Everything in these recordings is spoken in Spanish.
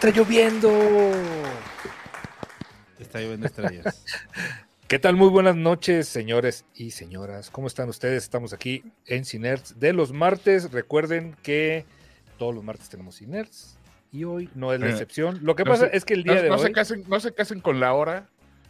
está lloviendo. Está lloviendo estrellas. ¿Qué tal? Muy buenas noches, señores y señoras. ¿Cómo están ustedes? Estamos aquí en Cinerts de los martes. Recuerden que todos los martes tenemos Cinerts y hoy no es la Eh, excepción. Lo que no pasa se- es que el No, día de no hoy. se casen, no se casen con la hora,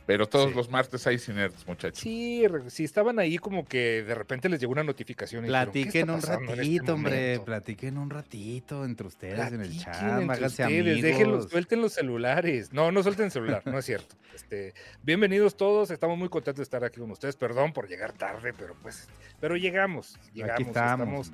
pero todos Sí. los martes hay cinerts, muchachos. Sí, sí, estaban ahí como que de repente les llegó una notificación. y dijeron, ¿qué Platiquen un este ratito, hombre. momento? Platiquen un ratito entre ustedes en el chat. entre ustedes, amigos. déjenlos, suelten los celulares. No, no suelten el celular, no es cierto. Este, bienvenidos todos, estamos muy contentos de estar aquí con ustedes. Perdón por llegar tarde, pero pues, pero llegamos, llegamos. Aquí estamos.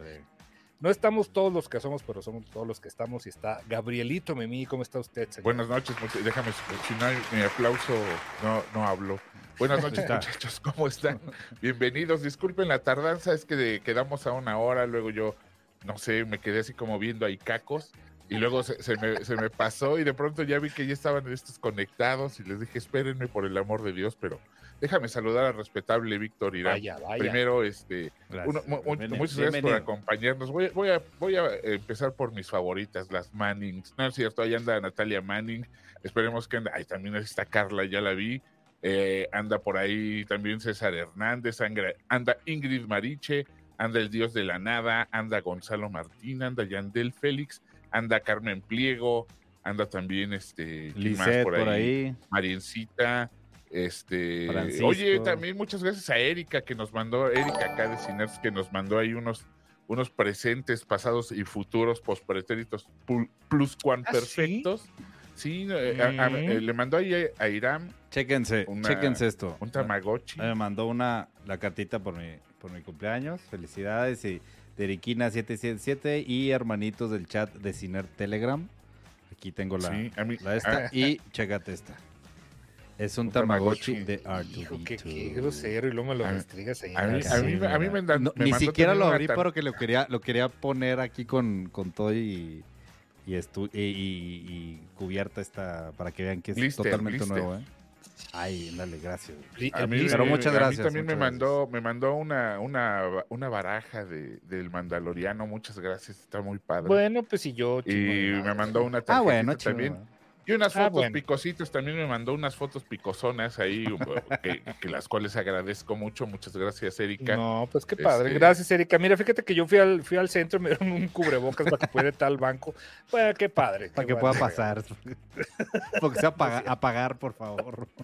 No estamos todos los que somos, pero somos todos los que estamos. Y está Gabrielito Memí, ¿cómo está usted, señor? Buenas noches, déjame, si no hay mi aplauso, no, no hablo. Buenas noches, muchachos, ¿cómo están? Bienvenidos, disculpen la tardanza, es que de- quedamos a una hora, luego yo, no sé, me quedé así como viendo ahí cacos, y luego se, se me, se me pasó, y de pronto ya vi que ya estaban estos conectados, y les dije, espérenme por el amor de Dios, pero déjame saludar al respetable Víctor Irán. vaya, vaya. Primero, este. Uno- Bienvenido. muchas gracias por acompañarnos. Voy, a- voy, a, voy a empezar por mis favoritas, las Mannings. No es cierto, ahí anda Natalia Manning. Esperemos que anda. Ahí también está Carla, ya la vi. Eh, anda por ahí también César Hernández, anda, Ingrid Mariche, anda el Dios de la Nada, anda Gonzalo Martín, anda Yandel Félix, anda Carmen Pliego, anda también este ¿quién más por ahí. Mariencita, este, Francisco. oye, también muchas gracias a Erika que nos mandó, Erika acá de Ciners, que nos mandó ahí unos, unos presentes pasados y futuros pospretéritos plus cuan ¿Ah, sí? perfectos. Sí, eh, a- a- Mm. eh, le mandó ahí a, Iram Chéquense, Una- chéquense esto. un Tamagotchi. Me mandó una, la cartita por mi, por mi cumpleaños. Felicidades. Y de Eriquina777 y hermanitos del chat de Ciner Telegram. Aquí tengo la, Sí, a mí- la esta. ah, y chécate esta. Es un Un Tamagotchi, Tamagotchi. de Hijo, qué, qué R2D2. grosero, y luego me lo restringas ahí. a mí, a mí, a mí me, dan- No, me ni siquiera lo abrí tar- porque lo quería, lo quería poner aquí con, con todo y, y, estu- y, y- y cubierta esta para que vean que es Blister, totalmente blister. nuevo. ¿eh? Ay, dale, gracias. A mí, Pero muchas a mí gracias, también me mandó, me mandó una, una, una baraja de, del Mandaloriano. Muchas gracias, está muy padre. Bueno, pues si yo. y chingo de me mandó una Ah, tarjetita bueno, también. también. Y unas Ah, fotos bueno. picositas, también me mandó unas fotos picosonas ahí, que, que las cuales agradezco mucho. Muchas gracias, Erika. No, pues qué padre. Este- Gracias, Erika. Mira, fíjate que yo fui al, fui al centro y me dieron un cubrebocas para que pudiera estar al banco. Bueno, qué padre. Para qué que pueda pasar. Porque sea paga- a pagar, por favor.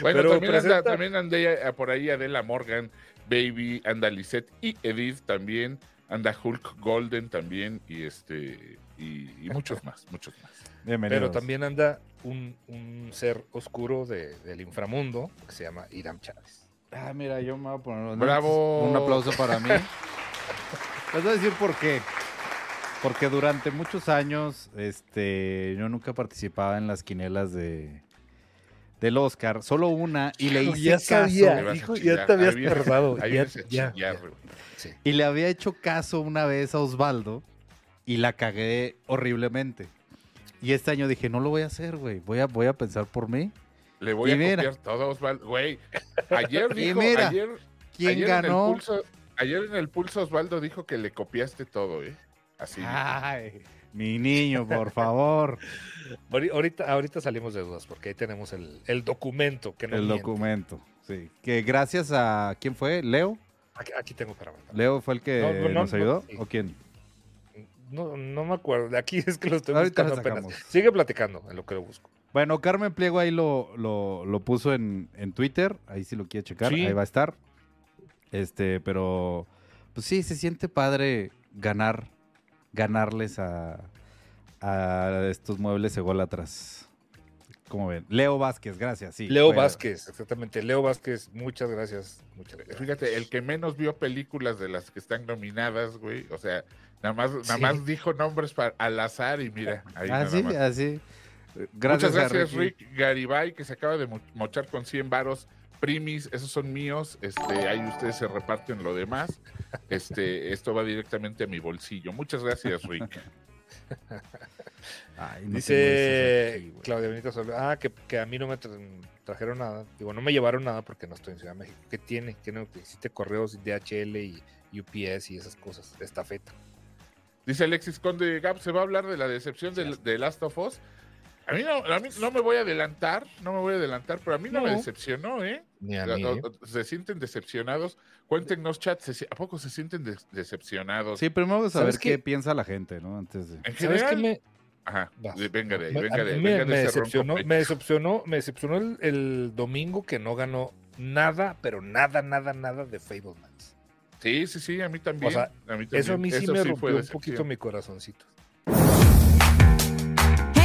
Bueno, Pero también, anda, también andé por ahí Adela Morgan, Baby, anda Lisette y Edith también, anda Hulk Golden también y este y, y muchos más, muchos más. Bienvenidos. Pero también anda un, un ser oscuro de- del inframundo que se llama Iram Chávez. Ah, mira, yo me voy a poner un- Bravo. un aplauso para mí. Les voy a decir por qué. Porque durante muchos años, este, yo nunca participaba en las quinelas de del Oscar, solo una, y le hice ya caso. sabía, a hijo, ya te habías Ahí tardado. Ahí ya, ya, chillar, ya. Sí. Y le había hecho caso una vez a Osvaldo y la cagué horriblemente. Y este año dije, no lo voy a hacer, güey. Voy a, voy a pensar por mí. Le voy Y a mira. copiar todo, Osvaldo. Güey, ayer Y dijo, mira, ayer, ¿Quién ayer En el ganó? pulso, ayer en el pulso Osvaldo dijo que le copiaste todo, ¿eh? Así. Ay, mi niño, por favor. Ahori- Ahorita, ahorita salimos de dudas porque ahí tenemos el, el documento que no El miente. documento, sí. Que gracias a, ¿quién fue? ¿Leo? Aquí, aquí tengo para mandar. ¿Leo fue el que No, no, no, nos ayudó? sí. ¿O quién? No, no me acuerdo. De aquí es que lo estoy Ahorita buscando apenas. Sigue platicando en lo que lo busco. Bueno, Carmen Pliego ahí lo, lo, lo puso en, en Twitter. Ahí si lo quiere checar, Sí. ahí va a estar. Este, pero pues sí, se siente padre ganar, ganarles a, a estos muebles ególatras. ¿Cómo ven? Leo Vázquez, gracias. Sí, Leo fue- Vázquez, exactamente. Leo Vázquez, muchas gracias. Muchas gracias. Fíjate, el que menos vio películas de las que están nominadas, güey. O sea, nada más, nada Sí. más dijo nombres para, al azar y mira, ahí nada Así, más. así. Gracias, Muchas gracias, Ricky. Rick Garibay, que se acaba de mo- mochar con 100 varos. Primis, esos son míos. Este, ahí ustedes se reparten lo demás. Este, esto va directamente a mi bolsillo. Muchas gracias, Rick. Ay, no Dice aquí. Claudia Benito ah, que, que a mí no me tra- trajeron nada. Digo, no me llevaron nada porque no estoy en Ciudad de México. ¿Qué tiene? Que no que hiciste correos DHL y UPS y esas cosas, estafeta. Dice Alexis Conde, Gab, se va a hablar de la decepción de, de Last of Us. A mí, no, a mí no me voy a adelantar, no me voy a adelantar, pero a mí no, me decepcionó, ¿eh? Ni a O- mí, o- ¿eh? o- Se sienten decepcionados. Cuéntenos, chat, ¿se- ¿a poco se sienten de- decepcionados? Sí, primero vamos a ver ¿Sabes qué qué? piensa la gente, ¿no? Antes de... En ¿Sabes general, qué me, Ajá, venga de ahí, venga de ahí, me, venga de me decepcionó, me decepcionó, me decepcionó el, el domingo que no ganó nada, pero nada, nada, nada de Fablemans. Sí, sí, sí, a mí también. O sea, a mí Eso a mí sí me rompió un poquito mi corazoncito.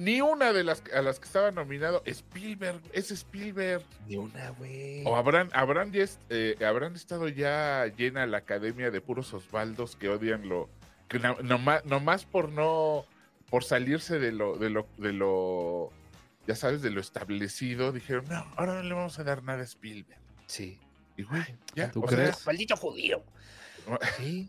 ni una de las a las que estaba nominado, Spielberg, es Spielberg. Ni una, güey. O habrán, habrán, ya est- eh, habrán estado ya llena la academia de puros Osvaldos que odian lo, que no, nomás, nomás por no, por salirse de lo, de lo, de lo, ya sabes, de lo establecido, dijeron, no, ahora no le vamos a dar nada a Spielberg. Sí. Y güey, ya, ¿Tú o sea, crees? Maldito judío. Sí.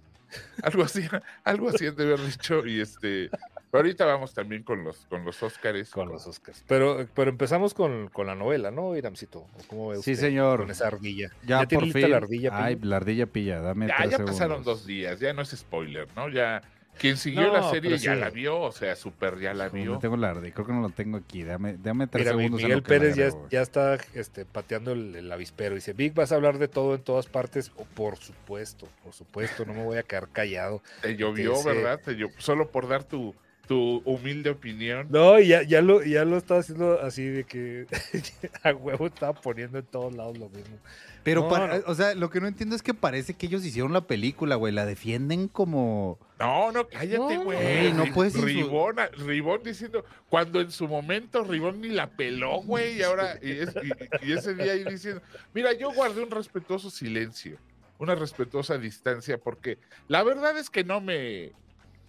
algo así, algo así de haber dicho, y este, pero ahorita vamos también con los, con los Óscares. Con los Oscars. Pero, pero empezamos con, con la novela, ¿no, Iramcito? ¿O ¿Cómo ve Sí, usted señor. Con esa ardilla. Ya, tiene por fin. la ardilla. Ay, la ardilla pilla, dame Ya, tres ya pasaron dos días, ya no es spoiler, ¿no? Ya, quien siguió No, la serie ya sí. la vio, o sea, super ya la ¿Dónde vio. tengo la ardilla? Creo que no lo tengo aquí. Dame, dame tres Mira, segundos. Miguel la Pérez ya, ya está este, pateando el, el avispero. Dice, Vic, ¿vas a hablar de todo en todas partes? O, por supuesto, por supuesto, no me voy a quedar callado. Te llovió, Sí, sí. ¿verdad? Te llo- Solo por dar tu, tu humilde opinión. No, y ya, ya, lo, ya lo estaba haciendo así de que a huevo estaba poniendo en todos lados lo mismo. Pero, No, para- no. o sea, lo que no entiendo es que parece que ellos hicieron la película, güey. La defienden como... No, no, cállate, No, güey. no puedes Ribón, Ribón diciendo, cuando en su momento Ribón ni la peló, güey, y ahora, y, es- y- y ese día ahí diciendo, mira, yo guardé un respetuoso silencio, una respetuosa distancia, porque la verdad es que no me,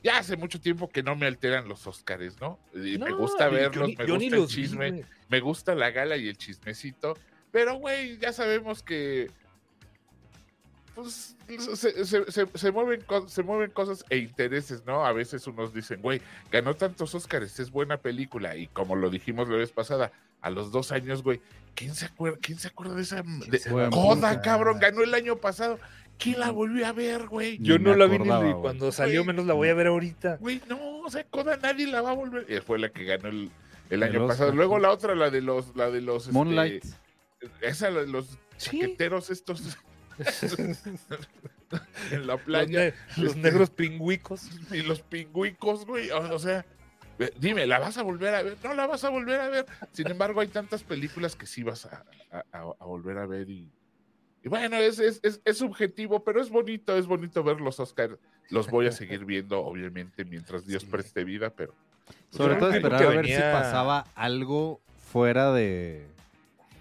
ya hace mucho tiempo que no me alteran los Óscares, ¿no? Y me gusta verlos, me yo gusta el vi, chisme, me gusta la gala y el chismecito, pero güey, ya sabemos que pues se, se- se- se mueven, se mueven cosas e intereses, ¿no? A veces unos dicen, güey, ganó tantos Óscares, es buena película, y como lo dijimos la vez pasada, a los dos años, güey, ¿quién se acuerda, quién se acuerda de esa de se va a Coda, acordar? cabrón? Ganó el año pasado. ¿Quién la volvió a ver, güey? Yo no la vi ni cuando salió, menos la voy a ver ahorita. Güey, no, o sea, Coda nadie la va a volver. Y fue la que ganó el, el año pasado. Luego sí. la otra, la de los, la de los este, Moonlight. esa la de los Sí. chaqueteros estos en la Los, playa. ne- los este, negros pingüicos. y los pingüicos, güey. O, o sea, dime, ¿la vas a volver a ver? No la vas a volver a ver. Sin embargo, hay tantas películas que sí vas a- a volver a ver y, y bueno, es, es, es, es subjetivo, pero es bonito, es bonito ver los Oscars. Los voy a seguir viendo, obviamente, mientras Dios Sí. preste vida, pero Sobre Yo todo esperar a ver si pasaba algo fuera de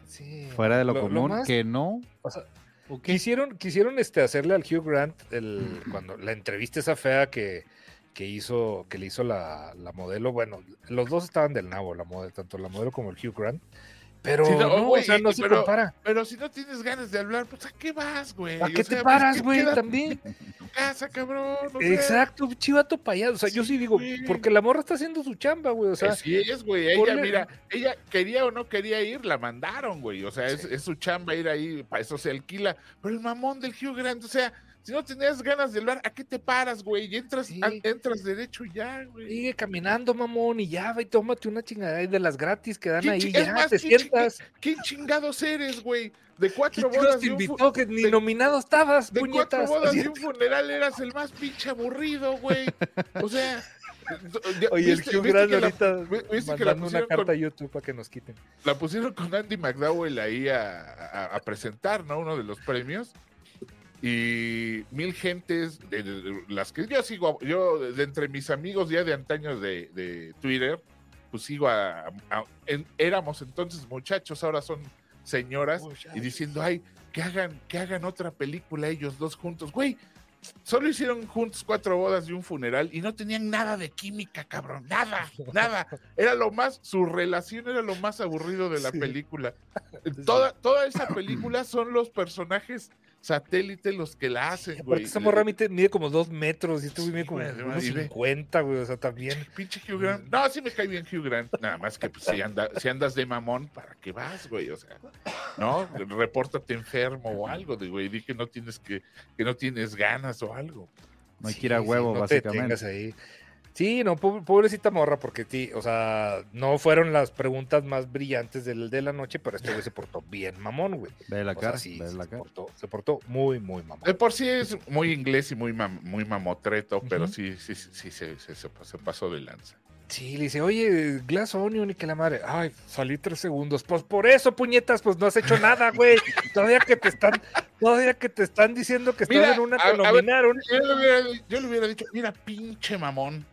Sí. fuera de lo, Lo- lo común, más- que no. o sea, ¿O qué? Quisieron, quisieron este, hacerle al Hugh Grant el, cuando la entrevista esa fea que, que hizo, que le hizo la, la modelo. Bueno, los dos estaban del nabo, la modelo, tanto la modelo como el Hugh Grant. Pero Sí, no, o sea, no se pero- compara. Pero si no tienes ganas de hablar, pues ¿a qué vas, güey? ¿A O qué sea, te pues, paras, ¿qué- güey? También. en tu casa, cabrón. o sea, Exacto, chivato payaso. O sea, yo sí digo, porque la morra está haciendo su chamba, güey. O sea, Así es, güey. Ella, mira, ella quería o no quería ir, la mandaron, güey. O sea, es, es su chamba ir ahí, para eso se alquila. Pero el mamón del Hugh Grant, o sea, si no tenías ganas de hablar, ¿a qué te paras, güey? Y entras, Sí. an- entras derecho y ya, güey. sigue caminando, mamón, y ya, ve, y tómate una chingada de las gratis que dan ¿Quién ahí. Ya, más, te ¿quién chi- sientas. ¿Quién chingados eres, güey? De ¿Quién cuatro bodas te invitó que ni de- nominado estabas, de cuatro puñetas? bodas Así- de un funeral eras el más pinche aburrido, güey. O sea, Oye, el ¿viste- Hugh Grant ahorita mandando una carta con- a YouTube para que nos quiten. la pusieron con Andy McDowell ahí a, a- a presentar, ¿no? Uno de los premios. Y mil gentes, de, de- de las que yo sigo, yo de entre mis amigos ya de antaño de, de Twitter, pues sigo a, a- en- éramos entonces muchachos, ahora son señoras, y diciendo, ay, que hagan, que hagan otra película ellos dos juntos, güey. solo hicieron juntos cuatro bodas y un funeral y no tenían nada de química, cabrón. Nada, nada. Era lo más, su relación era lo más aburrido de la Sí. película. Toda, toda esa película son los personajes satélite los que la hacen, Aparte, güey. esa morra mide, mide como dos metros y este güey mide Sí, como güey, unos y ve. 50, güey. O sea, también. Pinche Hugh Grant. No, sí me cae bien Hugh Grant. Nada más que pues, si, anda- si andas de mamón, ¿para qué vas, güey? O sea, ¿no? Repórtate enfermo o algo, de, güey. Di que no tienes que, que no tienes ganas o algo. No hay Sí, que ir a sí, huevo, no te básicamente. ahí. Sí, no, po- pobrecita morra, porque ti, o sea, no fueron las preguntas más brillantes del, de la noche, pero este güey se portó bien mamón, güey. Ve la O sea, cara, sí, ve se, la cara. portó, se portó muy, muy mamón. De por sí es muy inglés y muy, mam- muy mamotreto, pero Ujú. sí, sí, sí, sí, se, se- se- se pasó de lanza. Sí, le dice, oye, Glass Onion y que la madre, ay, salí tres segundos. Pues por eso, puñetas, pues no has hecho nada, güey. Todavía que te están, todavía que te están diciendo que estás en una a- que a ver, nominaron. Yo le hubiera, yo le hubiera dicho, mira, pinche mamón.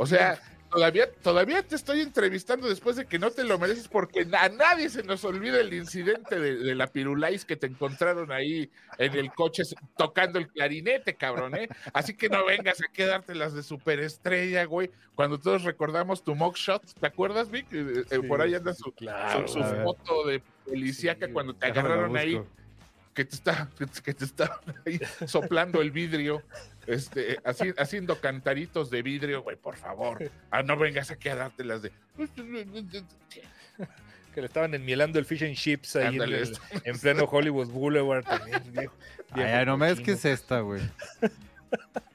O sea, todavía, todavía te estoy entrevistando después de que no te lo mereces porque a nadie se nos olvida el incidente de, de la pirulais que te encontraron ahí en el coche tocando el clarinete, cabrón, ¿eh? Así que no vengas a quedarte las de superestrella, güey. Cuando todos recordamos tu mock shot, ¿te acuerdas, Vic? Eh, eh, Sí, por ahí anda su, Claro, su, su foto de policíaca Sí, cuando te agarraron ahí. Que te está que te estaban ahí soplando el vidrio, este, así, haciendo cantaritos de vidrio, güey, por favor. Ah, no vengas aquí a darte las de. que le estaban enmielando el fish and chips ahí en, el- pleno Hollywood Boulevard también. viejo- Ay, viejo ay, no me es que es esta, güey.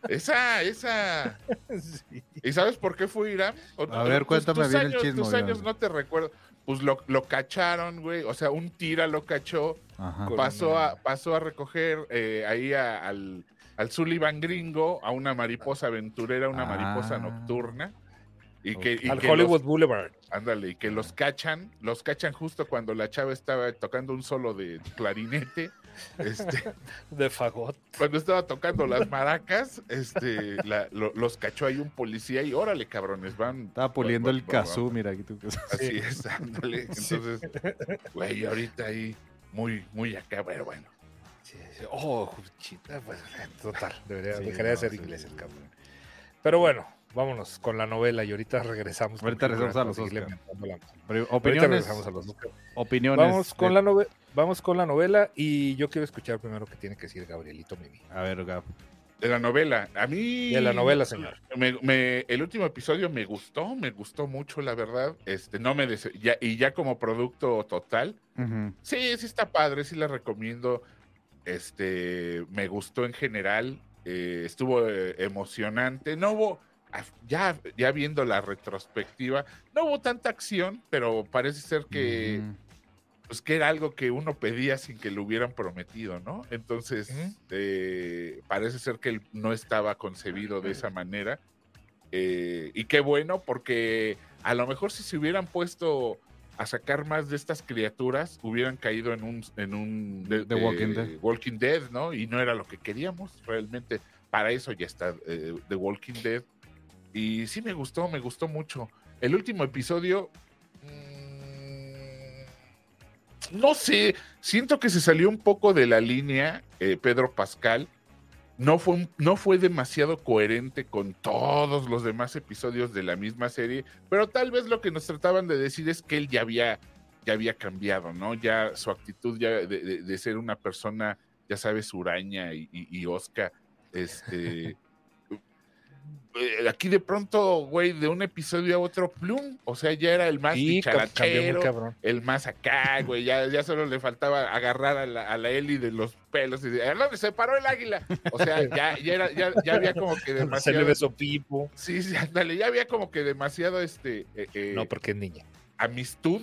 Esa, esa. Sí. ¿Y sabes por qué fue Irán? A ver, cuéntame tus bien el chisme, Tus años no te recuerdo. Pues lo, lo cacharon, güey. O sea, un tira lo cachó. Ajá. Pasó a, pasó a recoger eh, ahí a- al, al Sullivan gringo, a una mariposa aventurera, una mariposa Ah. nocturna. Y que, y Al que los- Hollywood Boulevard. Ándale, y que los cachan, los cachan justo cuando la chava estaba tocando un solo de clarinete, este, De fagot. cuando estaba tocando las maracas, este, la- lo- los cachó ahí un policía y órale, cabrones, van. Estaba puliendo van- el kazoo, mira aquí tú. Así Sí. es, ándale. Sí. Entonces, güey, ahorita ahí, muy, muy acá, pero bueno. Sí, sí. Oh, chita, pues, total. Debería, Sí, dejaría de ser sí, inglés sí, el sí. cabrón. Pero bueno, vámonos con la novela y ahorita regresamos. Ahorita regresamos a los Oscar. Pero, opiniones. regresamos a los Oscar. Opiniones. Vamos con, de- la nove- vamos con la novela y yo quiero escuchar primero qué tiene que decir Gabrielito Mimi. A ver, Gab. De la novela, a mí. De la novela, señor. Me- me- el último episodio me gustó, me gustó mucho, la verdad. Este, no me dese- ya, y ya como producto total. Sí, sí está padre, sí la recomiendo. Este, me gustó en general, eh, estuvo eh, emocionante. No hubo, ya, ya viendo la retrospectiva, no hubo tanta acción, pero parece ser que, pues, que era algo que uno pedía sin que lo hubieran prometido, ¿no? Entonces, eh, parece ser que no estaba concebido de esa manera. Eh, y qué bueno, porque a lo mejor si se hubieran puesto a sacar más de estas criaturas, hubieran caído en un, en un de- Walking Dead. Walking Dead, ¿no? Y no era lo que queríamos, realmente. Para eso ya está eh, The Walking Dead. Y sí me gustó, me gustó mucho. El último episodio. mm, no sé, siento que se salió un poco de la línea eh, Pedro Pascal. No fue, no fue demasiado coherente con todos los demás episodios de la misma serie, pero tal vez lo que nos trataban de decir es que él ya había, ya había cambiado, ¿no? Ya su actitud ya de, de- ser una persona, ya sabes, huraña y, y, y osca, este... eh, Aquí de pronto, güey, de un episodio a otro, plum, o sea, ya era el más Sí, dicharachero, el más acá, güey, ya, ya solo le faltaba agarrar a la, a la Eli de los pelos y decir, ¿a dónde se paró el águila? O sea, ya, ya, era, ya, ya había como que Se le demasiado... besó Pipo. Sí, sí, ándale, ya había como que demasiado este eh, eh, No, porque es niña. amistud.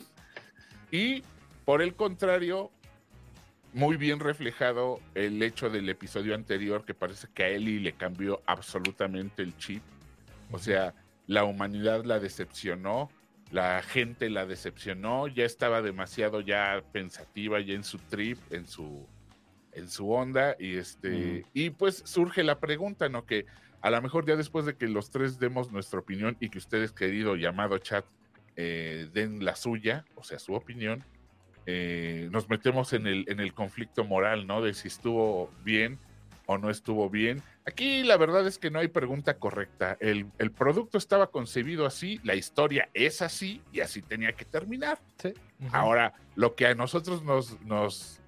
Y por el contrario, muy bien reflejado el hecho del episodio anterior, que parece que a Eli le cambió absolutamente el chip. O sea, la humanidad la decepcionó, la gente la decepcionó, ya estaba demasiado ya pensativa, ya en su trip, en su, en su onda, y este, y pues surge la pregunta, ¿no? Que a lo mejor ya después de que los tres demos nuestra opinión y que ustedes, querido llamado chat, eh, den la suya, o sea, su opinión, eh, nos metemos en el, en el conflicto moral, ¿no? De si estuvo bien o no estuvo bien. Aquí la verdad es que no hay pregunta correcta. El, el producto estaba concebido así, la historia es así y así tenía que terminar. Sí. Ahora, lo que a nosotros nos, nos,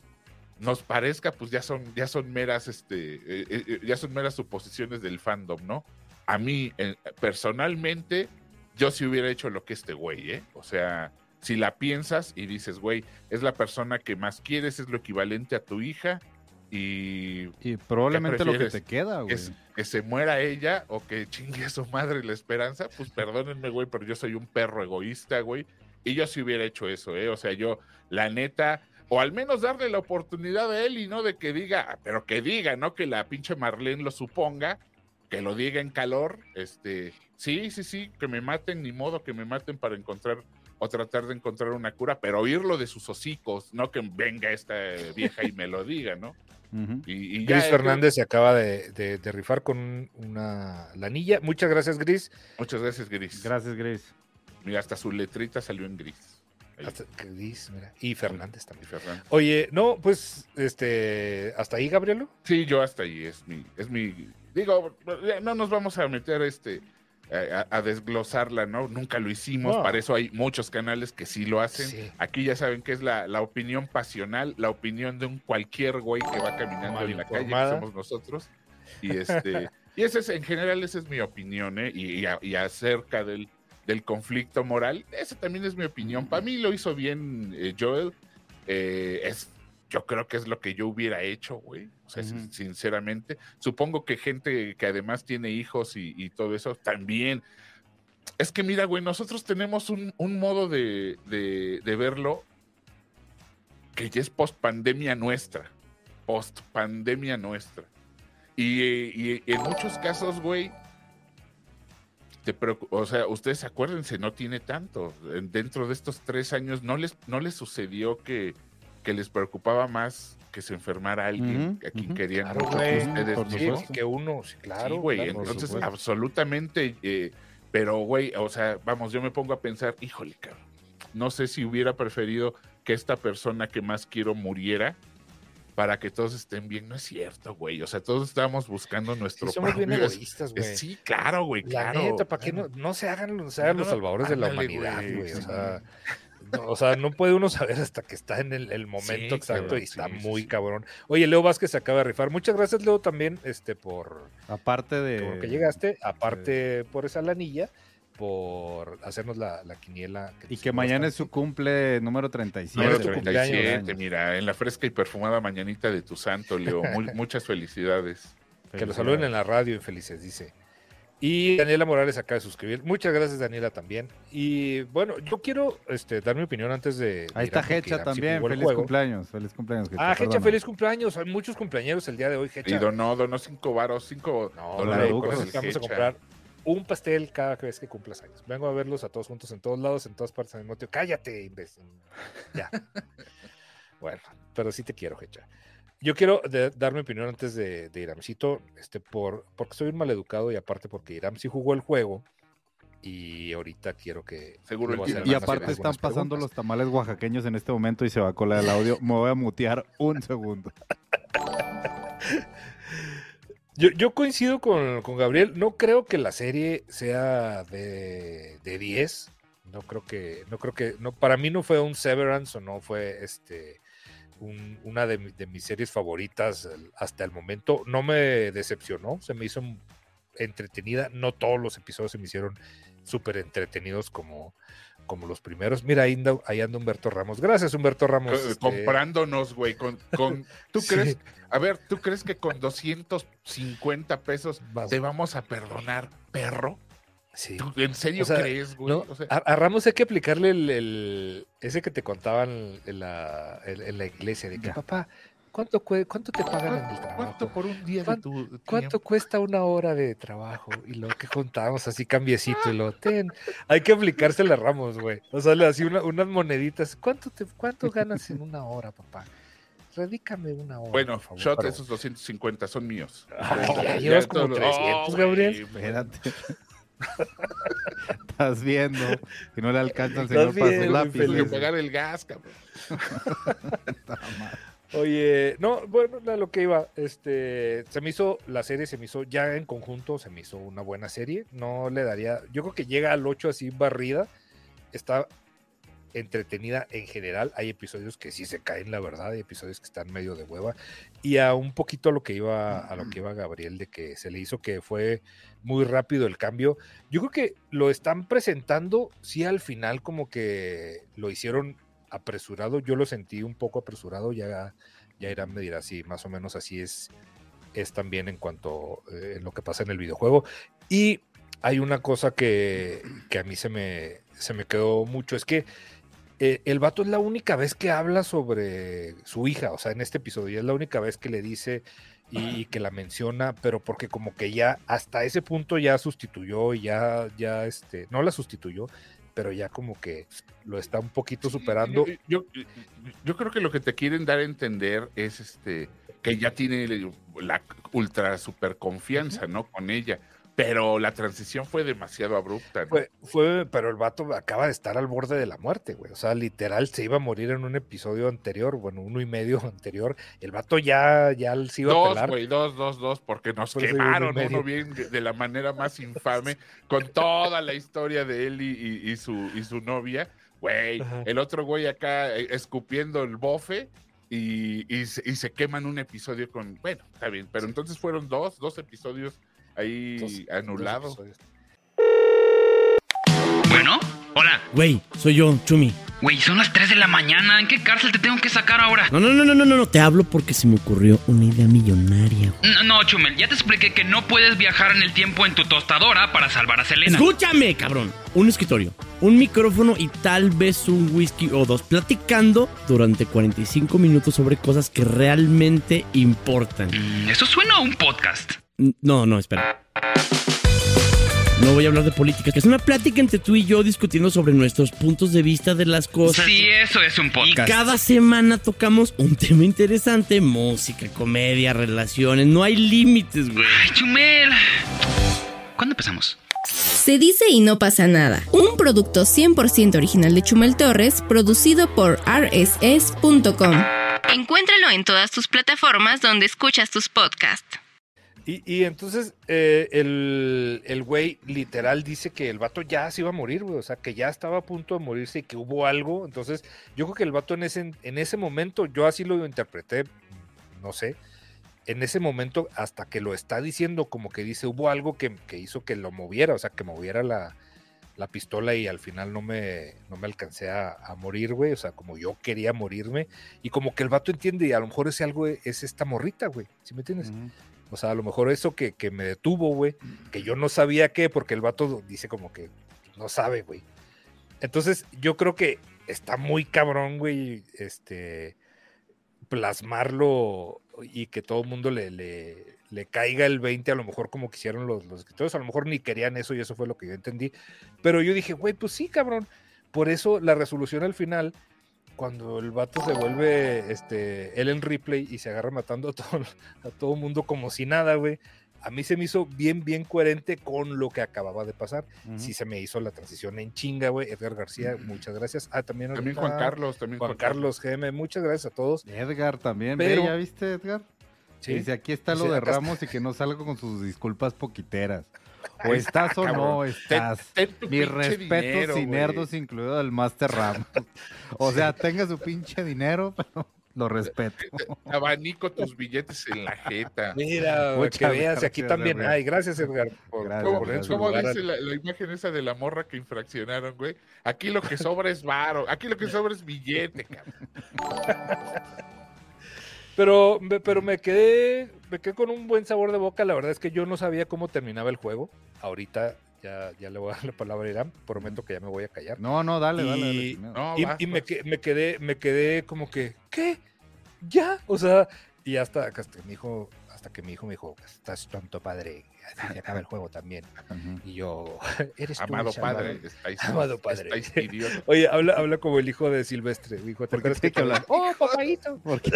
nos parezca, pues ya son, ya son meras, este, eh, eh, ya son meras suposiciones del fandom, ¿no? A mí, personalmente, yo sí hubiera hecho lo que este güey, ¿eh? O sea, si la piensas y dices, güey, es la persona que más quieres, es lo equivalente a tu hija y Y probablemente lo que te queda, que, güey. s- que se muera ella o que chingue a su madre la esperanza, pues perdónenme, güey, pero yo soy un perro egoísta, güey. Y yo sí hubiera hecho eso, ¿eh? O sea, yo, la neta, o al menos darle la oportunidad a él y no de que diga, pero que diga, ¿no? Que la pinche Marlene lo suponga, que lo diga en calor, este, sí, sí, sí, que me maten, ni modo que me maten para encontrar o tratar de encontrar una cura, pero oírlo de sus hocicos, no que venga esta vieja y me lo diga, ¿no? Y, Gris eh, Fernández se acaba de, de- de rifar con un- una lanilla. Muchas gracias, Gris. Muchas gracias, Gris. Gracias, Grace. Mira, hasta su letrita salió en gris. Hasta- Gris, mira. Y Fernández también. Oye, no, pues, este, hasta ahí, Gabrielo. Sí, yo hasta ahí es mi, es mi, digo, no nos vamos a meter este a, a desglosarla, ¿no? Nunca lo hicimos, No. para eso hay muchos canales que sí lo hacen. Sí. Aquí ya saben que es la, la opinión pasional, la opinión de un cualquier güey que va caminando Mal en la calle, que somos nosotros. Y este, y ese es, en general, esa es mi opinión, ¿eh? Y, y a- y acerca del, del conflicto moral, esa también es mi opinión. Para mí lo hizo bien eh, Joel. Eh, es, yo creo que es lo que yo hubiera hecho, güey. O sea, sinceramente. Supongo que gente que además tiene hijos y, y todo eso también. Es que mira, güey, nosotros tenemos un, un modo de, de- de verlo que ya es post pandemia nuestra. Post pandemia nuestra. Y, y en muchos casos, güey, te o sea, ustedes acuérdense, no tiene tanto. En- Dentro de estos tres años no les, no les sucedió que, que les preocupaba más que se enfermara alguien a quien querían Claro, mucho güey, ustedes por Sí, que uno, sí, claro. Sí, güey, claro, por entonces supuesto. absolutamente, eh, pero güey, o sea, vamos, yo me pongo a pensar, híjole, cabrón, no sé si hubiera preferido que esta persona que más quiero muriera para que todos estén bien, no es cierto, güey, o sea, todos estábamos buscando nuestro Sí, somos bien egoístas, güey. Sí, claro, güey, La claro. neta, ¿para qué no, no se hagan, no se hagan los salvadores de la humanidad, güey? O sea, no, o sea, no puede uno saber hasta que está en el, el momento Sí, exacto cabrón, y está sí, muy sí. cabrón. Oye, Leo Vázquez se acaba de rifar. Muchas gracias, Leo, también este, por, Aparte de. por que llegaste. Aparte por esa lanilla, por hacernos la, la quiniela. Y nos que mañana es su cumple número 37. Número tu güey. 37, Cumpleaños. mira, en la fresca y perfumada mañanita de tu santo, Leo. Muy- muchas felicidades. Que lo saluden en la radio, infelices, dice. Y Daniela Morales acaba de suscribir. Muchas gracias, Daniela, también. Y bueno, yo quiero este, dar mi opinión antes de. Ahí está Hecha también. el Feliz juego. cumpleaños. Feliz cumpleaños. Hecha, Ah, Hecha, feliz cumpleaños. Hay muchos cumpleaños el día de hoy, Y Hecha. donó, donó cinco varos, cinco No, dólares por eso el vamos a comprar un pastel cada vez que cumplas años. Vengo a verlos a todos juntos en todos lados, en todas partes al mismo tiempo. Cállate, imbécil. Ya. bueno, pero sí te quiero, Hecha. Yo quiero de- dar mi opinión antes de, de Iramcito, este, por, porque soy un maleducado y aparte porque Iram sí jugó el juego y ahorita quiero que... Seguro Y, y aparte están pasando los tamales oaxaqueños en este momento y se va a colar el audio. Me voy a mutear un segundo. Yo, yo coincido con, con Gabriel. No creo que la serie sea de, de 10. No creo que, no creo que, no, para mí no fue un Severance o no fue este un- una de, mi- de mis series favoritas hasta el momento. No me decepcionó, se me hizo entretenida. No todos los episodios se me hicieron súper entretenidos como, como los primeros. Mira, ahí anda, ahí anda Humberto Ramos. Gracias, Humberto Ramos. Este, Comprándonos, güey. Con, con, ¿Tú Sí. crees? A ver, ¿tú crees que con 250 pesos vas- te vamos a perdonar, perro? Sí. ¿Tú en serio O sea, crees, güey? No, O sea, a, a Ramos hay que aplicarle el, el- ese que te contaban en la, en, en la iglesia, de que Ya. papá, ¿cuánto, ¿cuánto te pagan en el ¿cuánto, trabajo? cuánto por un día de ¿Cuánto- tu ¿Cuánto cuesta una hora de trabajo? Y lo que juntamos así cambiecito y lo ten. Hay que aplicársele a Ramos, güey. O sea, le así una- unas moneditas. ¿Cuánto, te, ¿Cuánto ganas en una hora, papá? Redícame una hora. Bueno, por favor. shot, esos 250 son míos. Ay, ya Ya llevas como todo- 300, Oh, Gabriel. Espérate. Estás viendo que no le alcanza al señor para lápices. Tuve que pagar el gas, cabrón. Oye, no, bueno, a lo que iba, este, se me hizo, la serie se me hizo, ya en conjunto se me hizo una buena serie, no le daría, yo creo que llega al 8 así barrida, está entretenida en general, hay episodios que sí se caen, la verdad, hay episodios que están medio de hueva, y a un poquito a lo que iba, a lo que iba Gabriel, de que se le hizo que fue muy rápido el cambio, yo creo que lo están presentando, sí al final como que lo hicieron apresurado, yo lo sentí un poco apresurado, ya, ya Irán me dirá si más o menos así es, es también en cuanto eh, lo que pasa en el videojuego. Y hay una cosa que, que a mí se me, se me quedó mucho, es que eh, el vato es la única vez que habla sobre su hija, o sea, en este episodio, es la única vez que le dice y, y que la menciona, pero porque como que ya hasta ese punto ya sustituyó y ya, ya, este, no la sustituyó, pero ya como que lo está un poquito superando. Yo, yo, yo creo que lo que te quieren dar a entender es este que ya tiene la ultra super confianza, ¿no? Con ella. Pero la transición fue demasiado abrupta. ¿no? Fue, fue, pero el vato acaba de estar al borde de la muerte, güey. O sea, literal se iba a morir en un episodio anterior, bueno, uno y medio anterior. El vato ya, ya se iba dos, a pelar. Güey, dos, dos, dos, porque nos quemaron uno bien de la manera más infame, con toda la historia de él y, y, y su, y su novia. Güey, el otro güey acá eh, escupiendo el bofe y, y, se, y se queman un episodio con. Bueno, está bien, pero entonces fueron dos, dos episodios ahí anulado. Bueno, hola. Güey, soy yo, Chumi. Güey, son las 3 de la mañana. ¿En qué cárcel te tengo que sacar ahora? No, no, no, no, no, no. Te hablo porque se me ocurrió una idea millonaria. No, no, Chumel, ya te expliqué que no puedes viajar en el tiempo en tu tostadora para salvar a Selena. Escúchame, cabrón. Un escritorio, un micrófono y tal vez un whisky o dos platicando durante 45 minutos sobre cosas que realmente importan. Mm, eso suena a un podcast. No, no, espera. No voy a hablar de política, que es una plática entre tú y yo discutiendo sobre nuestros puntos de vista de las cosas. Sí, eso es un podcast. Y cada semana tocamos un tema interesante, música, comedia, relaciones, no hay límites, güey. Ay, Chumel. ¿Cuándo empezamos? Se dice y no pasa nada. Un producto 100% original de Chumel Torres, producido por rss.com. Encuéntralo en todas tus plataformas donde escuchas tus podcasts. Y, y, entonces eh, el, el güey literal dice que el vato ya se iba a morir, güey. O sea, que ya estaba a punto de morirse y que hubo algo. Entonces, yo creo que el vato en ese, en ese momento, yo así lo interpreté, no sé. En ese momento, hasta que lo está diciendo, como que dice, hubo algo que, que hizo que lo moviera, o sea, que moviera la, la pistola y al final no me, no me alcancé a, a morir, güey. O sea, como yo quería morirme. Y como que el vato entiende, y a lo mejor ese algo es esta morrita, güey. ¿Sí me entiendes? O sea, a lo mejor eso que, que me detuvo, güey, que yo no sabía qué, porque el vato dice como que no sabe, güey. Entonces, yo creo que está muy cabrón, güey, este, plasmarlo y que todo el mundo le, le, le, caiga el 20, a lo mejor como quisieron los, los escritores, a lo mejor ni querían eso y eso fue lo que yo entendí. Pero yo dije, güey, pues sí, cabrón. Por eso la resolución al final cuando el vato se vuelve este Ellen Ripley y se agarra matando a todo a todo mundo como si nada, güey. A mí se me hizo bien, bien coherente con lo que acababa de pasar. Uh -huh. Sí se me hizo la transición en chinga, güey. Edgar García, uh -huh. muchas gracias. Ah, también, también Juan Carlos, también Juan, Juan Carlos GM, muchas gracias a todos. Edgar también, Pero, ¿Ve, ¿ya viste, Edgar? Sí. Dice, aquí está lo de Ramos y que no salga con sus disculpas poquiteras. O estás o no estás. Ten, ten Mi respeto sin nerdos, incluido el Master Ram. o sea, tenga su pinche dinero, pero lo respeto. Abanico tus billetes en la jeta. Mira, Muchas que veas, aquí también hay. Gracias, Edgar, por, gracias, por ¿Cómo dice la, la, imagen esa de la morra que infraccionaron, güey? Aquí lo que sobra es varo, aquí lo que sobra es billete, cabrón. Pero, pero me quedé, me quedé con un buen sabor de boca. La verdad es que yo no sabía cómo terminaba el juego. Ahorita ya, ya le voy a dar la palabra a Irán. Prometo que ya me voy a callar. No, no, dale, y, dale. dale no, y, vas, y me, me, quedé, me quedé como que, ¿qué? ¿Ya? O sea, y hasta, hasta que mi hijo, hasta que mi hijo me dijo, estás tonto, padre. Acaba el juego también. Y yo, eres Amado padre, estáis, Amado padre. estáis. Oye, habla, habla como el hijo de Silvestre. Hijo, ¿te ¿Por qué acuerdas que hablar? ¡Oh, papaito! Porque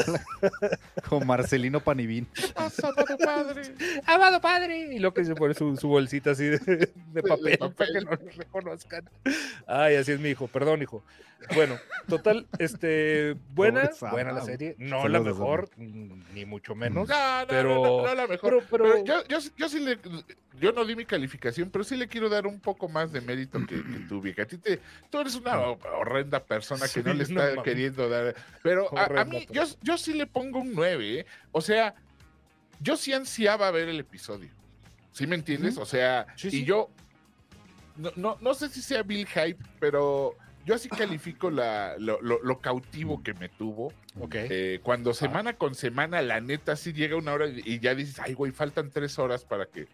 con Marcelino Panivín. Amado padre. ¡Amado padre! Y lo que se pone su, su bolsita así de, de papel, papel. para que no lo reconozcan. Ay, así es mi hijo. Perdón, hijo. Bueno, total, este, buena, buena la serie. No Saludos, la mejor, ni mucho menos. No, no, Pero- no, no, no la mejor. pero- pero- Pero yo, yo, yo sí le, yo no di mi calificación, pero sí le quiero dar un poco más de mérito que, que tú, vieja. A ti te, tú eres una horrenda persona que no le está queriendo dar. Pero a, mí, yo, yo sí le pongo un 9, ¿eh? O sea, yo sí ansiaba ver el episodio. ¿Sí me entiendes? O sea, Sí, y sí. yo, no, no, no sé si sea Bill Hype, pero yo así califico la, lo, lo- lo cautivo que me tuvo. Eh, cuando semana con semana, la neta, sí llega una hora y ya dices, ay, güey, faltan tres horas para que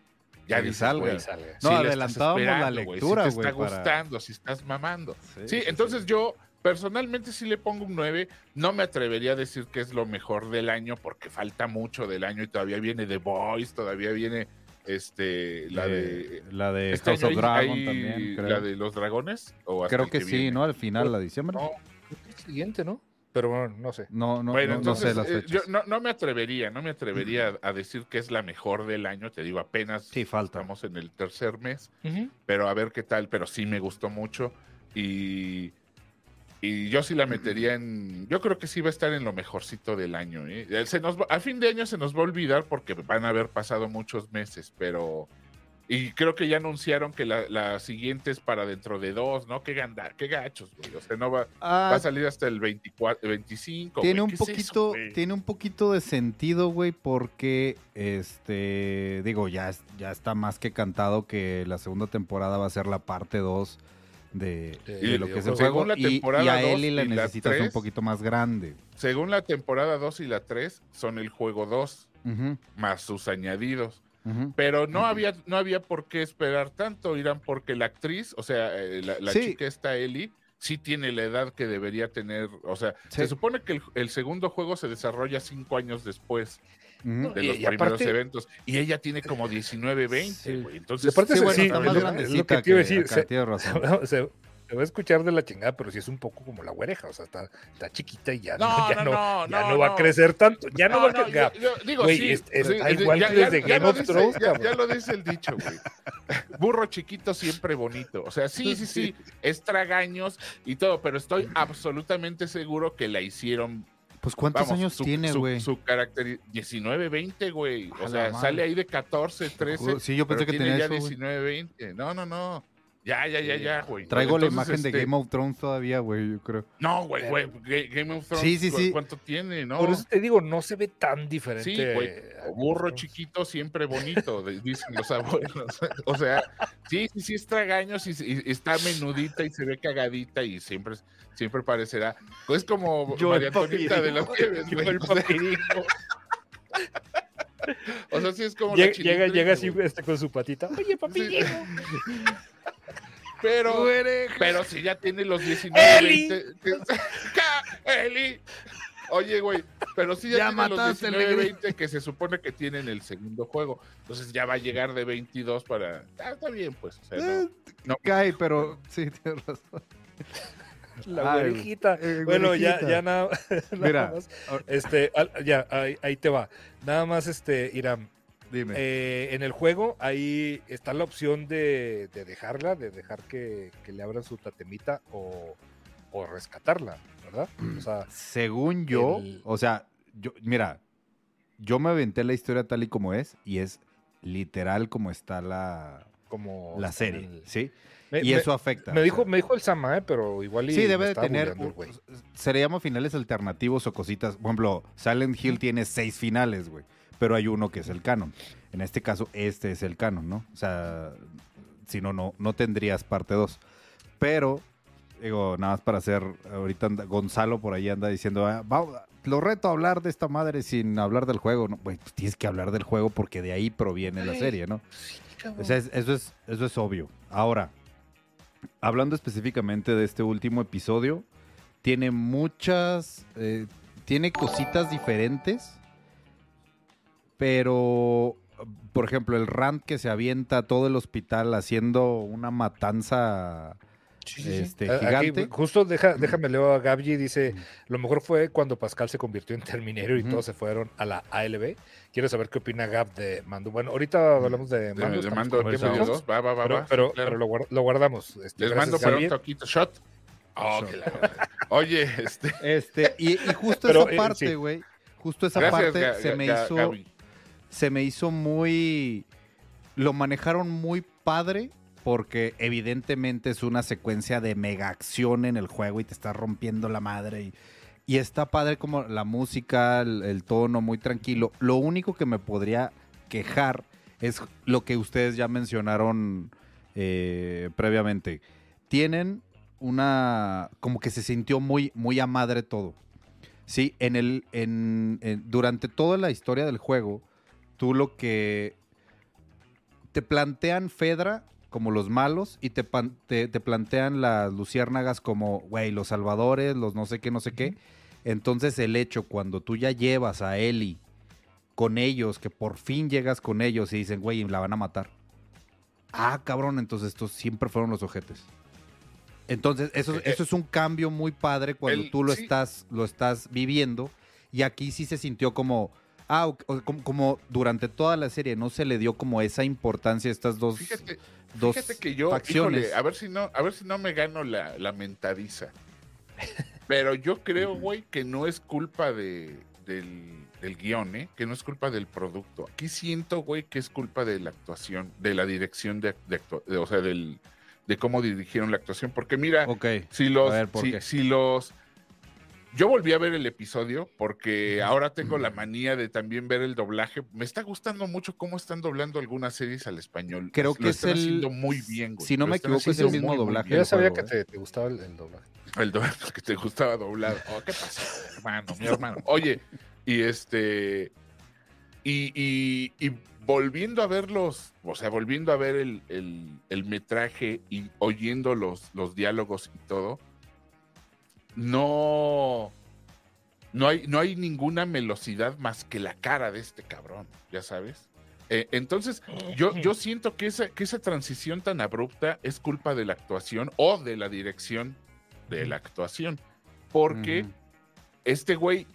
ya dices, salga. güey, sale. No, sí adelantábamos la esperando, güey, lectura, si te está güey, para- gustando, si estás mamando. Sí, sí, entonces yo personalmente sí le pongo un 9. No me atrevería a decir que es lo mejor del año porque falta mucho del año y todavía viene The Voice, todavía viene este la de la de este House of hay- Dragon hay también, creo. la de los dragones o hasta Creo que, sí, viene? ¿no? Al final, la diciembre. No, el siguiente, ¿no? Pero bueno, no sé. No, no, bueno, no, no entonces sé las eh, fechas. yo no, no me atrevería, no me atrevería a decir que es la mejor del año, te digo, apenas Sí, falta. estamos en el tercer mes, pero a ver qué tal, pero sí me gustó mucho y, y yo sí la metería en, yo creo que sí va a estar en lo mejorcito del año. ¿eh? Eh, Se nos va- a fin de año se nos va a olvidar porque van a haber pasado muchos meses, pero... Y creo que ya anunciaron que la, la siguiente es para dentro de dos, ¿no? Qué gandar, qué gachos, güey. O sea, no va, Ah, va a salir hasta el 24, 25. tiene güey. un ¿Qué es eso, poquito, tiene un poquito de sentido, güey, porque este, digo, ya, ya está más que cantado que la segunda temporada va a ser la parte 2 de, lo que es el según juego. la Y, a Ellie la y la necesitas un poquito más grande. Según la temporada 2 y la 3, son el juego 2, Ujú, más sus añadidos. Pero no había, no había por qué esperar tanto, Irán, porque la actriz, o sea, eh, la, la Sí. chica esta Ellie, sí tiene la edad que debería tener. O sea, Sí. se supone que el, el segundo juego se desarrolla cinco años después De Y- los y primeros aparte- eventos. Y ella tiene como 19, 20, Sí. güey. Entonces, aparte Sí, se- bueno, sí, está es más lo- grandecita es lo que te iba a decir, acá, se- tienes razón. se, se va a escuchar de la chingada, pero sí es un poco como la güereja, o sea, está, está chiquita y ya no, No, ya no, no, ya no, no va a crecer tanto, ya no, va a crecer. digo, Güey, sí, es- es- sí, está es- igual ya- que desde ya Game lo of dice- Thrones, ya lo dice el dicho, güey. Burro chiquito siempre bonito. O sea, sí, sí, sí, es tragaños y todo, pero estoy absolutamente seguro que la hicieron. Pues ¿cuántos vamos, años su- tiene, su- güey? Su, carácter 19, 20, güey. O sea, madre. sale ahí de 14, 13. Sí, yo pensé pero que tiene tenía ya eso, güey. 19, 20. No, no, no. Ya, ya, ya, ya, güey. Traigo la imagen de este, Game of Thrones todavía, güey, yo creo. No, güey, güey. Ga- Game of Thrones. Sí, sí, ¿cu- sí. ¿Cuánto tiene? No. Por eso te digo, no se ve tan diferente. Sí, güey. Burro chiquito, siempre bonito, dicen los abuelos. O sea, sí, sí, sí, es tragaños y, y está menudita y se ve cagadita y siempre, siempre parecerá. Pues como Yo María el Antonieta de las Nieves, Yo güey. el O sea, papirismo. O sea, sí es como. la Llega, llega, llega así este, con su patita. Oye, papi, Sí. Pero, pero si ya tiene los 19, ¡Eli! 20. que- ¡Ca- ¡Eli! Oye, güey, pero si ya, Ya tiene los mataste al 19, negrito. 20 que se supone que tiene en el segundo juego. Entonces ya va a llegar de 22 para. Ah, está bien, pues. O sea, no- Eh, no. Cae, pero sí, tienes razón. La Ay, güerejita. eh, Bueno, ya, güerejita. ya nada, nada Mira, más. Este, al- ya, ahí, ahí te va. Nada más, este, Irán. Dime. eh, en el juego, ahí está la opción de, de dejarla, de dejar que, que le abran su tatemita o, o rescatarla, ¿verdad? O sea, Según yo, el- o sea, yo, mira, yo me aventé la historia tal y como es y es literal como está la, como. la serie, el- ¿sí? Me- y me- eso afecta. Me dijo, sea, me dijo el Sama, ¿eh? pero igual y sí, debe de tener, se le llama finales alternativos o cositas. Por ejemplo, Silent Hill tiene seis finales, güey, pero hay uno que es el canon. En este caso, este es el canon, ¿no? O sea, si no, no, no tendrías parte 2. Pero, digo, nada más para hacer, ahorita anda- Gonzalo por ahí anda diciendo, "Ah, va- lo reto a hablar de esta madre sin hablar del juego, ¿no? Pues tienes que hablar del juego porque de ahí proviene la serie, ¿no? Sí, O sea, es- eso, es, eso es obvio. Ahora, hablando específicamente de este último episodio, tiene muchas, eh, tiene cositas diferentes, pero por ejemplo, el rant que se avienta todo el hospital haciendo una matanza este, aquí, gigante. justo deja, déjame leo a Gabji, dice, lo mejor fue cuando Pascal se convirtió en Terminator y todos se fueron a la ALB. Quiero saber qué opina Gab de Mando. Bueno, ahorita hablamos de De, Mando. de estamos mando dos, va, va, va, Pero, va, pero, claro. pero lo, lo guardamos. Este, Les gracias, mando para un toquito shot. Oh, Shot. que la- Oye, este. Este, y, y justo Pero, esa eh, parte, sí. güey. Justo esa Gracias, parte se me hizo. Se me hizo muy... Lo manejaron muy padre porque evidentemente es una secuencia de mega acción en el juego y te está rompiendo la madre. Y, y está padre como la música, el, tono, muy tranquilo. Lo único que me podría quejar es lo que ustedes ya mencionaron eh, previamente. Tienen una... como que se sintió muy, muy a madre todo. Sí, en el, en- durante toda la historia del juego, tú lo que te plantean Fedra como los malos y te, pan- te, te plantean las luciérnagas como, güey, los salvadores, los no sé qué, no sé qué. Entonces el hecho cuando tú ya llevas a Ellie con ellos, que por fin llegas con ellos y dicen, güey, la van a matar. Ah, cabrón, entonces estos siempre fueron los ojetes. Entonces, eso, Eh, eso es un cambio muy padre cuando el- tú lo sí. estás, lo estás viviendo. Y aquí sí se sintió como, ah, o- o como, como durante toda la serie no se le dio como esa importancia a estas dos, Fíjate, dos fíjate que yo, facciones. híjole, a ver si no, a ver si no me gano la, la mentadiza. Pero yo creo, güey, que no es culpa de, del, del guion, ¿eh? Que no es culpa del producto. Aquí siento, güey, que es culpa de la actuación, de la dirección de, de de- o sea, del, de cómo dirigieron la actuación. Porque mira, si los, A ver, ¿por si, qué? si los, yo volví a ver el episodio porque ahora tengo la manía de también ver el doblaje. Me está gustando mucho cómo están doblando algunas series al español. Creo Lo que es están el- haciendo muy bien, güey. si no Lo me equivoco, es el mismo muy, muy doblaje Yo sabía juego, que te, te gustaba el, el doblaje. El doblaje que te gustaba doblado. Oh, ¿Qué pasó, hermano? Mi hermano. Oye, y este. Y, y- y volviendo a ver los. O sea, volviendo a ver el, el- el metraje y oyendo los, los diálogos y todo. No. No hay, no hay ninguna velocidad más que la cara de este cabrón, ya sabes. Eh, entonces, yo, yo siento que esa, que esa transición tan abrupta es culpa de la actuación o de la dirección de la actuación. Porque este güey,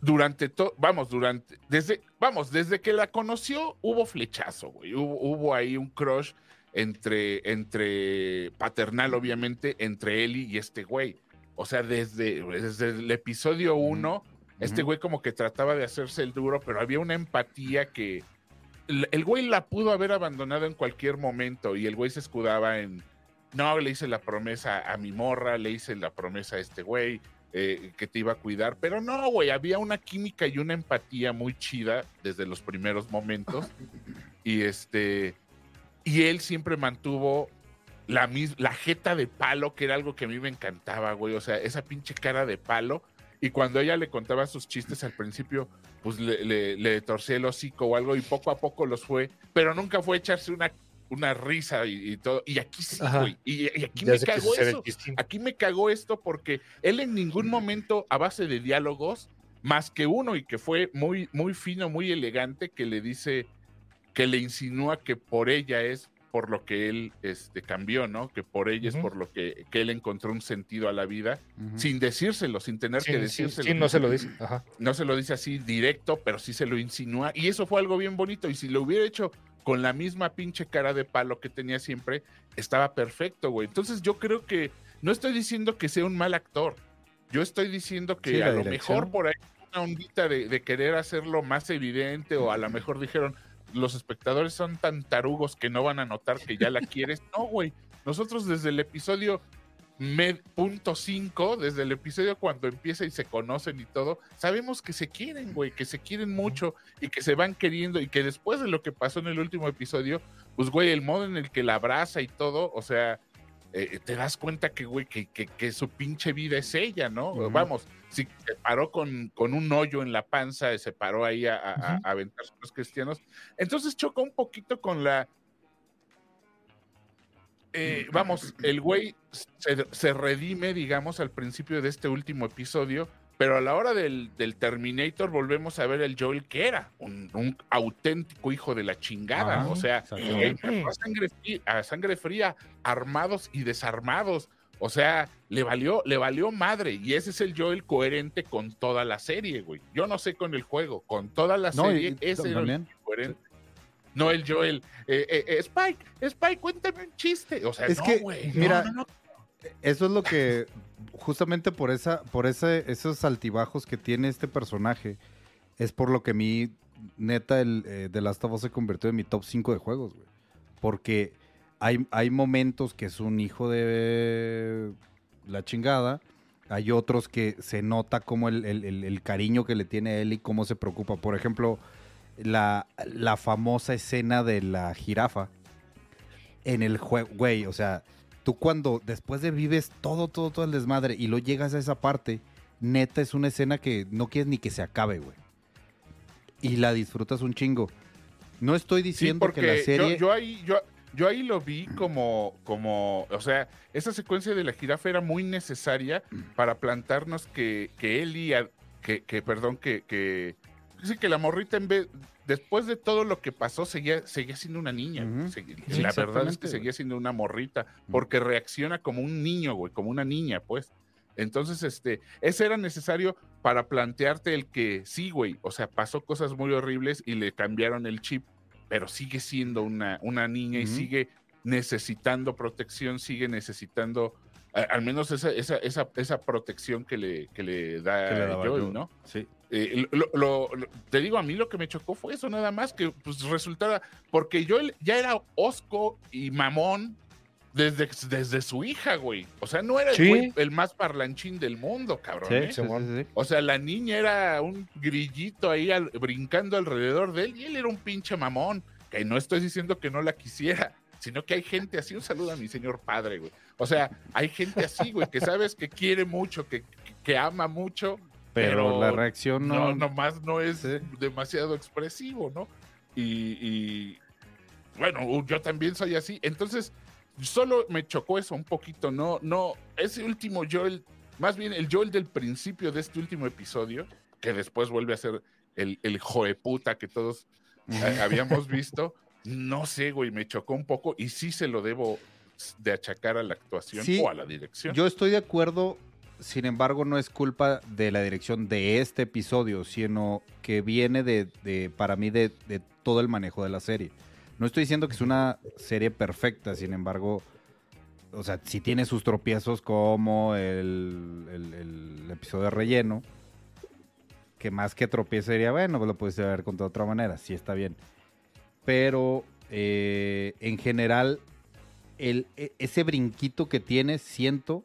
durante todo, vamos, durante, desde, vamos, desde que la conoció, hubo flechazo, güey. Hubo, hubo ahí un crush entre, entre, paternal, obviamente, entre Eli y este güey. O sea, desde, desde el episodio uno, este Ujú. güey como que trataba de hacerse el duro, pero había una empatía que el, el güey la pudo haber abandonado en cualquier momento y el güey se escudaba en, no, le hice la promesa a mi morra, le hice la promesa a este güey eh, que te iba a cuidar, pero no, güey, había una química y una empatía muy chida desde los primeros momentos y este, y él siempre mantuvo la, mis- la jeta de palo, que era algo que a mí me encantaba, güey, o sea, esa pinche cara de palo. Y cuando ella le contaba sus chistes al principio, pues le, le, le torcía el hocico o algo y poco a poco los fue, pero nunca fue echarse una, una risa y, y todo. Y aquí sí, Ajá. güey. Y, y aquí Ya me cagó eso. Aquí me cagó esto porque él en ningún momento, a base de diálogos, más que uno y que fue muy, muy fino, muy elegante, que le dice, que le insinúa que por ella es por lo que él este, cambió, ¿no? Que por ella es por lo que, que él encontró un sentido a la vida, sin decírselo, sin tener Sí, que decírselo. sí, no se lo dice. Ajá. No se lo dice así directo, pero sí se lo insinúa. Y eso fue algo bien bonito. Y si lo hubiera hecho con la misma pinche cara de palo que tenía siempre, estaba perfecto, güey. Entonces yo creo que no estoy diciendo que sea un mal actor. Yo estoy diciendo que a lo mejor por ahí una ondita de, de querer hacerlo más evidente o a lo mejor dijeron, los espectadores son tan tarugos que no van a notar que ya la quieres. No, güey. Nosotros desde el episodio med- punto 5, desde el episodio cuando empieza y se conocen y todo, sabemos que se quieren, güey, que se quieren mucho y que se van queriendo y que después de lo que pasó en el último episodio, pues, güey, el modo en el que la abraza y todo, o sea, eh, te das cuenta que, güey, que, que- que su pinche vida es ella, ¿no? Vamos, si se paró con, con un hoyo en la panza, se paró ahí a, a- a- a aventarse a los cristianos, entonces choca un poquito con la eh, vamos, el güey se, se redime, digamos, al principio de este último episodio, pero a la hora del, del Terminator volvemos a ver el Joel que era, un, un auténtico hijo de la chingada. Ajá, o sea, mató a sangre, fría, a sangre fría, armados y desarmados. O sea, le valió, le valió madre. Y ese es el Joel coherente con toda la serie, güey. Yo no sé con el juego, con toda la No, serie, y- ese era el coherente. No el Joel. eh, eh, eh, Spike, Spike, cuéntame un chiste. O sea, Es no, que, mira, no, no. Eso es lo que, justamente por esa, por ese, esos altibajos que tiene este personaje, es por lo que mí, neta, el eh, The Last of Us se convirtió en mi top 5 de juegos, güey. Porque hay, hay momentos que es un hijo de la chingada, hay otros que se nota como el- el cariño que le tiene a él y cómo se preocupa. Por ejemplo, la, la famosa escena de la jirafa en el juego, güey, o sea, tú cuando después de vives todo, todo, todo el desmadre y lo llegas a esa parte, neta es una escena que no quieres ni que se acabe, güey. Y la disfrutas un chingo. No estoy diciendo que la serie... yo, yo ahí, yo, yo ahí lo vi como, como, o sea, esa secuencia de la jirafa era muy necesaria para plantarnos que, que Ellie, a- que, que, perdón, que, que, sí, que la morrita en vez, después de todo lo que pasó, seguía, seguía siendo una niña. Sí, la verdad es que seguía siendo una morrita, porque reacciona como un niño, güey, como una niña, pues. Entonces, este, ese era necesario para plantearte el que sí, güey, o sea, pasó cosas muy horribles y le cambiaron el chip, pero sigue siendo una, una niña y sigue necesitando protección, sigue necesitando al menos esa, esa, esa, esa protección que le, que le da que le Joel. ¿no? Sí. Eh, lo- lo- lo- te digo, a mí lo que me chocó fue eso, nada más que pues resultara, porque Joel ya era osco y mamón desde, desde su hija, güey. O sea, no era el, Sí. güey- el más parlanchín del mundo, cabrón. Sí, ¿eh? sí. O sea, la niña era un grillito ahí al- brincando alrededor de él y él era un pinche mamón. Que no estoy diciendo que no la quisiera, sino que hay gente así. Un saludo a mi señor padre, güey. O sea, hay gente así, güey, que sabes que quiere mucho, que, que ama mucho, Pero, Pero la reacción no, no... nomás no es Sí. demasiado expresivo, ¿no? Y, y, bueno, yo también soy así. Entonces, solo me chocó eso un poquito, no, no, ese último Joel, más bien el Joel del principio de este último episodio, que después vuelve a ser el, el joeputa que todos eh, habíamos visto, no sé, güey, me chocó un poco y sí se lo debo de achacar a la actuación Sí, o a la dirección. Yo estoy de acuerdo, sin embargo, no es culpa de la dirección de este episodio, sino que viene de, de- para mí, de, de todo el manejo de la serie. No estoy diciendo que es una serie perfecta, sin embargo, o sea, si tiene sus tropiezos como el, el- episodio de relleno, que más que tropiezo sería, bueno, pues lo pudiste haber contado de otra manera, sí está bien. Pero eh, en general, el, e- ese brinquito que tienes, siento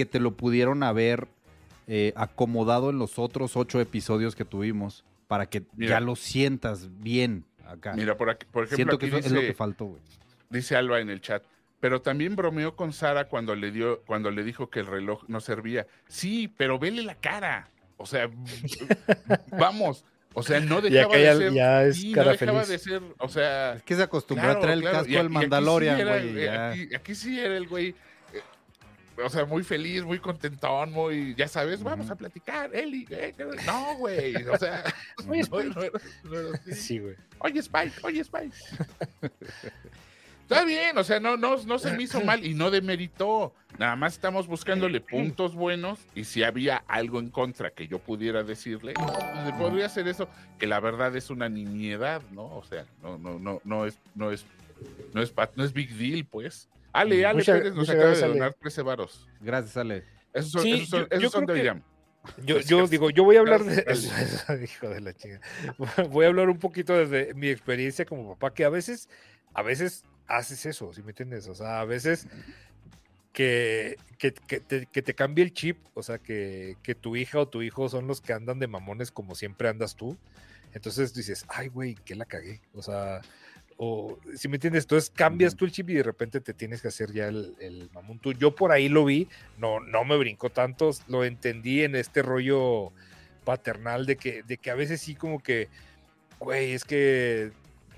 que te lo pudieron haber eh, acomodado en los otros ocho episodios que tuvimos para que Mira. ya lo sientas bien acá. Mira, por, aquí, por ejemplo, siento que aquí eso es lo que faltó, güey. dice Alba en el chat. Pero también bromeó con Sara cuando le dio, cuando le dijo que el reloj no servía. Sí, pero vele la cara. O sea, vamos. O sea, no dejaba ya- de ser. ya es sí, cara no dejaba feliz. de ser. O sea. Es que se acostumbró claro, a traer el claro, casco y del Mandalorian, güey. eh, aquí sí era el güey. O sea, muy feliz, muy contentón, muy, ya sabes, vamos a platicar, Eli. eh, no, güey, o sea, no, no no. Sí, güey. Oye, Spike, oye, Spike. Está bien, o sea, no, no, no se me hizo mal y no demeritó. Nada más estamos buscándole puntos buenos y si había algo en contra que yo pudiera decirle, pues, podría ser eso, que la verdad es una niñedad, ¿no? O sea, no, no, no, no es, no es, no es, pa- no es big deal, pues. Ale, Ale Muchas- Pérez nos acaba gracias, de Ale. donar 13 varos. Gracias, Ale. Esos son, Sí, esos son, yo- esos yo son de Irán. Yo, digo, yo voy a hablar de. Hijo de la chica. Voy a hablar un poquito desde mi experiencia como papá, que a veces, a veces haces eso, ¿sí me entiendes? O sea, a veces que, que, que te, que te cambie el chip, o sea, que, que tu hija o tu hijo son los que andan de mamones como siempre andas tú. Entonces dices, ay, güey, que la cagué. O sea, o si me entiendes, entonces cambias tú el chip y de repente te tienes que hacer ya el, el mamón tú. Yo por ahí lo vi, no, no me brincó tanto, lo entendí en este rollo paternal de que, de que a veces sí como que, güey, es que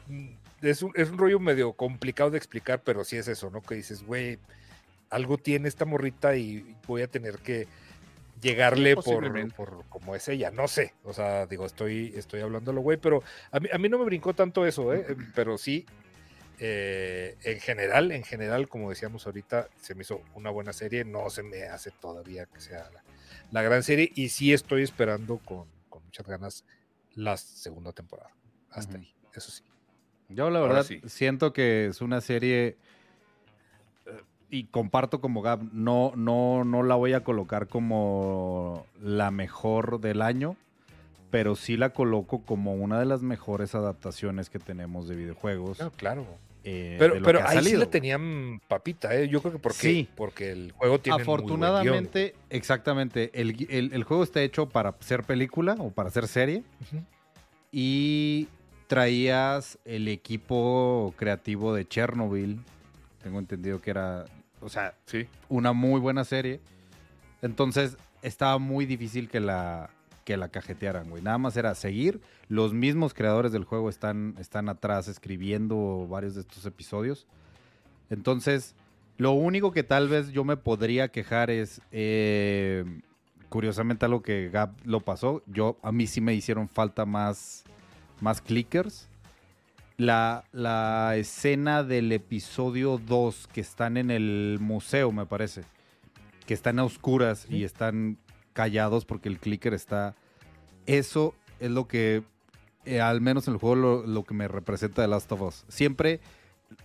mm, es un, es un rollo medio complicado de explicar, pero sí es eso, ¿no? Que dices, güey, algo tiene esta morrita y voy a tener que llegarle por, por como es ella, no sé, o sea, digo, estoy, estoy hablándolo, güey, pero a mí, a mí no me brincó tanto eso, ¿eh? pero sí, eh, en general, en general, como decíamos ahorita, se me hizo una buena serie, no se me hace todavía que sea la, la gran serie y sí estoy esperando con, con muchas ganas la segunda temporada, hasta ahí, eso sí. Yo la verdad sí. siento que es una serie y comparto como Gab, no, no, no la voy a colocar como la mejor del año, pero sí la coloco como una de las mejores adaptaciones que tenemos de videojuegos. No, claro. eh, Pero, pero ahí sí salido, güey. tenían papita, ¿eh? Yo creo que porque, Sí. porque el juego tiene muy buen guion. Afortunadamente, exactamente, el, el- el juego está hecho para ser película o para ser serie y traías el equipo creativo de Chernobyl. Tengo entendido que era, o sea, Sí. una muy buena serie. Entonces estaba muy difícil que la, que la cajetearan, güey. Nada más era seguir. Los mismos creadores del juego están, están atrás escribiendo varios de estos episodios. Entonces, lo único que tal vez yo me podría quejar es, eh, curiosamente, algo que Gab lo pasó. Yo, a mí sí me hicieron falta más, más clickers. La, la escena del episodio 2 que están en el museo, me parece. Que están a oscuras y están callados porque el clicker está... Eso es lo que, eh, al menos en el juego, lo, lo que me representa The Last of Us. Siempre,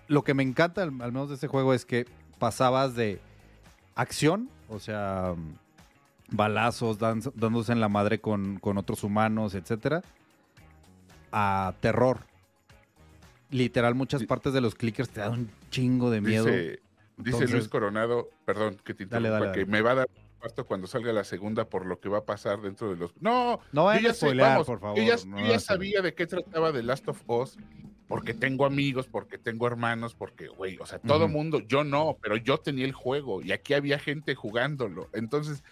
lo que me encanta, al, al menos de ese juego, es que pasabas de acción, o sea, balazos, dándose en la madre con, con otros humanos, etcétera, a terror. Literal, muchas partes de los clickers te dan un chingo de miedo. Dice, Luis Coronado, perdón que te Dale, interrumpa, dale, que dale. me va a dar pasto cuando salga la segunda por lo que va a pasar dentro de los... No, No vayan yo a spoilear, vamos, por favor. Yo ya, no yo ya hagan- sabía de qué trataba The Last of Us, porque tengo amigos, porque tengo hermanos, porque, güey, o sea, todo mundo, yo no, pero yo tenía el juego y aquí había gente jugándolo. Entonces,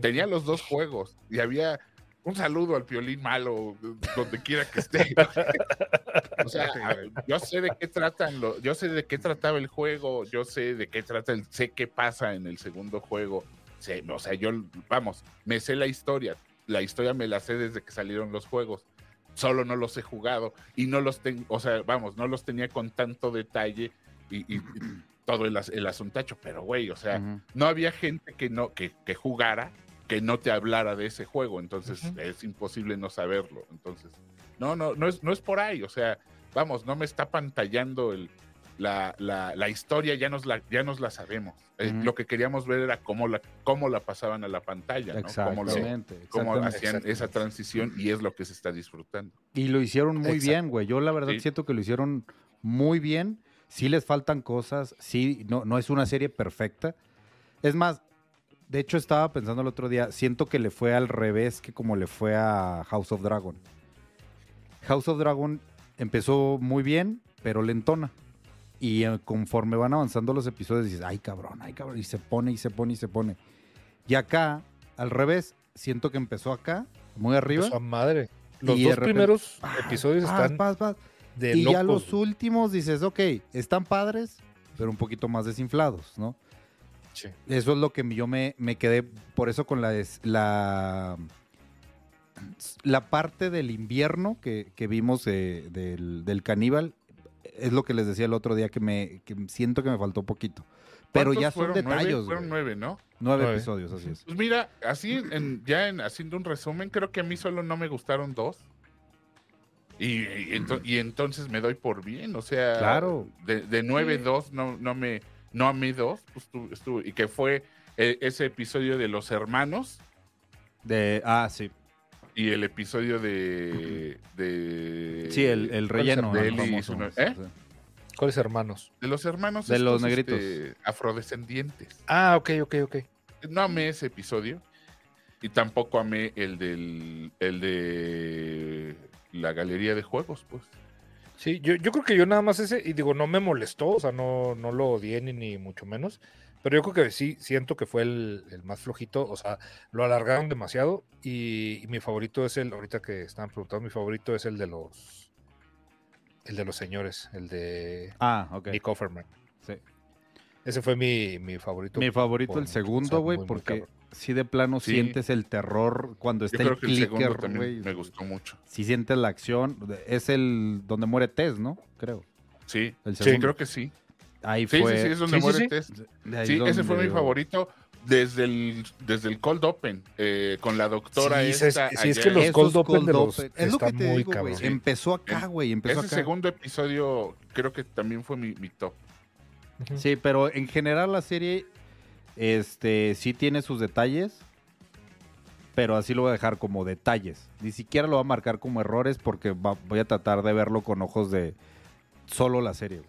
tenía los dos juegos y había un saludo al piolín malo, donde quiera que esté. O sea, yo sé de qué tratan, lo- yo sé de qué trataba el juego, yo sé de qué trata, el, sé qué pasa en el segundo juego. sé- o sea, yo, vamos, me sé la historia. La historia me la sé desde que salieron los juegos. Solo no los he jugado y no los tengo, o sea, vamos, no los tenía con tanto detalle y, y- y todo el, as- el asuntacho, pero güey, o sea, no había gente que no que, que jugara que no te hablara de ese juego entonces es imposible no saberlo entonces no no no es no es por ahí o sea vamos no me está pantallando el la, la, la historia ya nos la ya nos la sabemos Eh, lo que queríamos ver era cómo la cómo la pasaban a la pantalla ¿no? cómo, lo- cómo hacían esa transición y es lo que se está disfrutando Y lo hicieron muy Exacto. bien, güey. Yo la verdad Sí. siento que lo hicieron muy bien. Sí les faltan cosas. Sí, no, no es una serie perfecta. Es más, de hecho estaba pensando el otro día, siento que le fue al revés que como le fue a House of Dragon. House of Dragon empezó muy bien, pero lentona. Y eh, conforme van avanzando los episodios dices, ay cabrón, ay cabrón, y se pone y se pone y se pone. Y acá, al revés, siento que empezó acá, muy arriba. Empezó a madre. Los dos repente- primeros episodios están de Y ya los últimos dices, ok, están padres, pero un poquito más desinflados, ¿no? Sí. Eso es lo que yo me, me quedé, por eso con la, la, la parte del invierno que, que vimos de- del, del caníbal, es lo que les decía el otro día que me que siento que me faltó poquito. Pero ¿Cuántos ya son fueron? ¿Nueve? detalles, fueron güey. nueve no Nueve Nueve. episodios, así es. Pues mira, así en, ya en, haciendo un resumen, creo que a mí solo no me gustaron dos. Y, y ento- y entonces me doy por bien, o sea, Claro. de, de nueve, dos, no, no me, no amé dos, pues estuvo- estuvo- y que fue eh, ese episodio de los hermanos De, ah, sí. y el episodio de, de Sí, el, el relleno. de él famoso, ¿eh? sí. ¿Cuáles hermanos? de los hermanos De los negritos. este, afrodescendientes. Ah, ok, ok, ok. no amé ese episodio y tampoco amé el del el de la galería de juegos, pues. Sí, yo, yo creo que yo nada más ese, y digo, no me molestó, o sea, no, no lo odié ni, ni mucho menos, pero yo creo que sí, siento que fue el, el más flojito, o sea, lo alargaron demasiado y, y mi favorito es el, ahorita que estaban preguntando, mi favorito es el de los, El de los señores, el de Ah, ok. Nick Offerman. Sí. Ese fue mi, mi favorito. Mi favorito por el segundo, güey, muy si de plano Sí. sientes el terror cuando Yo está creo el que el segundo clicker, también me gustó mucho. Si sientes la acción, es el donde muere Tess, ¿no? Creo. Sí, El sí, creo que sí. Ahí Sí, fue. sí, sí, es donde Sí, sí, muere sí. Tess. Sí, ese fue donde mi yo- favorito desde el, desde el Cold Open, eh, con la doctora Sí, esta. es- sí, es que los Cold Open de los Open, Es lo que te muy digo, güey. Empezó acá, güey. Empezó Ese acá. segundo episodio creo que también fue mi, mi top. Ujú. Sí, pero en general la serie este sí tiene sus detalles, pero así lo voy a dejar como detalles. Ni siquiera lo voy a marcar como errores porque va- voy a tratar de verlo con ojos de solo la serie.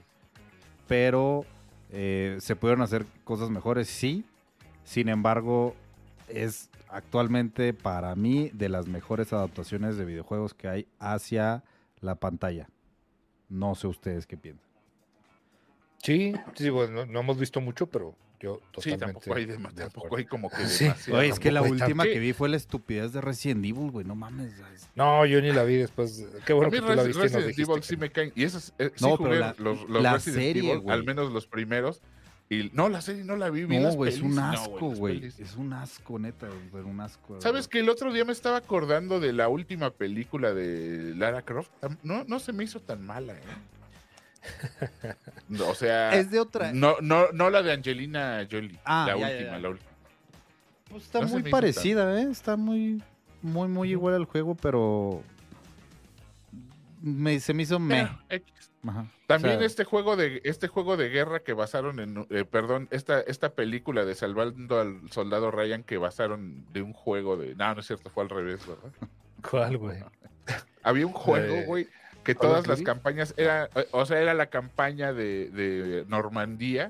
Pero eh, se pudieron hacer cosas mejores, sí. Sin embargo, es actualmente para mí de las mejores adaptaciones de videojuegos que hay hacia la pantalla. No sé ustedes qué piensan. Sí, sí, bueno, no, no hemos visto mucho, pero yo Sí, totalmente. tampoco hay, tampoco hay como que Sí. Oye, es que la última que vi fue la estupidez de Resident Evil, güey. No mames. es- No, yo ni la vi después. Qué A bueno mí que tú la viste y nos Resident dijiste. Evil sí me caen. Y esos, eh, sí No, jugué pero la- los, los la Resident serie, Evil, güey. al menos los primeros. Y no, la serie no la vi. vi No, güey, es un no, asco, güey. es un asco, neta, güey, un asco. ¿Sabes que el otro día me estaba acordando de la última película de Lara Croft? No, no se me hizo tan mala, ¿eh? No, O sea, Es de otra. no, no, no la de Angelina Jolie, Ah, la ya, última, ya. la última. Pues está no muy parecida, ¿eh? Está muy, muy, muy igual al juego, pero. Me, se me hizo me. Ajá. También O sea, este juego de este juego de guerra que basaron en eh, perdón esta esta película de salvando al soldado Ryan que basaron de un juego de no no es cierto fue al revés verdad ¿Cuál, güey? había un juego Eh, güey que todas las campañas era eh, o sea era la campaña de, de Normandía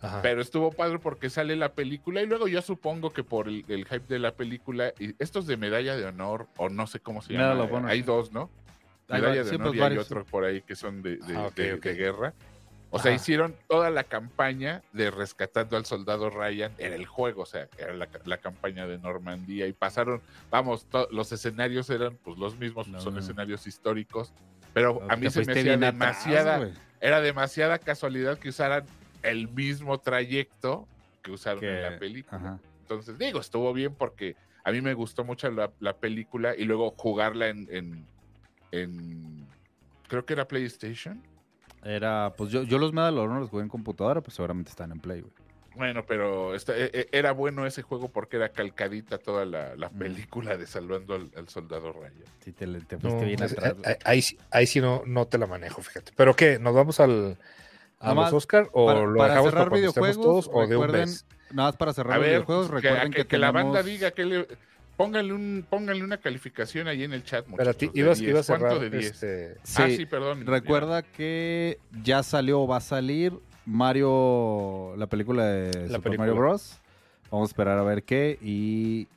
Ajá. pero estuvo padre porque sale la película y luego yo supongo que por el, el hype de la película y estos de medalla de honor o no sé cómo se llama hay dos no medalla de sí, honor pues y hay varios, otro por ahí que son de, de- Ah, de- de guerra. O sea, Ajá. hicieron toda la campaña de rescatando al soldado Ryan. Era el juego, o sea, era la, la campaña de Normandía. Y pasaron, vamos, to- los escenarios eran pues los mismos, No, son escenarios históricos. Pero a mí se me fuiste hacía atrás, demasiada, era demasiada casualidad que usaran el mismo trayecto que usaron Que- en la película. Ajá. Entonces, digo, estuvo bien porque a mí me gustó mucho la, la película y luego jugarla en, en, en- creo que era PlayStation. Era, pues yo, yo los Medal of Honor los jugué en computadora, pues seguramente están en Play, güey. Bueno, pero esta- e- e- era bueno ese juego porque era calcadita toda la, la Mm. película de Salvando al, al Soldado Ryan. Sí, te, te No, fuiste bien pues, atrás. ahí- ahí, ahí sí- ahí sí no, no te la manejo, fíjate. ¿Pero qué? ¿Nos vamos al, a los Oscar o para- lo para dejamos cerrar para videojuegos, todos o de un mes? Nada más para cerrar A ver, videojuegos, que, recuerden que- que, que la banda tenemos- diga que le... Pónganle, un, pónganle una calificación ahí en el chat, muchachos. ibas, 10. ibas a cerrar ¿Cuánto de 10? este, Sí, ah, sí, perdón. Recuerda que ya salió o va a salir Mario, la película de La Super película. Mario Bros. Vamos a esperar a ver qué y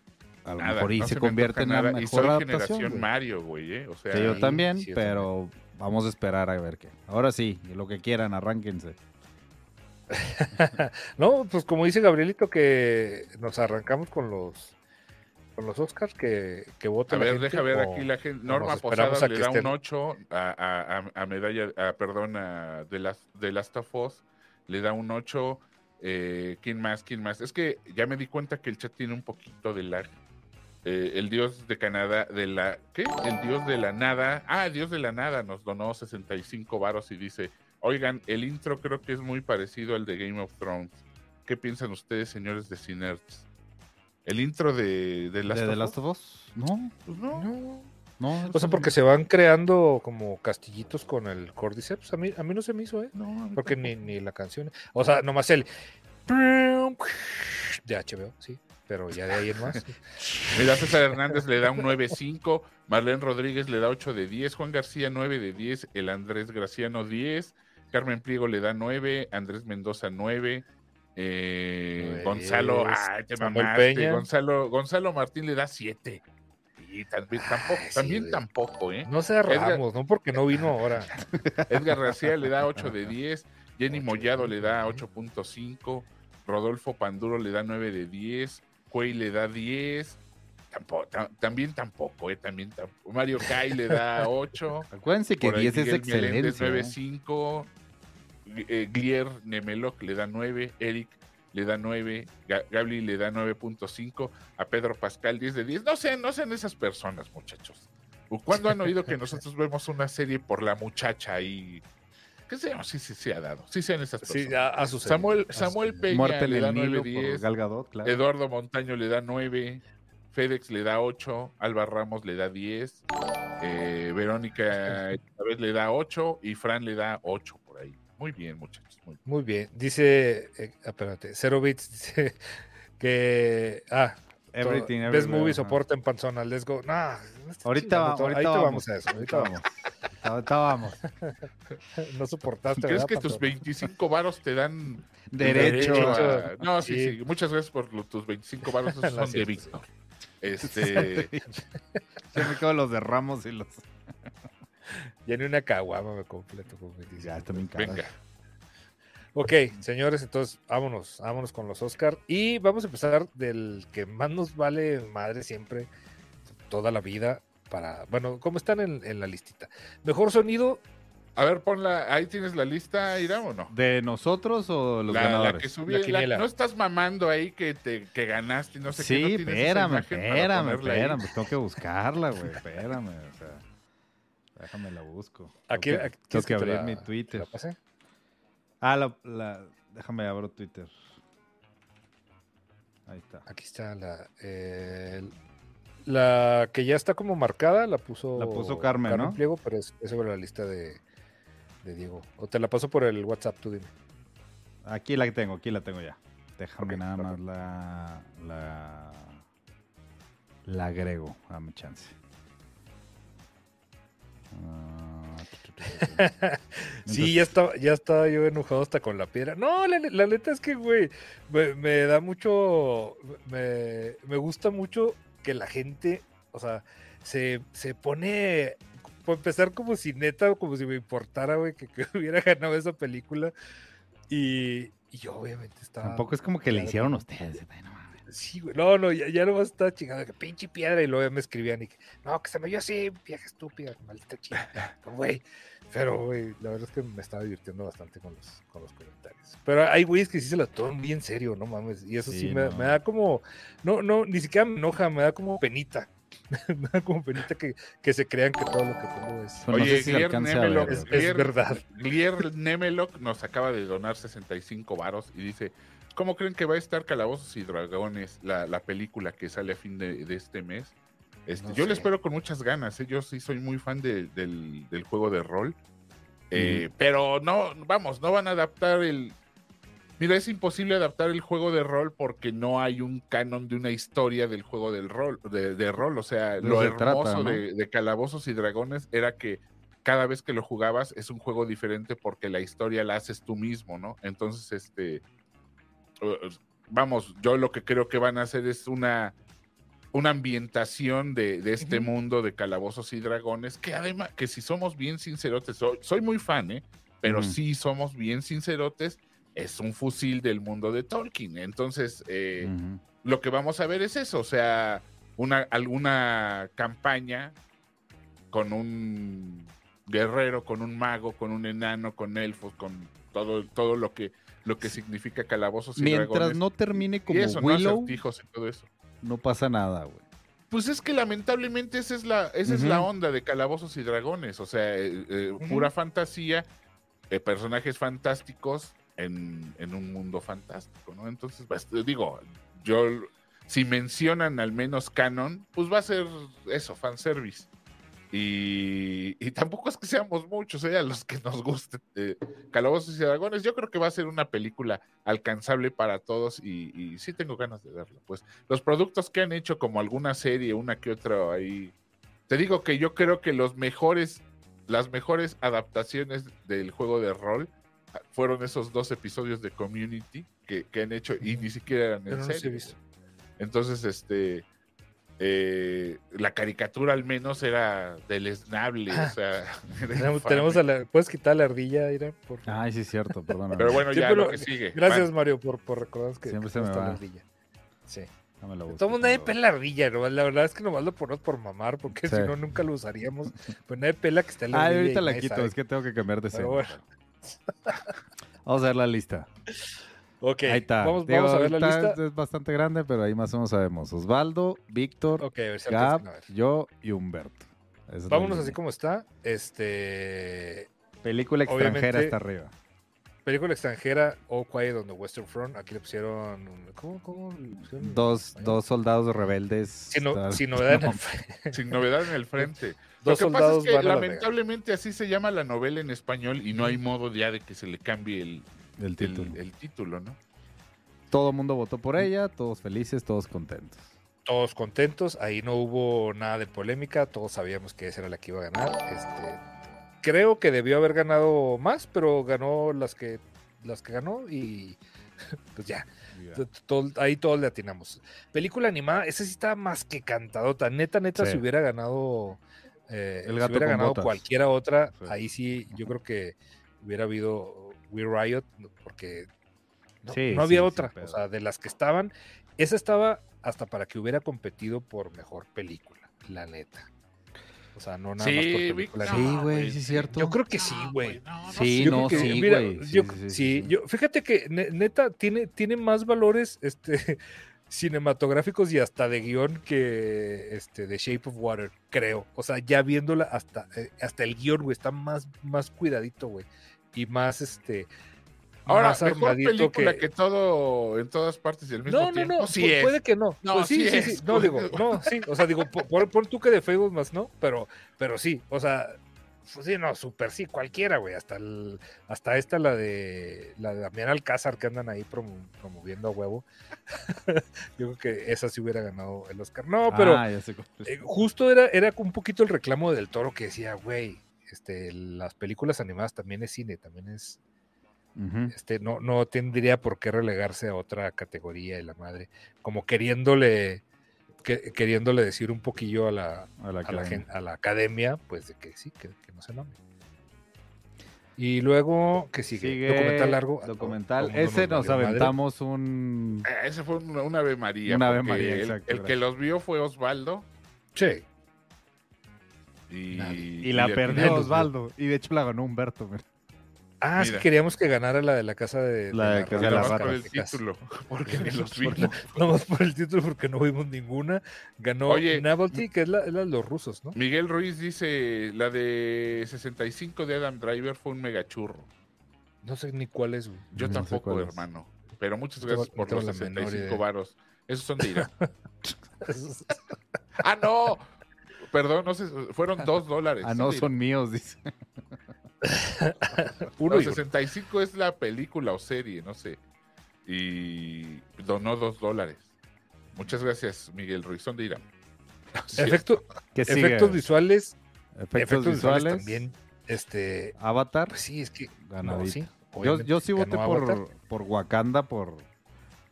a lo Nada, mejor y no se, me convierte en la nada. Y mejor soy adaptación. generación güey. Mario, güey, ¿eh? O sea, Sí, yo también, sí, pero vamos a esperar a ver qué. Ahora sí, lo que quieran, arránquense. No, pues como dice Gabrielito, que nos arrancamos con los con los Oscars, que, que vote A la ver, gente, deja ver aquí la gente. Norma Posada le da estén. un 8 a, a- a- a medalla, a, perdón, a de las de Last of Us, le da un 8. Eh, ¿Quién más? ¿Quién más? Es que ya me di cuenta que el chat tiene un poquito de lag. Eh, el dios de Canadá, de la. ¿Qué? El dios de la nada. Ah, el dios de la nada nos donó 65 varos y dice: Oigan, el intro creo que es muy parecido al de Game of Thrones. ¿Qué piensan ustedes, señores de Cinerts? El intro de, de Last ¿De of Last Us? of Us? No, Pues no. No. no. O sea, porque se van creando como castillitos con el Cordyceps. A mí, a mí no se me hizo, ¿eh? No, Porque ni, ni la canción. O sea, nomás el. De HBO, sí. Pero ya de ahí en más. Mira, César Hernández le da un 9.5, Marlene Rodríguez le da 8 de 10, Juan García 9 de 10, el Andrés Graciano 10, Carmen Pliego le da 9, Andrés Mendoza 9, eh, Gonzalo, ay, te Samuel mamaste. Gonzalo, Gonzalo Martín le da 7. Y también, tampoco, sí, también güey. tampoco, ¿eh? No se Ramos, ¿no? Porque no vino ahora. Edgar García le da 8 de 10, Jenny Mollado le da 8.5, Rodolfo Panduro le da 9 de 10, Cuey le da 10. tampoco, ta- también tampoco, eh, también tampoco. Mario Kai le da 8. Acuérdense que Por ahí 10 es. ¿eh? 9.5. Eh, Glier Nemeloc le da 9. Eric le da 9. Ga- Gabli le da 9.5. A Pedro Pascal 10 de 10. No sean, no sean esas personas, muchachos. ¿Cuándo han oído que nosotros vemos una serie por la muchacha y. ¿Qué se llama? Sí, sí, sí ha dado. Sí sean esas personas. Sí, a, a sucedido. Samuel, Ha Samuel. Peña Muerte le da el Nilo 9 por 10. Gal Gadot, claro. Eduardo Montaño le da 9, FedEx le da 8, Alba Ramos le da 10, eh, Verónica Chávez le da 8 y Fran le da 8 por ahí. Muy bien, muchachos. Muy bien. Muy bien. Dice, eh, espérate, Zero Bits dice que. Ah, Everything, Best everywhere, Movie soporta en Panzona. Let's go. Nah, Ahorita, chingando va- todo. ahorita vamos. vamos a eso. Ahorita vamos. Ahorita vamos. No soportaste. ¿Crees ¿verdad, que tus Panzona? 25 varos te dan Derecho. a- No, sí, Sí. sí. Muchas gracias por lo- tus 25 varos. Esos son de. Víctor. Este, Ya me quedo los de Ramos y los. Ya ni una caguama me completo con 25. Ya, caras. venga. Ok, señores, entonces vámonos, vámonos con los Oscar y vamos a empezar del que más nos vale madre siempre, toda la vida, para, bueno, ¿cómo están en, en la listita? Mejor sonido, A ver, ponla. Ahí tienes la lista, Irán, o no? ¿De nosotros o los La, la ganadores? que subí, La la- no estás mamando ahí que te que ganaste, y no sé qué. sí, no espérame, espérame, espérame. Tengo que buscarla, güey. Espérame. O sea, déjame la busco. aquí, Tengo que, aquí- tengo ¿quieres que te abrir la- mi te Twitter. la pase? Ah, la, la- déjame abrir Twitter. Ahí está. Aquí está la, eh, la que ya está como marcada, la puso, La puso Carmen, ¿no? Pliego, pero es, es sobre la lista de, de Diego. O te la paso por el WhatsApp, tú dime. Aquí la tengo, aquí la tengo ya. Déjame Ok, nada más la, la. La agrego. Dame chance. Ah. Sí, ya estaba, ya estaba yo enojado hasta con la piedra. No, la, la neta es que, güey, me, me da mucho, me, me gusta mucho que la gente, o sea, se, se pone, por empezar como si neta, como si me importara, güey, que, que hubiera ganado esa película. Y, y yo obviamente estaba... Tampoco es como que le hicieron ustedes. no. Sí, güey. No, no, ya, ya no estaba chingando, que pinche piedra. Y luego ya me escribían y que, no, que se me vio así, vieja estúpida, maldita chingada. Pero, Güey, pero, güey, la verdad es que me estaba divirtiendo bastante con los, con los comentarios. Pero hay güeyes que sí se la toman bien serio, no mames. Y eso sí, Sí, me, no. me da como, no, no, ni siquiera me enoja, me da como penita. me da como penita que, que se crean que todo lo que pongo es. Pues no Oye, sé si Glier a Nemeloc, ver, Es, güey. es verdad. Glier Nemeloc nos acaba de donar 65 varos y dice, ¿cómo creen que va a estar Calabozos y Dragones, la, la película que sale a fin de, de este mes? Este, No yo le espero con muchas ganas, ¿eh? yo sí soy muy fan de- del, del juego de rol, Eh, pero no, vamos, no van a adaptar el... Mira, es imposible adaptar el juego de rol porque no hay un canon de una historia del juego del rol, de, de rol. O sea, lo trata, hermoso ¿no? de, Calabozos y Dragones era que cada vez que lo jugabas es un juego diferente porque la historia la haces tú mismo, ¿no? Entonces, este, vamos, yo lo que creo que van a hacer es una, una ambientación de, de este mundo de calabozos y dragones, que además, que si somos bien sincerotes, soy, soy muy fan, ¿eh? Pero si somos bien sincerotes, es un fusil del mundo de Tolkien. Entonces, eh, lo que vamos a ver es eso, o sea, una, alguna campaña con un guerrero, con un mago, con un enano, con elfos, con todo, todo lo que lo que significa calabozos y Mientras dragones. no termine y como eso, ¿no? Willow, y todo eso. no pasa nada, güey. Pues es que lamentablemente esa es la, esa es la onda de calabozos y dragones, o sea, eh, eh, pura fantasía, eh, personajes fantásticos en, en un mundo fantástico, ¿no? Entonces, pues, te digo, yo, si mencionan al menos canon, pues va a ser eso, fanservice. Y, y tampoco es que seamos muchos, ¿eh? A los que nos guste eh, Calabozos y Dragones. Yo creo que va a ser una película alcanzable para todos y, y sí tengo ganas de verla. Pues los productos que han hecho, como alguna serie, una que otra ahí. Te digo que yo creo que los mejores, las mejores adaptaciones del juego de rol ah, fueron esos dos episodios de Community que, que han hecho y ni siquiera eran en serie. Entonces, este, eh, la caricatura al menos era deleznable, o sea, era Tenemos, infame. tenemos a la, ¿Puedes quitar la ardilla, Ira? Por favor? Ay, sí, es cierto, perdóname. Pero bueno, Sí, ya pero- lo que sigue. Gracias. Mario, por, por recordarnos que Siempre se me está la va. ardilla. Sí. No me lo busques, Todo nadie pela la ardilla, ¿no? La verdad es que nomás lo ponemos por mamar, porque Sí. si no, nunca lo usaríamos. Pues nadie pela que está en la Ah, ardilla ahorita y la quito, sabe. es que tengo que cambiar de escena. bueno. Vamos a ver la lista. Ok, Ahí está. Vamos, Digo, vamos a ver la lista. Es bastante grande, pero ahí más o menos sabemos. Osvaldo, Víctor, Ok, a ver si Gab, alcanzan a ver. yo y Humberto. Es Vámonos así como está. Este. Película extranjera está arriba. Película extranjera, All Quiet on the Western Front. Aquí le pusieron. ¿Cómo? ¿Cómo? le pusieron? Dos, dos soldados rebeldes. Sin, no- está- sin novedad en No, el frente. Sin novedad en el frente. Dos Lo que pasa es que lamentablemente así se llama la novela en español y no hay modo ya de que se le cambie el, el título. el título, ¿no? Todo el mundo votó por ella, todos felices, todos contentos. Todos contentos. Ahí no hubo nada de polémica. Todos sabíamos que esa era la que iba a ganar. Este, creo que debió haber ganado más, pero ganó las que, las que ganó y pues ya. Todo- ahí todos le atinamos. Película animada, esa sí está más que cantadota. Neta, neta, Sí. si hubiera ganado, eh, El si gato hubiera con ganado botas. cualquiera otra, Sí. ahí sí, yo creo que hubiera habido We Riot, porque no, Sí, no había sí, otra. O sea, de las que estaban, esa estaba hasta para que hubiera competido por mejor película, la neta. O sea, no nada más por Sí, película. Sí, güey, sí es cierto. Yo creo que sí, güey. Sí, Yo no, creo que- sí, mira, güey. yo- Sí, sí, sí, sí, sí. yo, fíjate que ne- neta tiene, tiene más valores este, cinematográficos y hasta de guion que este, de Shape of Water, creo. O sea, ya viéndola hasta, eh, hasta el guion, güey, está más, más cuidadito, güey. Y más este. Ahora, más mejor armadito película que... todo en todas partes y al mismo No, no, tiempo. no, sí pu- es. puede que no. No, Pues sí, sí sí, es, sí. No, güey. digo, no, sí. O sea, digo, po- pon, pon tú que de Facebook más, ¿no? Pero, pero sí, o sea, pues sí, no, súper sí, cualquiera, güey. Hasta el, hasta esta, la de la de Damián Alcázar que andan ahí promo- promoviendo a huevo. Yo creo que esa sí hubiera ganado el Oscar. No, pero Ah, ya sé cuál es. eh, justo era, era un poquito el reclamo del toro que decía, güey, este, las películas animadas también es cine, también es, este, no, no tendría por qué relegarse a otra categoría y la madre, como queriéndole, que- queriéndole decir un poquillo a la, A la a la, academia. gen- a la academia, pues de que sí, que, que no se nombre. Y luego, que sigue? Sigue documental largo. Documental. Todo mundo Ese nos madre. aventamos un. Eh, Ese fue un, un Ave María. Un Ave María, el, exacto, el que los vio fue Osvaldo. Sí. Y, la perdió. Osvaldo. Y de hecho la ganó Humberto. mira. Ah, sí Mira. queríamos que ganara la de la casa de, La de atinó de las nomás por el título, porque ni los Porque- vimos. Nomás por el título porque no vimos ninguna. Ganó Oye, Novelty, que es la, es la de los rusos, ¿no? Miguel Ruiz dice, la de 65 de Adam Driver fue un megachurro. No sé ni cuál es, güey. Yo No tampoco, es. hermano. Pero muchas gracias por no los la menor 65 idea. varos. Esos son de Irán. ah, no. Perdón, no sé, fueron dos dólares. Ah, no, son míos, dice. Uno Los y uno. 65 es la película o serie, no sé. Y donó dos dólares. Muchas gracias, Miguel Ruiz. Son de Irán. Efecto- efectos visuales. Efectos, Efectos visuales visuales. también. Este. Avatar. Pues sí, es que. No, sí, yo, yo sí voté por, Avatar. por Wakanda, por...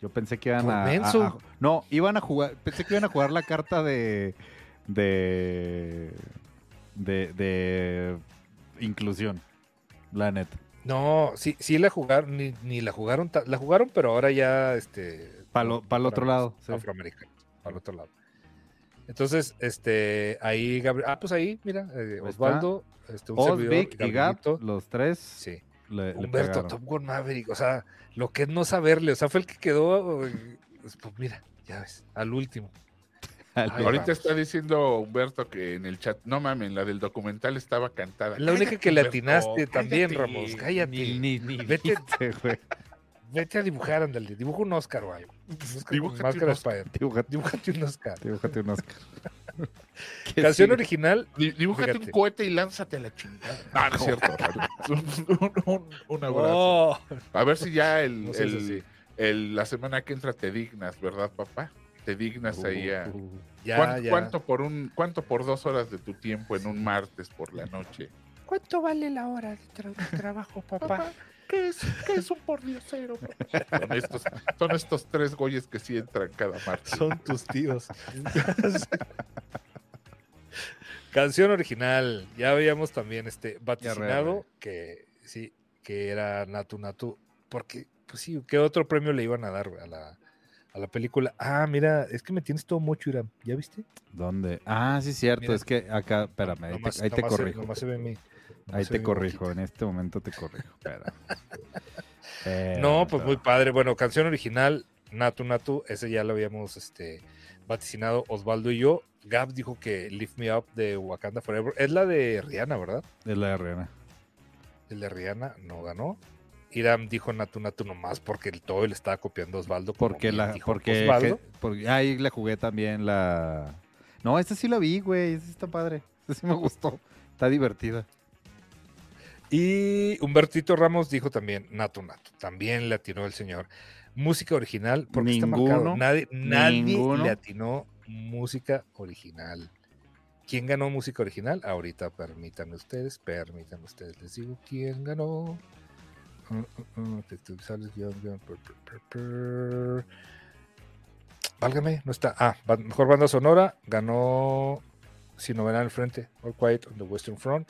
Yo pensé que iban a, a- a- No, iban a jugar... Pensé que iban a jugar la carta de... De... De... de inclusión. La neta. No, sí, sí la jugaron, ni, ni la jugaron, la jugaron, pero ahora ya, este. Para el para otro lado. sí. Afroamericanos, para el otro lado. Entonces, este, ahí Gabriel, ah, pues ahí, mira, eh, Osvaldo, este, un Oz, servidor, Vic y Gab, los tres sí. le, le Humberto, pegaron. Top Gun Maverick, o sea, lo que es no saberle, o sea, fue el que quedó, eh, pues, mira, ya ves, al último. Ahí Ahorita vamos. está diciendo Humberto que en el chat, no mamen, la del documental estaba cantada. La única que le Humberto, atinaste también, cállate. Ramos, cállate. Ni, ni, ni Vete. güey. Vete a dibujar, ándale, dibuja un Oscar o algo. Dibújate un Oscar. Dibújate, Dibújate un Oscar. dibújate un Oscar. ¿Qué Canción original, Di- Dibújate Fíjate. un cohete y lánzate a la chingada. Ah, no es cierto. un, un- un- un abrazo. Oh, A ver si ya no el- la semana que entra te dignas, ¿verdad, papá? Te dignas ahí a... Uh, ya, ¿Cuánto, ya. cuánto por un, ¿Cuánto por dos horas de tu tiempo en un martes por la noche? ¿Cuánto vale la hora de, trabajo, papá? ¿Qué es, qué es un pordiosero? Son estos, son estos tres goyes que sí entran cada martes. Son tus tíos. Canción original. Ya habíamos también este vaticinado que sí, que era Natu Natu. Porque, pues sí, ¿qué otro premio le iban a dar a la, a la película. Ah, mira, es que me tienes todo mucho, Iram. ¿Ya viste? ¿Dónde? Ah, sí, cierto. Mira. es que acá, espérame, ahí, Nomás- te, ahí te nomás se- corrijo. nomás se ve mi- ahí se te corrijo, en este momento te corrijo. Eh, No, pues muy padre. Bueno, canción original, Natu Natu, ese ya lo habíamos este, vaticinado Osvaldo y yo. Gab dijo que Lift Me Up de Wakanda Forever es la de Rihanna, ¿verdad? Es la de Rihanna. El de Rihanna no ganó. Iram dijo Natu Natu nomás porque el todo le estaba copiando a Osvaldo. Porque la, dijo porque, Osvaldo. que- porque ahí le jugué también la. No, esta sí la vi, güey. Esta está padre. Esta sí me gustó. Está divertida. Y Humbertito Ramos dijo también Natu Natu. También le atinó el señor. Música original, porque está Ninguno, marcado. Nadie, nadie le atinó música original. ¿Quién ganó música original? Ahorita permítanme ustedes, permítanme ustedes. Les digo quién ganó. Uh, uh, uh, guion. Válgame, no está. Ah, mejor banda sonora ganó Sin Novena al Frente, All Quiet on the Western Front.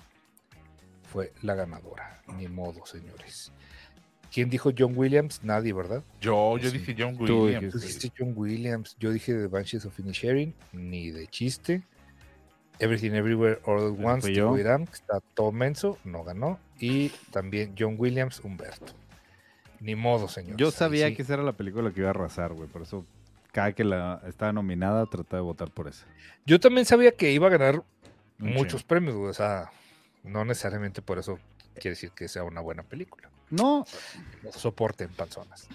Fue la ganadora. Ni modo, señores. ¿Quién dijo John Williams? Nadie, ¿verdad? Yo, yo Sí. dije John Williams. Tú dijiste John Williams. Yo dije The Banshees of Inisherin. Ni de chiste. Everything Everywhere All at Once yo. Wiram, que está todo menso, no ganó. Y también John Williams, Humberto. Ni modo, señor. Yo sabía que esa era la película que iba a arrasar, güey. Por eso, cada que la estaba nominada, trataba de votar por esa. Yo también sabía que iba a ganar muchos premios, güey. O sea, no necesariamente por eso quiere decir que sea una buena película. No, No soporten panzonas.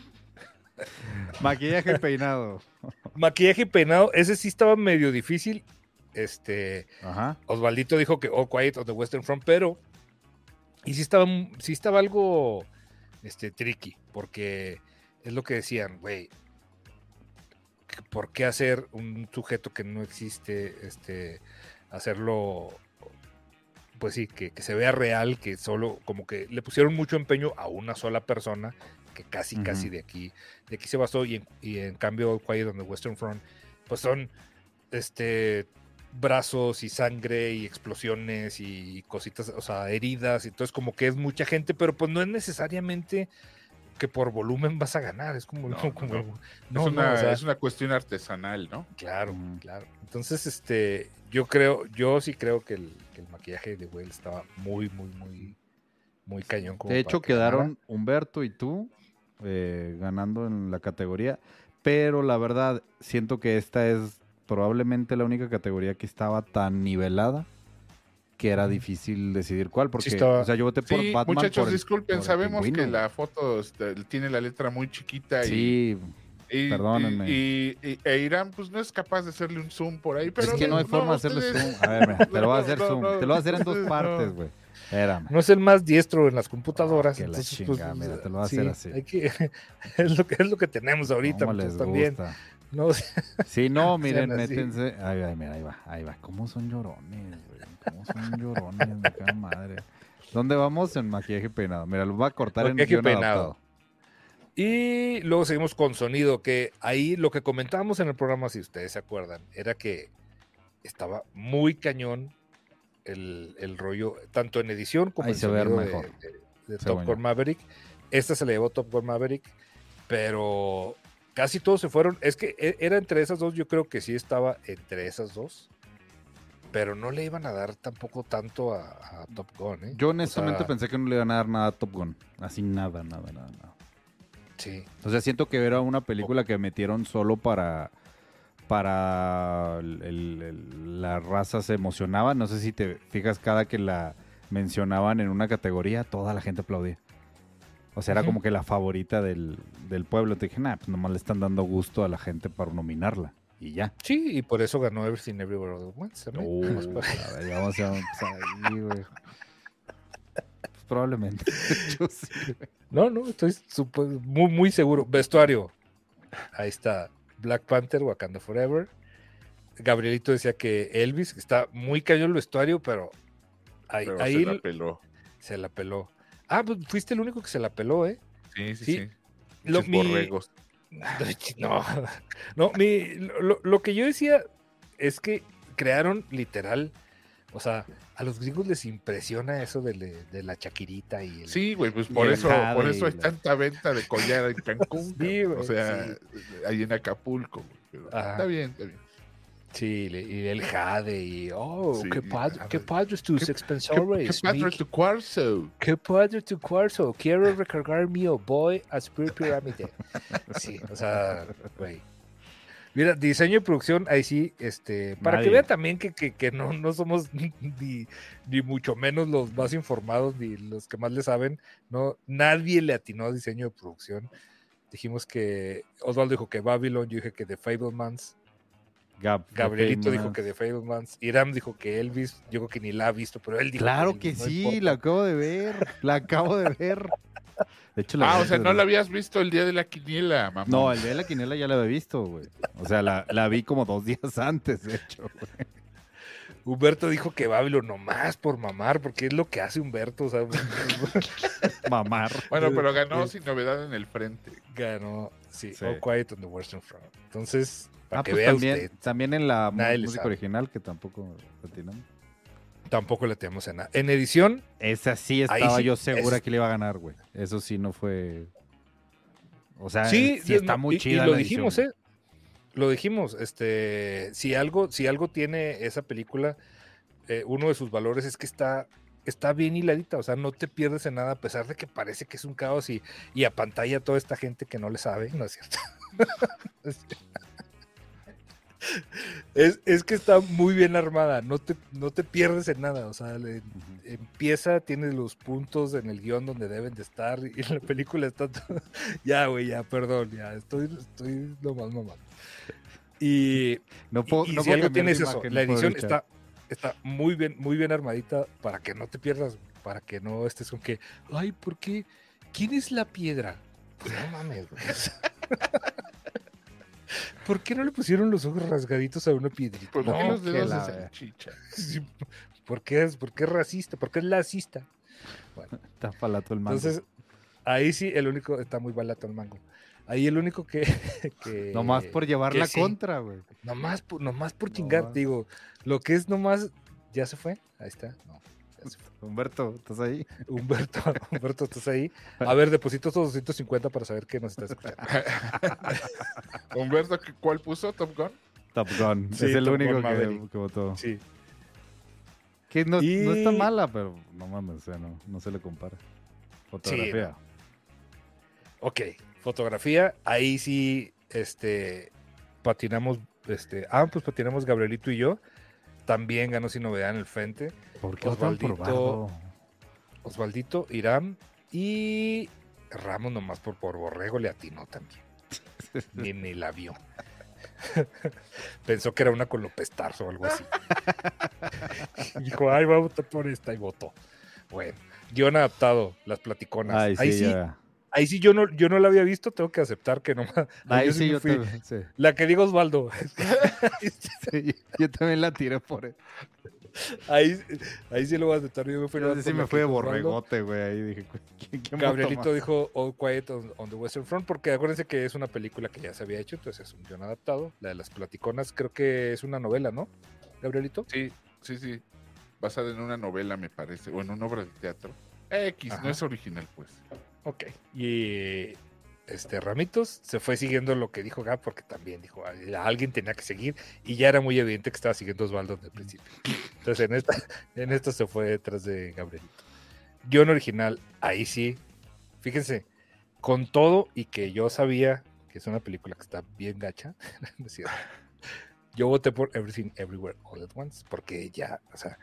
maquillaje y peinado. Maquillaje y peinado, ese sí estaba medio difícil. Este, Ajá. Osvaldito dijo que All Quiet on the Western Front, pero y sí estaba, sí estaba algo este, tricky, porque es lo que decían, güey, ¿por qué hacer un sujeto que no existe, este, hacerlo, pues sí, que, que se vea real, que solo, como que le pusieron mucho empeño a una sola persona, que casi, casi de aquí, de aquí se basó, y en, y en cambio All Quiet on the Western Front, pues son, este, brazos y sangre y explosiones y cositas, o sea, heridas, y entonces como que es mucha gente, pero pues no es necesariamente que por volumen vas a ganar, es como, No, no, como- no. no, es, no, una, o sea, es una cuestión artesanal, ¿no? claro, claro. Entonces, este, yo creo, yo sí creo que el, que el maquillaje de Will estaba muy, muy, muy, muy cañón. como De hecho, que ganara. quedaron Humberto y tú eh, ganando en la categoría. Pero la verdad, siento que esta es probablemente la única categoría que estaba tan nivelada que era difícil decidir cuál. Porque, estaba- o sea, yo voté por Sí, Batman. muchachos, por el- disculpen, por sabemos que la foto este, tiene la letra muy chiquita y, Sí, y, perdónenme. y, y- e Irán pues no es capaz de hacerle un zoom por ahí, pero es que no hay forma de hacerle ustedes- zoom. A ver, mira, te lo voy a hacer No, zoom. no, Te lo voy a hacer en dos partes, no. güey. Espérame. No es el más diestro en las computadoras. que la entonces, pues, mira, te lo voy a hacer así. hay que- es, lo que, es lo que tenemos ahorita. ¿Cómo pues, les también. gusta? No, Sí, no, miren, métense. Ahí va, mira, ahí va, ahí va. ¿Cómo son llorones, güey? ¿Cómo son llorones, me cago en madre? ¿Dónde vamos? En maquillaje peinado. Mira, lo voy a cortar en Maquillaje guion peinado. adaptado. Y luego seguimos con sonido, que ahí lo que comentábamos en el programa, si ustedes se acuerdan, era que estaba muy cañón el, el rollo, tanto en edición como Ahí en se sonido de, mejor, de- de Top. Gun Maverick. Esta se le llevó Top Gun Maverick, pero casi todos se fueron. Es que e- era entre esas dos, yo creo que sí estaba entre esas dos. Pero no le iban a dar tampoco tanto a, a Top Gun, ¿eh? Yo O honestamente sea, pensé que no le iban a dar nada a Top Gun. Así nada, nada, nada, nada. Sí, O sea, siento que era una película que metieron solo para para el- el- el- la raza se emocionaba. No sé si te fijas cada que la mencionaban en una categoría, toda la gente aplaudía. O sea, era como que la favorita del, del pueblo. Te dije, nah, pues nomás le están dando gusto a la gente para nominarla. Y ya. Sí, y por eso ganó Everything Everywhere All at Once. Uh, a ver, vamos a empezar ahí, güey. Pues probablemente. Yo sí. No, no, estoy muy, muy seguro. Vestuario. Ahí está. Black Panther, Wakanda Forever. Gabrielito decía que Elvis, está muy cañón el vestuario, pero ahí, Pero ahí se la peló. se la peló. Ah, pues fuiste el único que se la peló, ¿eh? Sí, sí, Sí. sí. Lo- Pinches mi- borregos. No, no, mi, lo, lo que yo decía es que crearon literal O sea, a los gringos les impresiona eso de, le- de la chaquirita y el... Sí, güey, pues por eso, por eso hay la- tanta venta de collar en Cancún. Sí, güey, o sea, sí. ahí en Acapulco. güey, pero está bien, está bien. Sí, y el jade y... Oh, Sí, qué, padre, qué ver, padres tus ¿Qué, qué padre tu cuarzo? Qué padre tu cuarzo. Quiero recargar mi Boy a Spirit Pyramid. Sí, o sea, güey. Mira, diseño y producción, ahí sí, este, para Nadie. que vean también que, que, que no, no somos ni, ni mucho menos los más informados ni los que más le saben, no, nadie le atinó a diseño de producción. Dijimos que Osvaldo dijo que Babylon, yo dije que The Fablemans, Gab- Gabrielito Gab- dijo que The Fablemans, Iram dijo que Elvis, yo creo que ni la ha visto, pero él dijo Claro Elvis, que no sí, la acabo de ver. La acabo de ver. De hecho, la Ah, o sea, no de- la habías visto el día de la quiniela, mamá. No, el de la quinela ya la había visto, güey. O sea, la, la vi como dos días antes, de hecho. güey. Humberto dijo que Babylon nomás por mamar, porque es lo que hace Humberto, o sea, Mamar. Bueno, pero ganó Sí. sin novedad en el frente. ganó, sí, Sí. All Quiet on the Western Front. Entonces, para Ah, que pues vea también, usted, también en la Nadie música original, que tampoco latinamos. tampoco le tenemos en nada. En edición, Esa sí estaba sí, yo segura es- que le iba a ganar, güey. Eso sí no fue. O sea, sí, sí está muy y- chida. Y, lo la dijimos, edición. ¿eh? Lo dijimos, este, si algo, si algo tiene esa película, eh, uno de sus valores es que está, está bien hiladita, o sea, no te pierdes en nada, a pesar de que parece que es un caos y, y a pantalla toda esta gente que no le sabe, ¿no es cierto? es, es que está muy bien armada, no te, no te pierdes en nada, o sea, le- empieza, tiene los puntos en el guion donde deben de estar y en la película está todo... Ya, güey, ya, perdón, ya, estoy, estoy nomás mamando. Y, No puedo, y no si puedo algo cambiar tiene de es eso, imagen, la edición está, está muy bien, muy bien armadita para que no te pierdas, para que no estés con que, ay, ¿por qué? ¿Quién es la piedra? Pues no mames, güey. ¿Por qué no le pusieron los ojos rasgaditos a una piedrita? ¿Por qué No, los dedos la de ve- salchicha? sí, ¿Por qué es, por qué es racista? ¿Por qué es lacista? Está palato el mango. Entonces, ahí sí, el único, está muy barato el mango. Ahí el único que. que nomás por llevar la sí. contra, güey. Nomás por, nomás por chingar, Nomás. digo. Lo que es nomás. ¿Ya se fue? Ahí está. No. Humberto, ¿estás ahí? Humberto, Humberto, ¿estás ahí? A ver, deposito estos 250 para saber que nos estás escuchando. Humberto, ¿qué- ¿cuál puso Top Gun? Top Gun. Sí, es el Top único que, votó. Sí. Que no, no está Y- mala, pero no mames, o sea, no, no se le compara. Fotografía. Ok, fotografía, ahí sí, este, patinamos, este, ah, pues patinamos Gabrielito y yo. También ganó sin novedad en el frente. ¿Por qué votan por Osvaldito-? Osvaldito, Irán y Ramos nomás por, por Borrego le atinó también. Ni, ni la vio. Pensó que era una con López Tarso o algo así. Dijo, ay, va a votar por esta y votó. Bueno, guion adaptado, las platiconas. Ay, sí, ahí sí, ya. Ahí sí yo no, yo no la había visto, tengo que aceptar que nomás. Ahí yo sí, yo fui. también. Sí. La que diga Osvaldo. Sí, yo también la tiré por él. ahí, ahí sí lo voy a aceptar. Yo me fui, sí me fui de borregote, güey. Ahí dije, ¿quién, Gabrielito más? dijo All Quiet on, on the Western Front porque acuérdense que es una película que ya se había hecho, entonces es un guion adaptado. La de las platiconas creo que es una novela, ¿no? Gabrielito. Sí, sí, sí. Basada en una novela, me parece, o en una obra de teatro. X, Ajá. no es original, pues. Ok. Y este Ramitos se fue siguiendo lo que dijo Gab porque también dijo, "Ay, alguien tenía que seguir y ya era muy evidente que estaba siguiendo Osvaldo desde el principio. Entonces en esta, en se fue detrás de Gabrielito. Guión original, ahí sí. Fíjense, con todo y que yo sabía que es una película que está bien gacha, yo voté por Everything Everywhere All at Once porque ya, o sea,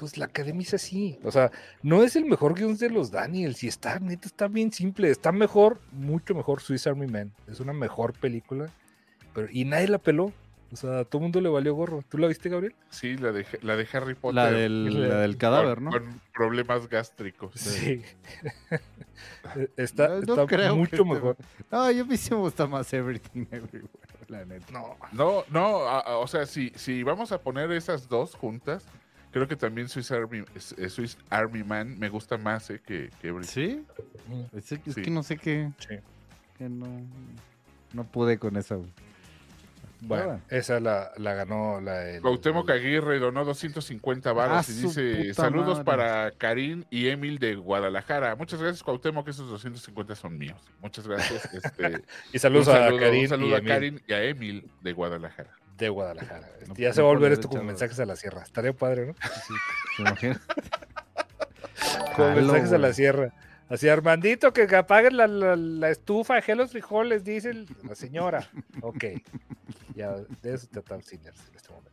pues la academia es así. O sea, no es el mejor guion de los Daniels y está, neta, está bien simple. Está mejor, mucho mejor Swiss Army Man. Es una mejor película. Pero, y nadie la peló. O sea, a todo mundo le valió gorro. ¿Tú la viste, Gabriel? Sí, la de, la de Harry Potter. La del, la del cadáver, con, ¿no? con problemas gástricos. Sí. está No, no está creo mucho mejor. No, yo a mí sí me gusta más Everything Everywhere, la neta. No, No, no, a- a- o sea, si, si vamos a poner esas dos juntas, creo que también Swiss Army, Swiss Army Man me gusta más eh, que, que. ¿Sí? Es, es Sí. que no sé qué. sí. que no, no pude con esa. Bueno, esa la, la ganó la el- Cuauhtémoc el- Aguirre donó 250 varos Ah, y dice saludos madre". para Karim y Emil de Guadalajara. Muchas gracias Cuauhtémoc, esos 250 son míos. Muchas gracias. Este, Y saludos un a saludo, Karim un saludo y a Karim y a Emil de Guadalajara. De Guadalajara. No- ya no se va a volver esto como echarlo. mensajes a la sierra. Estaría padre, ¿no? ¿Se imaginan? Como Jalo, mensajes a la sierra. Así, Armandito, que apaguen la, la, la estufa, dejé los frijoles, dice el- la señora. Ok. Ya, de eso trataba Sinners en este momento.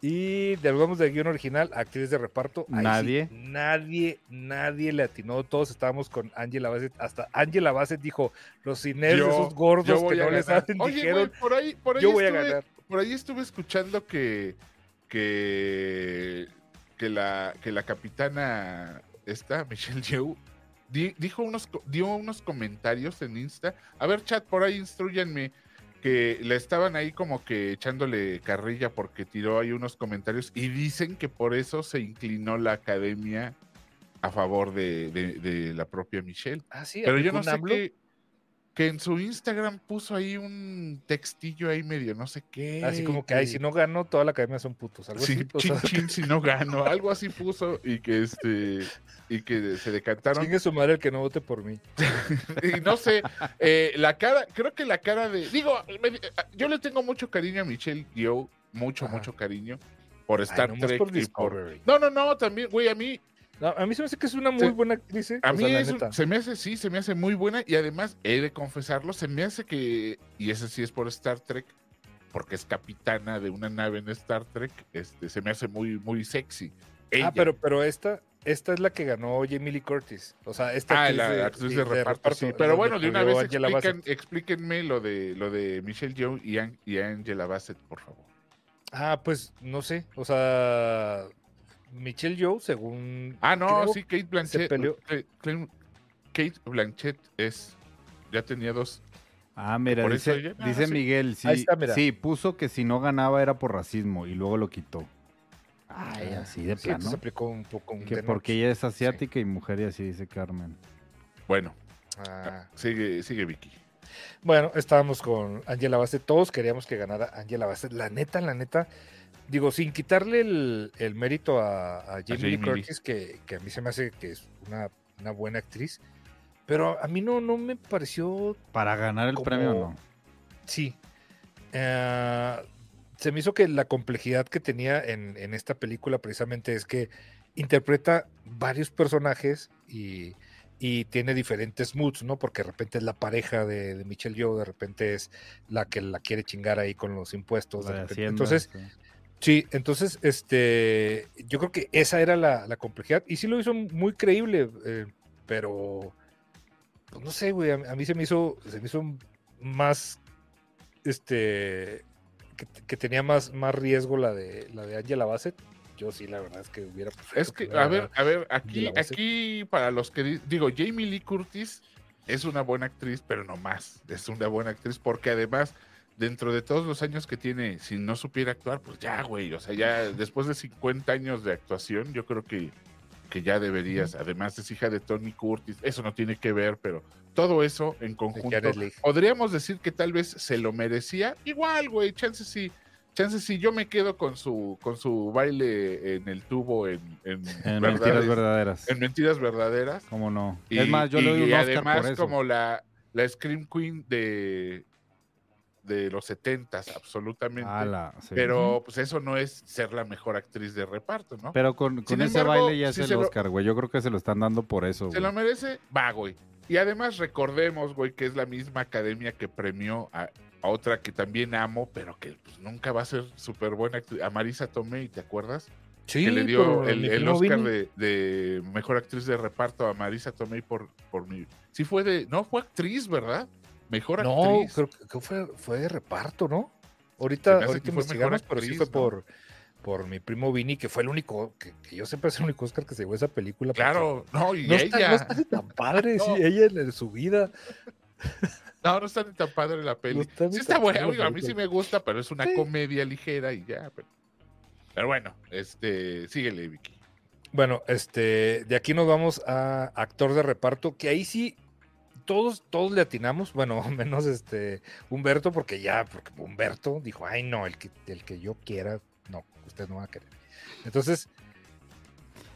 Y de vamos de guion original, actriz de reparto. ahí sí, Nadie. nadie, nadie le atinó. Todos estábamos con Angela Bassett. Hasta Angela Bassett dijo: Los Sinners, Yo- esos gordos que no les saben, Oye, dijeron: güey, por ahí, por ahí Yo voy a ganar. Por ahí estuve escuchando que, que, que, la, que la capitana esta, Michelle di- dijo unos, dio unos comentarios en Insta. A ver, chat, por ahí instruyanme que le estaban ahí como que echándole carrilla porque tiró ahí unos comentarios y dicen que por eso se inclinó la academia a favor de, de- de la propia Michelle. Ah, sí, Pero yo no sé qué. Que en su Instagram puso ahí un textillo ahí medio no sé qué. Así como que, ay, si no gano, toda la academia son putos. Algo Sí, así. o chin, sea, chin, si no gano. Algo así puso y que este. Y que se decantaron. Chingue su madre el que no vote por mí. Y no sé, eh, la cara, creo que la cara de. Digo, me- yo le tengo mucho cariño a Michelle Yeoh, mucho, Ajá. mucho cariño. Por Ay, Star nomás Trek. por y Discovery. No, no, no, también, güey, a mí No, a mí se me hace que es una muy buena actriz. ¿eh? A mí sea, es un- se me hace, sí, se me hace muy buena y además he de confesarlo, se me hace que, y ese sí es por Star Trek, porque es capitana de una nave en Star Trek, este, se me hace muy, muy sexy. Ella. Ah, pero, pero esta, esta es la que ganó Jamie Lee Curtis. O sea, esta Ah, la actriz de, reparto, sí. Pero bueno, de una vez explican- explíquenme lo de lo de Michelle Yeoh y, An- y Angela Bassett, por favor. Ah, pues no sé. O sea, Michelle Yeoh, según. Ah, no, creo sí, Kate Blanchett. Kate Blanchett es. Ya tenía dos. Ah, mira, Por eso dice, ella- ah, dice sí. Miguel, sí, Ahí está, mira. sí, puso que si no ganaba era por racismo y luego lo quitó. Ay, así de Sí, plano. entonces aplicó un poco un que tenor. porque ella es asiática y mujer y así dice Carmen. Bueno, Ah, sigue, sigue Vicky. Bueno, estábamos con Angela Bassett. Todos queríamos que ganara Angela Bassett. La neta, la neta. Digo, sin quitarle el, el mérito a, a Jamie Lee. Curtis, que, que a mí se me hace que es una, una buena actriz. Pero a mí no, no me pareció Para ganar el Como- premio no. Sí. Eh, se me hizo que la complejidad que tenía en, en esta película precisamente es que interpreta varios personajes y, y tiene diferentes moods, ¿no? Porque de repente es la pareja de, de Michelle Yeoh, de repente es la que la quiere chingar ahí con los impuestos. de de. Hacienda, Entonces, sí. Sí, entonces, este, yo creo que esa era la, la complejidad y sí lo hizo muy creíble, eh, pero, pues no sé, güey, a, a mí se me hizo, se me hizo más, este, que, que tenía más, más riesgo la de, la de Angela Bassett. Yo sí, la verdad es que hubiera. Es que, a ver, a ver, aquí, aquí para los que di- digo, Jamie Lee Curtis es una buena actriz, pero no más. Es una buena actriz porque además, dentro de todos los años que tiene, si no supiera actuar, pues ya, güey. O sea, ya después de 50 años de actuación, yo creo que, que ya deberías. Además, es hija de Tony Curtis. Eso no tiene que ver, pero todo eso en conjunto. Podríamos decir que tal vez se lo merecía. Igual, güey, chances sí. Chances sí, yo me quedo con su, con su baile en el tubo en, en, mentiras verdaderas. en mentiras verdaderas. ¿Cómo no? Y, es más, yo le doy un Oscar además por eso. como la, la Scream Queen de, de los setentas, absolutamente. Ala, sí. Pero pues eso no es ser la mejor actriz de reparto, ¿no? Pero con, con ese embargo, baile ya es el Oscar, güey. Yo creo que se lo están dando por eso, ¿Se güey. lo merece? Va, güey. Y además recordemos, güey, que es la misma academia que premió a, a otra que también amo, pero que pues, nunca va a ser súper buena, actriz, a Marisa Tomei, ¿te acuerdas? Sí, que le dio el, el Oscar de, de mejor actriz de reparto a Marisa Tomei por, por mi. Sí, fue de. No, fue actriz, ¿verdad? Mejor No, actriz. creo que fue, fue de reparto, ¿no? Ahorita, ahorita investigamos, pero sí fue ¿no? por, por mi primo Vini, que fue el único, que, que yo sepa es el único Oscar que se llevó esa película. Claro, no, y No está, ella. no está ni tan padre, No. sí, ella en, en su vida. No, no está ni tan padre la peli. No está sí está buena, a mí sí me gusta, pero es una Sí. comedia ligera y ya. Pero, pero bueno, este, síguele, Vicky. Bueno, este, de aquí nos vamos a actor de reparto, que ahí sí todos, todos le atinamos, bueno, menos este Humberto, porque ya, porque Humberto dijo, ay no, el que, el que yo quiera, no, usted no va a querer. Entonces,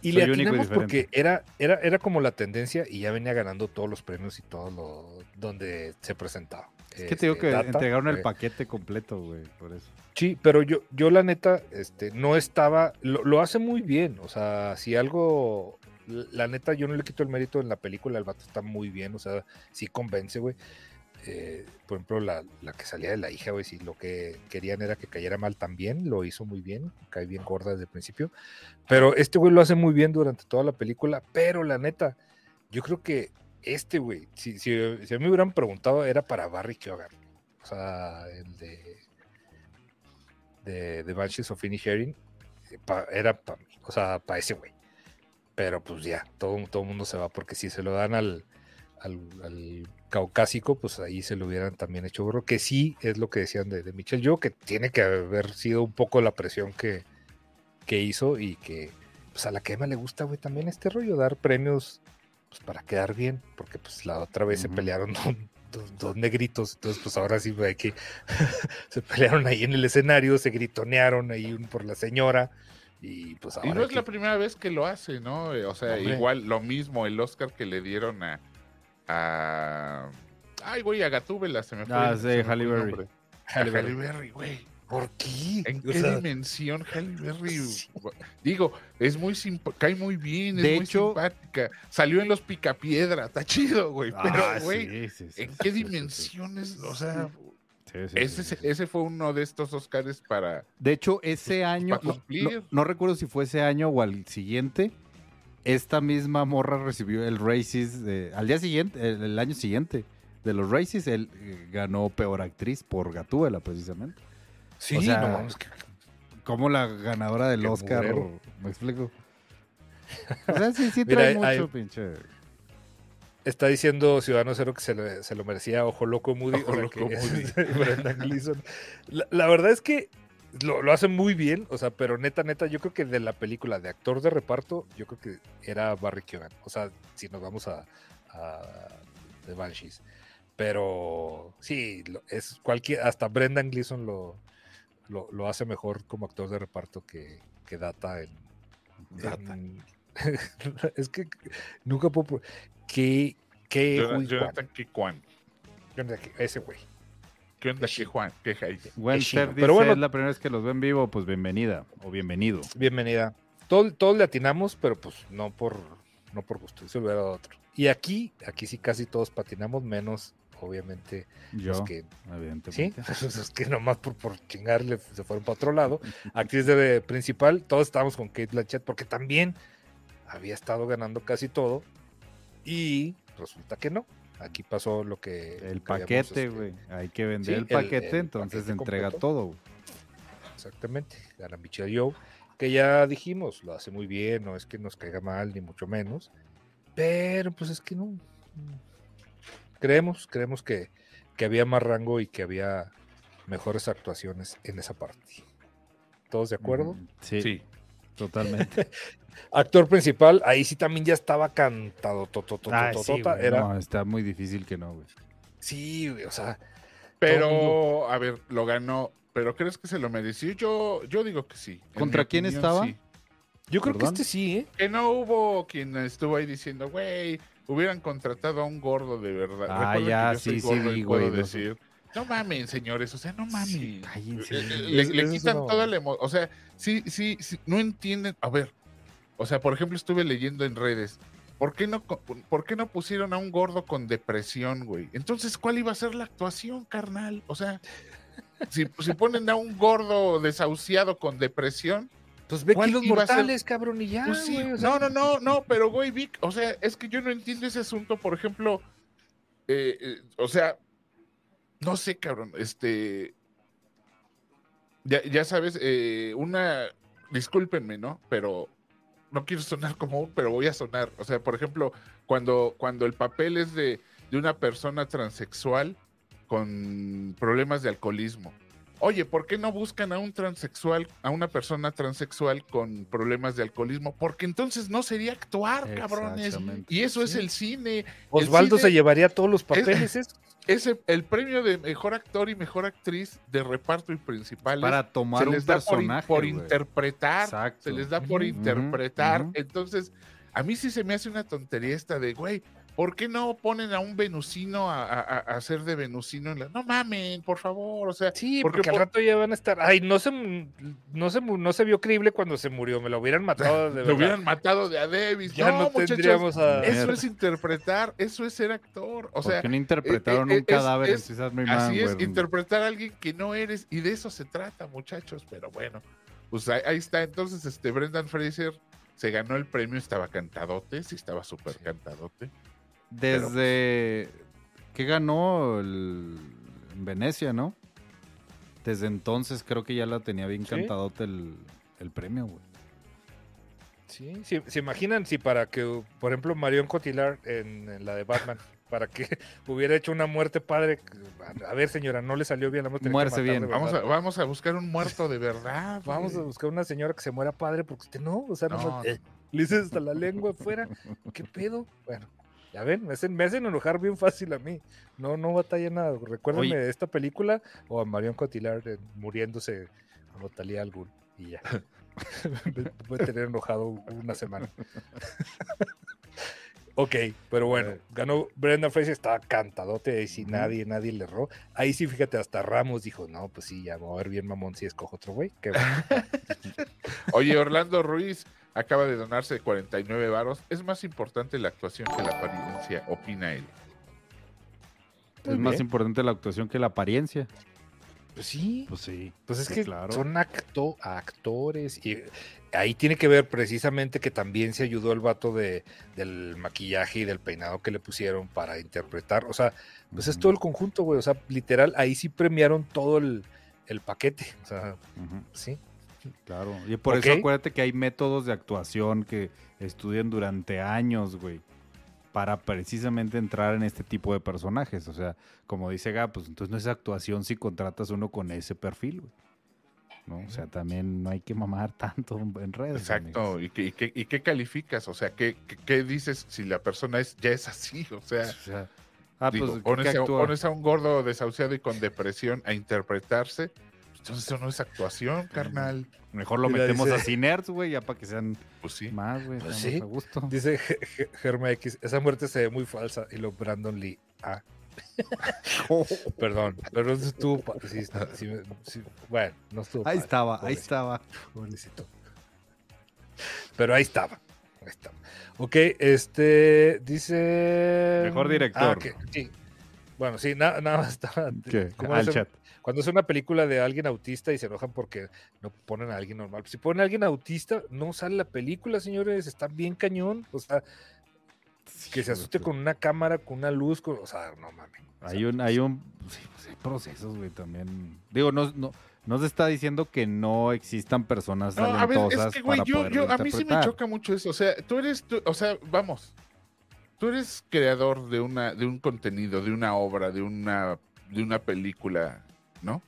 y le Soy atinamos porque era, era, era como la tendencia y ya venía ganando todos los premios y todo lo donde se presentaba. Es que te digo Este, que Data, entregaron el eh, paquete completo, güey, por eso. Sí, pero yo, yo la neta, este, no estaba, lo, lo hace muy bien, o sea, si algo, la neta, yo no le quito el mérito en la película, el vato está muy bien, o sea, sí convence, güey. Eh, por ejemplo, la, la que salía de la hija, güey, si lo que querían era que cayera mal también, lo hizo muy bien, cae bien gorda desde el principio, pero este güey lo hace muy bien durante toda la película, pero la neta, yo creo que este güey, si, si, a mí me hubieran preguntado, era para Barry Keoghan, o sea, el de de, Banshees of eh, era para mí, o sea, para ese güey. Pero pues ya, todo todo el mundo se va porque si se lo dan al, al, al caucásico, pues ahí se lo hubieran también hecho burro, que sí es lo que decían de, de Michelle Yo, que tiene que haber sido un poco la presión que, que hizo y que pues a la quema le gusta, güey, también este rollo, dar premios pues para quedar bien, porque pues la otra vez se Ujú. pelearon dos, dos- dos negritos, entonces pues ahora sí hay que se pelearon ahí en el escenario, se gritonearon ahí un- por la señora y pues ahora Y no es la primera vez que lo hace, ¿no? Eh, O sea, Hombre. igual lo mismo, el Oscar que le dieron a. a ay, güey, a Gatúbela se me fue. Ah, sí, Halle Berry. güey. ¿Por qué? ¿En O qué sea, dimensión Halle Berry? Sí. Digo, es muy simp- cae muy bien, es De muy hecho- simpática. Salió en los Picapiedra, está chido, güey. Pero, Ah, güey, sí, sí, sí, ¿en sí, qué sí, sí, sí. dimensiones? O sea, Sí, sí, sí, ese, sí, ese fue uno de estos Oscars para. De hecho, ese año, no, cumplir. no- no recuerdo si fue ese año o al siguiente, esta misma morra recibió el Races de, al día siguiente, el, el año siguiente de los Races, él eh, ganó peor actriz por Gatúbela, precisamente. sí, o sea, no mames, que- Como la ganadora del Oscar. ¿me explico? O sea, sí, sí trae mucho, hay- pinche. Está diciendo Ciudadano Cero que se, le- se lo merecía Ojo Loco Moody. Ojo o sea, Loco que es Moody. Brendan Gleeson. La, la verdad es que lo, lo hace muy bien, o sea, pero neta, neta, yo creo que de la película de actor de reparto, yo creo que era Barry Keoghan. O sea, si nos vamos a, a The Banshees. Pero sí, es cualquier, hasta Brendan Gleeson lo, lo, lo hace mejor como actor de reparto que, que Data en, Data. en- es que nunca puedo. ¿Qué, qué Jonathan. ¿Qué- Ese güey. ¿Qué onda, que Juan? ¿Qué chino, Steph pero dice, bueno. es la primera vez que los ven vivo, pues bienvenida o bienvenido. Bienvenida. Todo- Todos le atinamos, pero pues no por, no por gusto. Se hubiera dado otro. Y aquí, aquí sí casi todos patinamos, menos obviamente Yo, los que evidentemente. sí, los que nomás por, por chingarle se fueron para otro lado. Actriz de principal, todos estábamos con Kate Blanchett porque también había estado ganando casi todo y resulta que no. Aquí pasó lo que El que paquete, este, güey. Hay que vender sí, el paquete, el entonces paquete entrega completo. todo. güey. Exactamente, gana Michelle Yeoh, que ya dijimos, lo hace muy bien, no es que nos caiga mal, ni mucho menos, pero pues es que no. Creemos, creemos que, que había más rango y que había mejores actuaciones en esa parte. ¿Todos de acuerdo? Mm, Sí, Sí. Totalmente. Actor principal, ahí sí también ya estaba cantado, sí, güey, era, no, está muy difícil que no, güey. sí, güey, o sea, Pero, a ver, lo ganó. ¿Pero crees que se lo mereció? Yo, yo digo que sí. ¿Contra quién opinión, estaba? sí. yo creo ¿Perdón? que este sí, ¿eh? Que no hubo quien estuvo ahí diciendo, güey, hubieran contratado a un gordo de verdad. Ah, Recuerden ya, que yo soy sí, sí y puedo güey, no decir, no mamen, señores, o sea, no mamen. cállense. Eh, eh, Le, quitan toda la emoción. O sea, sí, sí, sí, no entienden. A ver, o sea, por ejemplo, estuve leyendo en redes. ¿Por qué, no, ¿Por qué no pusieron a un gordo con depresión, güey? Entonces, ¿cuál iba a ser la actuación, carnal? O sea, si, si ponen a un gordo desahuciado con depresión, Pues ve ¿Cuál aquí los iba a ser? mortales, cabrón, y ya, pues sí, güey, o sea, no, no, no, no, pero güey, Vic, o sea, es que yo no entiendo ese asunto, por ejemplo, eh, eh, o sea, no sé, cabrón, este, ya, ya sabes, eh, una, discúlpenme, ¿no? Pero no quiero sonar como un, pero voy a sonar, o sea, por ejemplo, cuando, cuando el papel es de, de una persona transexual con problemas de alcoholismo, Oye, ¿por qué no buscan a un transexual, a una persona transexual con problemas de alcoholismo? Porque entonces no sería actuar, cabrones. Y eso es el cine. El Osvaldo cine se llevaría todos los papeles. ¿es? es el, el premio de mejor actor y mejor actriz de reparto y principales. Para tomar se un les da por, in- personaje. por interpretar. Exacto. Se les da por interpretar. Entonces, a mí sí se me hace una tontería esta de, güey, ¿por qué no ponen a un venusino a, a- a- hacer de venusino? En la... No mamen, por favor. O sea, Sí, porque porque, al por- rato ya van a estar. Ay, no se, mu- no se, mu- no se vio creíble cuando se murió. Me lo hubieran matado de lo verdad. hubieran matado de a Davis. Ya no, tendríamos a- Eso es interpretar, eso es ser actor. O ¿Por sea, no interpretaron eh, eh, un cadáver es- en Así Man, es, güey? interpretar a alguien que no eres, y de eso se trata, muchachos, pero bueno, pues ahí, ahí está. Entonces, este Brendan Fraser se ganó el premio, estaba cantadote, sí estaba súper cantadote. Desde que ganó el- en Venecia, ¿no? Desde entonces creo que ya la tenía bien Sí. cantadote el, el premio, güey. Sí, sí, ¿se imaginan si para que, por ejemplo, Marion Cotillard en, en la de Batman, para que hubiera hecho una muerte padre? A ver, señora, no le salió bien, la matar bien. Vamos a, vamos a buscar un muerto de verdad. Vamos a buscar una señora que se muera padre, porque usted no, o sea, no, No, eh, le hice hasta la lengua afuera. ¿Qué pedo? Bueno, ya ven, me hacen, me hacen enojar bien fácil a mí. No, no batalla nada. Recuérdenme de esta película o a Marion Cotillard eh, muriéndose como Talía al Ghul, y ya. Me Voy a tener enojado una semana. ok, pero bueno, ganó Brenda Fraser, estaba cantadote ahí sí nadie, nadie le erró. Ahí sí, fíjate, hasta Ramos dijo, no, pues sí, ya me voy a ver bien mamón si escojo otro güey. Qué bueno. Oye, Orlando Ruiz acaba de donarse 49 varos. Es más importante la actuación que la apariencia, opina él. Es más importante la actuación que la apariencia. Pues sí, Pues sí. pues es sí, que claro. son acto actores y ahí tiene que ver precisamente que también se ayudó el vato de, del maquillaje y del peinado que le pusieron para interpretar. O sea, pues es todo el conjunto, güey. O sea, literal, ahí sí premiaron todo el, el paquete. O sea, sí. Claro. Y por eso acuérdate que hay métodos de actuación que estudian durante años, güey. Para precisamente entrar en este tipo de personajes. O sea, como dice Gab, pues entonces no es actuación si contratas uno con ese perfil, güey. ¿No? O sea, también no hay que mamar tanto en redes. Exacto. ¿Y qué, y qué- y qué calificas? O sea, ¿qué, qué, dices si la persona es, ya es así? O sea, O sea, ah, digo, pues, ¿qué pones, a, pones a un gordo desahuciado y con depresión a interpretarse. Entonces eso no es actuación, carnal. Mejor lo Mira, metemos dice- a Cinerts, güey, ya para que sean Pues sí. más, güey. Pues sí. a gusto. Dice Ge- Ge- Germa X, esa muerte se ve muy falsa. Y lo Brandon Lee. Ah. Perdón, pero no estuvo. sí, sí bueno, no estuvo. Ahí padre, estaba, ahí estaba. Pobrecito. Pero ahí estaba. Ahí estaba. Ok, este dice. Mejor director. Ah, que-. Bueno, sí, na- nada más estaba. ¿Qué? ¿cómo Al chat. Cuando es una película de alguien autista y se enojan porque no ponen a alguien normal. Si ponen a alguien autista, no sale la película, señores. Está bien cañón. O sea, que se asuste con una cámara, con una luz, con- o sea, no mames. Hay un, hay un, sí, pues hay procesos, güey, también. Digo, no, no, no se está diciendo que no existan personas No, a ver, talentosas es que, güey, para yo, yo, a mí sí me choca mucho eso. O sea, tú eres, tú- o sea, vamos, tú eres creador de una, de un contenido, de una obra, de una, de una película, ¿no?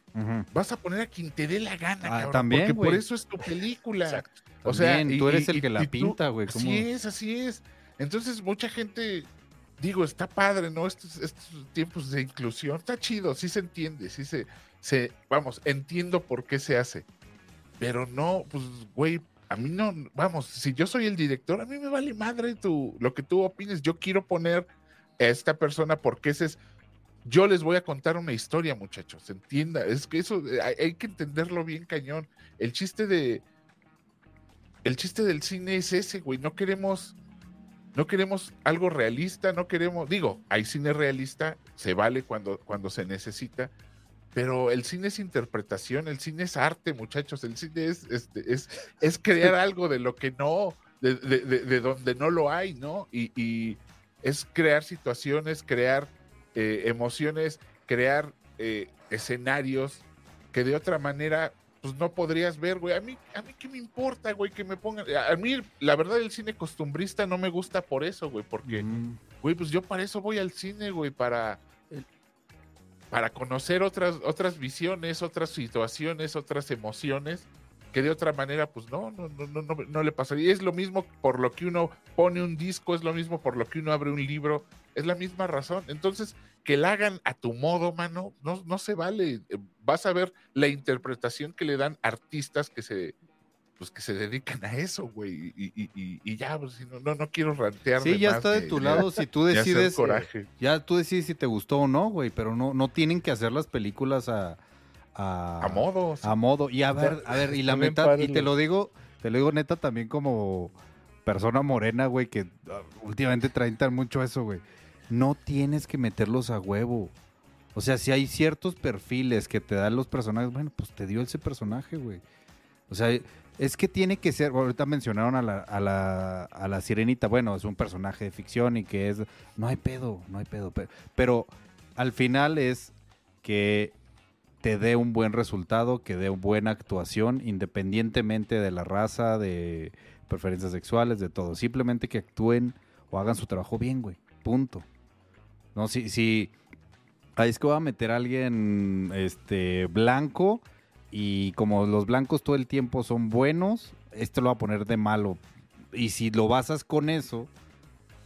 Vas a poner a quien te dé la gana, Ah, cabrón, también, porque por eso es tu película. Exacto. O sea, También, y- tú eres y- el que y- la pinta, güey. Así es, así es. Entonces, mucha gente, digo, está padre, ¿no? Estos, estos tiempos de inclusión, está chido, sí se entiende, sí se, se, vamos, entiendo por qué se hace. Pero no, pues, güey, a mí no, vamos, si yo soy el director, a mí me vale madre tu, lo que tú opines. Yo quiero poner a esta persona porque ese es, yo les voy a contar una historia, muchachos, entienda, es que eso eh, hay, hay que entenderlo bien cañón. El chiste de, el chiste del cine es ese, güey, no queremos, no queremos algo realista, no queremos, digo, hay cine realista, se vale cuando, cuando se necesita, pero el cine es interpretación, el cine es arte, muchachos, el cine es, este, es, es crear algo de lo que no, de, de- de- de donde no lo hay, ¿no? Y, y es crear situaciones, crear eh, emociones, crear eh, escenarios que de otra manera pues no podrías ver, güey. A mí, a mí qué me importa, güey, que me pongan. A mí, la verdad, el cine costumbrista no me gusta por eso, güey, porque, Mm, güey, pues yo para eso voy al cine, güey, para. para conocer otras, otras visiones, otras situaciones, otras emociones, que de otra manera, pues no, no, no, no, no, no le pasaría. Es lo mismo por lo que uno pone un disco, es lo mismo por lo que uno abre un libro, es la misma razón. Entonces, que la hagan a tu modo, mano, no, no se vale. Eh, Vas a ver la interpretación que le dan artistas que se, pues que se dedican a eso, güey. Y, y- y- y ya, pues, no, no, no quiero rantear. Sí, ya está de tu lado si tú decides. coraje. Ya tú decides si te gustó o no, güey. Pero no, no tienen que hacer las películas a. A, A modo. sí. A modo. Y a ver, a ver, y la meta, y te lo digo, te lo digo neta también como persona morena, güey, que ah, últimamente traen tan mucho eso, güey. No tienes que meterlos a huevo. O sea, si hay ciertos perfiles que te dan los personajes, bueno, pues te dio ese personaje, güey. O sea, es que tiene que ser, ahorita mencionaron a la, a la, a la sirenita, bueno, es un personaje de ficción y que es, no hay pedo, no hay pedo, pero, pero al final es que te dé un buen resultado, que dé buena actuación, independientemente de la raza, de preferencias sexuales, de todo. Simplemente que actúen o hagan su trabajo bien, güey. Punto. No, si, si ahí es que voy a meter a alguien este blanco y como los blancos todo el tiempo son buenos, esto lo va a poner de malo. Y si lo basas con eso,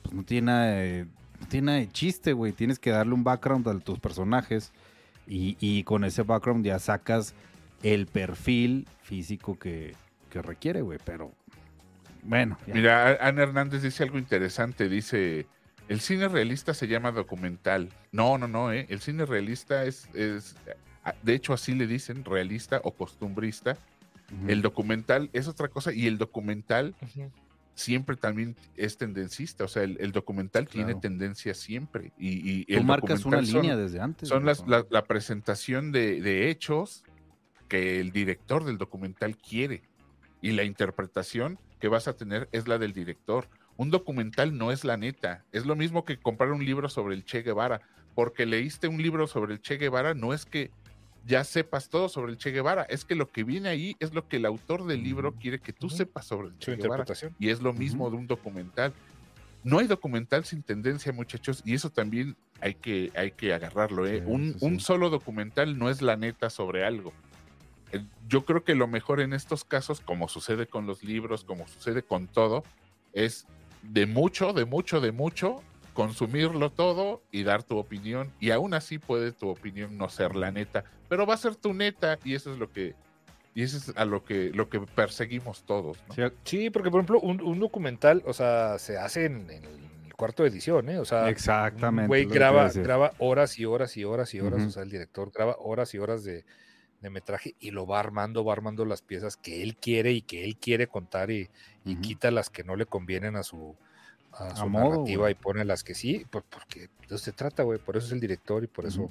pues no tiene nada no tiene nada de chiste, güey. Tienes que darle un background a tus personajes y, y con ese background ya sacas el perfil físico que, que requiere, güey. Pero bueno, ya. Mira, Ana Hernández dice algo interesante. Dice, el cine realista se llama documental. No, no, no, ¿eh? El cine realista es, es, de hecho así le dicen, realista o costumbrista. El documental es otra cosa y el documental. Siempre también es tendencista. O sea, el, el documental tiene tendencia siempre. Y, y Tú el marcas una son- línea desde antes. son las, la, la presentación de, de hechos que el director del documental quiere y la interpretación que vas a tener es la del director. Un documental no es la neta, es lo mismo que comprar un libro sobre el Che Guevara, porque leíste un libro sobre el Che Guevara, no es que ya sepas todo sobre el Che Guevara, es que lo que viene ahí es lo que el autor del libro quiere que tú sepas sobre el Su Che Guevara. Y es lo mismo de un documental. No hay documental sin tendencia, muchachos, y eso también hay que, hay que agarrarlo. ¿eh? Sí, un, sí, un solo documental no es la neta sobre algo. Eh, Yo creo que lo mejor en estos casos, como sucede con los libros, como sucede con todo, es de mucho, de mucho, de mucho, consumirlo todo y dar tu opinión. Y aún así puede tu opinión no ser la neta, pero va a ser tu neta y eso es lo que, y eso es a lo que, lo que perseguimos todos. ¿no? Sí, Sí, porque por ejemplo, un, un documental, o sea, se hace en, en el cuarto de edición, ¿eh? O sea, Exactamente. güey graba, graba horas y horas y horas y horas, o sea, el director graba horas y horas de, de metraje y lo va armando, va armando las piezas que él quiere y que él quiere contar y, y quita las que no le convienen a su, a su narrativa y pone las que sí, pues porque de eso se trata, güey, por eso es el director y por eso,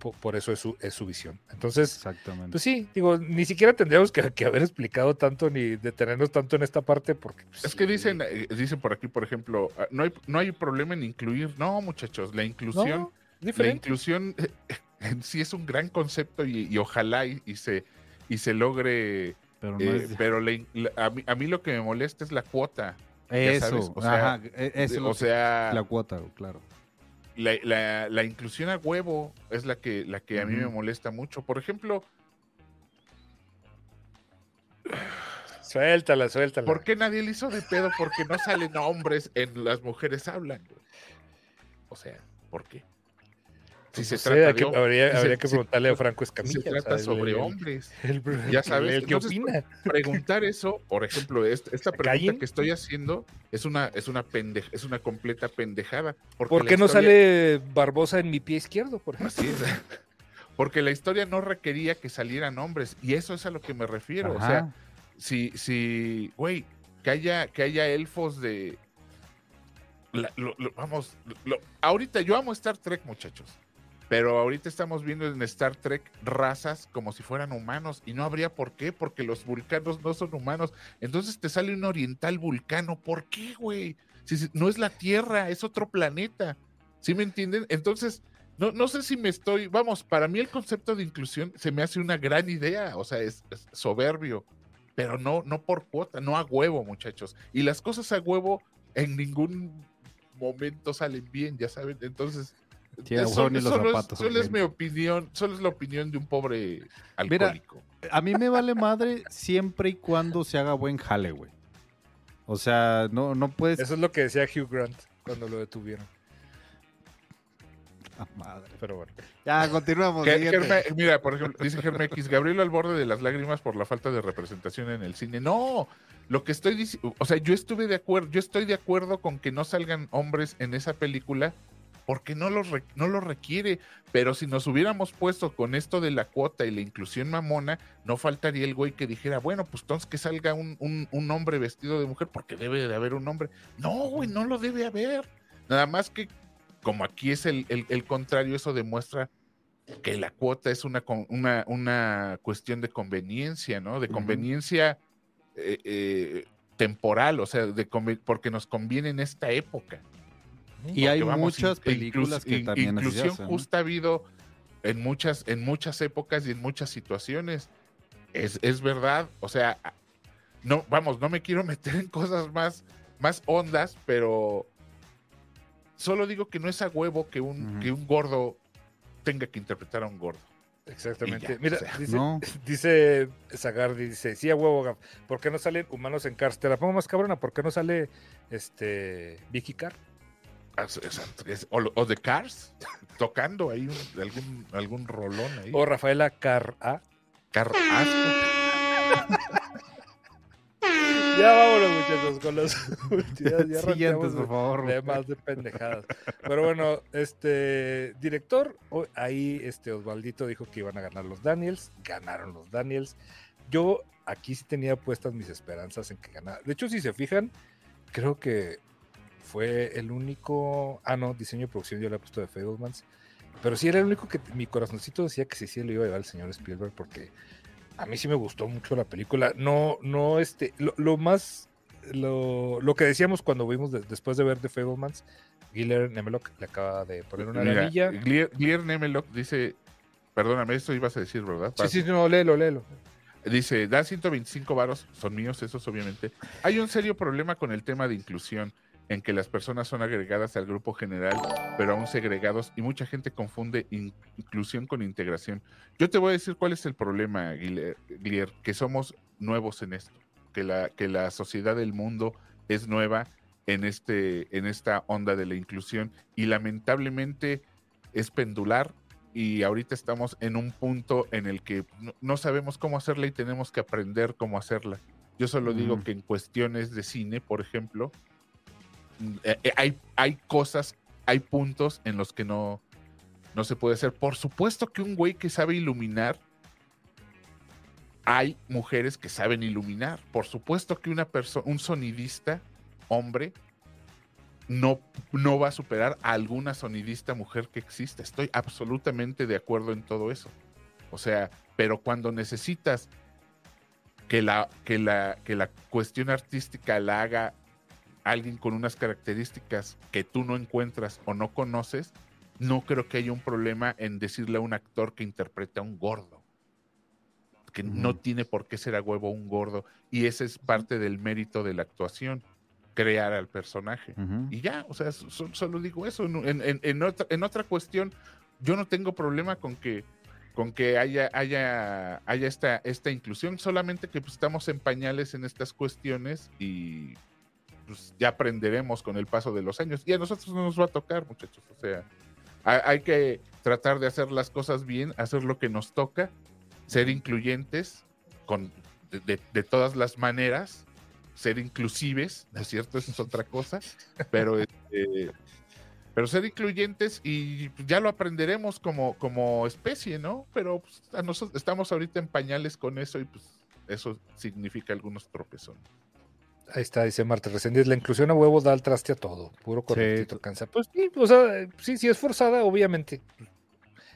por, eso es su, es su visión. Entonces, Exactamente. pues sí, digo, ni siquiera tendríamos que, que haber explicado tanto ni detenernos tanto en esta parte porque... pues, Es que sí, dicen, eh, dicen por aquí, por ejemplo, ah, no hay, no hay problema en incluir. No, muchachos, la inclusión, no, la inclusión eh, en sí es un gran concepto y, y ojalá y, y se y se logre. pero no eh, es pero la in- la- a, mí, a mí lo que me molesta es la cuota. ya eso. sabes, o sea, ajá, e- eso o que- sea, la cuota, claro. La, la- la inclusión a huevo es la que, la que a mí me molesta mucho. Por ejemplo, Suéltala, suéltala. ¿por qué nadie le hizo de pedo? Porque no salen hombres en Las Mujeres Hablan. O sea, ¿por qué? Si se trata que- habría, si se- que si- preguntarle a Franco si Escamilla. se o sea, trata sobre el- hombres. el- Ya sabes, entonces, opina. preguntar eso, por ejemplo, est- esta pregunta ¿Callen? que estoy haciendo es una, es una pendeja, es una completa pendejada. Porque ¿Por qué no historia- sale Barbosa en mi pie izquierdo, por ejemplo? Así es. Porque la historia no requería que salieran hombres, y eso es a lo que me refiero. O sea, si, si, güey, que haya, que haya elfos de. la- lo- lo- vamos, lo- ahorita yo amo Star Trek, muchachos. Pero ahorita estamos viendo en Star Trek razas como si fueran humanos y no habría por qué, porque los vulcanos no son humanos. Entonces te sale un oriental vulcano. ¿Por qué, güey? Si, no es la Tierra, es otro planeta. ¿Sí me entienden? Entonces, no, no sé si me estoy, vamos, para mí el concepto de inclusión se me hace una gran idea, o sea, es, es soberbio, pero no, no por cuota, no a huevo, muchachos. Y las cosas a huevo en ningún momento salen bien, ya saben. Entonces, A Eso- ni los solo es- zapatos. Solo es mi opinión, solo es la opinión de un pobre Mira, alcohólico. A mí me vale madre siempre y cuando se haga buen jale, güey. O sea, no, no puedes. Eso es lo que decía Hugh Grant cuando lo detuvieron. Ah, madre. Pero bueno. Ya, continuamos. Germe- mira, por ejemplo, dice Germex, Gabriel al borde de las lágrimas por la falta de representación en el cine. No, lo que estoy diciendo, o sea, yo estuve de acuerdo, yo estoy de acuerdo con que no salgan hombres en esa película porque no lo, no lo requiere, pero si nos hubiéramos puesto con esto de la cuota y la inclusión mamona, no faltaría el güey que dijera, bueno, pues entonces que salga un, un- un hombre vestido de mujer porque debe de haber un hombre. No, güey, no lo debe haber. Nada más que como aquí es el, el- el contrario, eso demuestra que la cuota es una, una, una cuestión de conveniencia, ¿no? De conveniencia eh, eh, temporal, o sea, de porque nos conviene en esta época. Y hay vamos, muchas películas que in- también Inclusión hacen, ¿no? justa ha habido en muchas, en muchas épocas y en muchas situaciones. Es, es verdad, o sea, no, vamos, no me quiero meter en cosas más, más hondas, pero solo digo que no es a huevo que un, que un gordo tenga que interpretar a un gordo. Exactamente. Ya, Mira, o sea, dice, No. dice Zagardi, dice, sí, a huevo, ¿por qué no salen humanos en Cars? Te la pongo más cabrona, ¿por qué no sale este Vicky Carr? O, o de Cars, tocando ahí un- algún, algún rolón ahí. O Rafaela Carr A. Car- asco. Ya vámonos, muchachos, con ya Siguientes, por favor. de más de pendejadas. Pero bueno, este director, ahí este Osvaldito dijo que iban a ganar los Daniels, ganaron los Daniels. Yo aquí sí tenía puestas mis esperanzas en que ganara. De hecho, si se fijan, creo que fue el único. Ah, no, diseño y producción yo le he puesto de Fablemans. Pero sí era el único que mi corazoncito decía que sí, sí lo iba a llevar el señor Spielberg porque a mí sí me gustó mucho la película. No, no, este, lo, lo más, lo, lo que decíamos cuando vimos de- después de ver The Fablemans, Guillermo Nemelock le acaba de poner una. Glier, Glier Nemelock dice, perdóname, esto ibas a decir, ¿verdad? Sí, sí, no, léelo, léelo. Dice, da 125 varos, son míos esos obviamente. Hay un serio problema con el tema de inclusión, en que las personas son agregadas al grupo general, pero aún segregados, y mucha gente confunde in- inclusión con integración. Yo te voy a decir cuál es el problema, Glier, que somos nuevos en esto, que la, que la sociedad del mundo es nueva en, este, en esta onda de la inclusión, y lamentablemente es pendular y ahorita estamos en un punto en el que no, no sabemos cómo hacerla y tenemos que aprender cómo hacerla. Yo solo digo Ujú. que en cuestiones de cine, por ejemplo, mm, eh, eh, hay, hay cosas, hay puntos en los que no, no se puede hacer. Por supuesto que un güey que sabe iluminar, hay mujeres que saben iluminar. Por supuesto que una persona, un sonidista, hombre, no, no va a superar a alguna sonidista mujer que exista. Estoy absolutamente de acuerdo en todo eso. O sea, pero cuando necesitas que la, que la, que la cuestión artística la haga alguien con unas características que tú no encuentras o no conoces, no creo que haya un problema en decirle a un actor que interpreta a un gordo. Que no tiene por qué ser a huevo un gordo. Y ese es parte del mérito de la actuación, crear al personaje. Ujú. Y ya, o sea, so- solo digo eso. En, en- en otra, en otra cuestión, yo no tengo problema con que, con que haya, haya, haya esta, esta inclusión, solamente que pues, estamos en pañales en estas cuestiones y pues, ya aprenderemos con el paso de los años. Y a nosotros no nos va a tocar, muchachos. O sea, hay, hay que tratar de hacer las cosas bien, hacer lo que nos toca, ser incluyentes con, de, de- de todas las maneras, ser inclusives, ¿no es cierto? Eso es otra cosa, pero, este, pero ser incluyentes y ya lo aprenderemos como, como especie, ¿no? Pero pues, a nosotros estamos ahorita en pañales con eso y pues eso significa algunos tropezones. Ahí está, dice Marta Resendiz, la inclusión a huevo da al traste a todo, puro correctito, Sí. cansa. Pues sí, o sea, sí, sí es forzada, obviamente,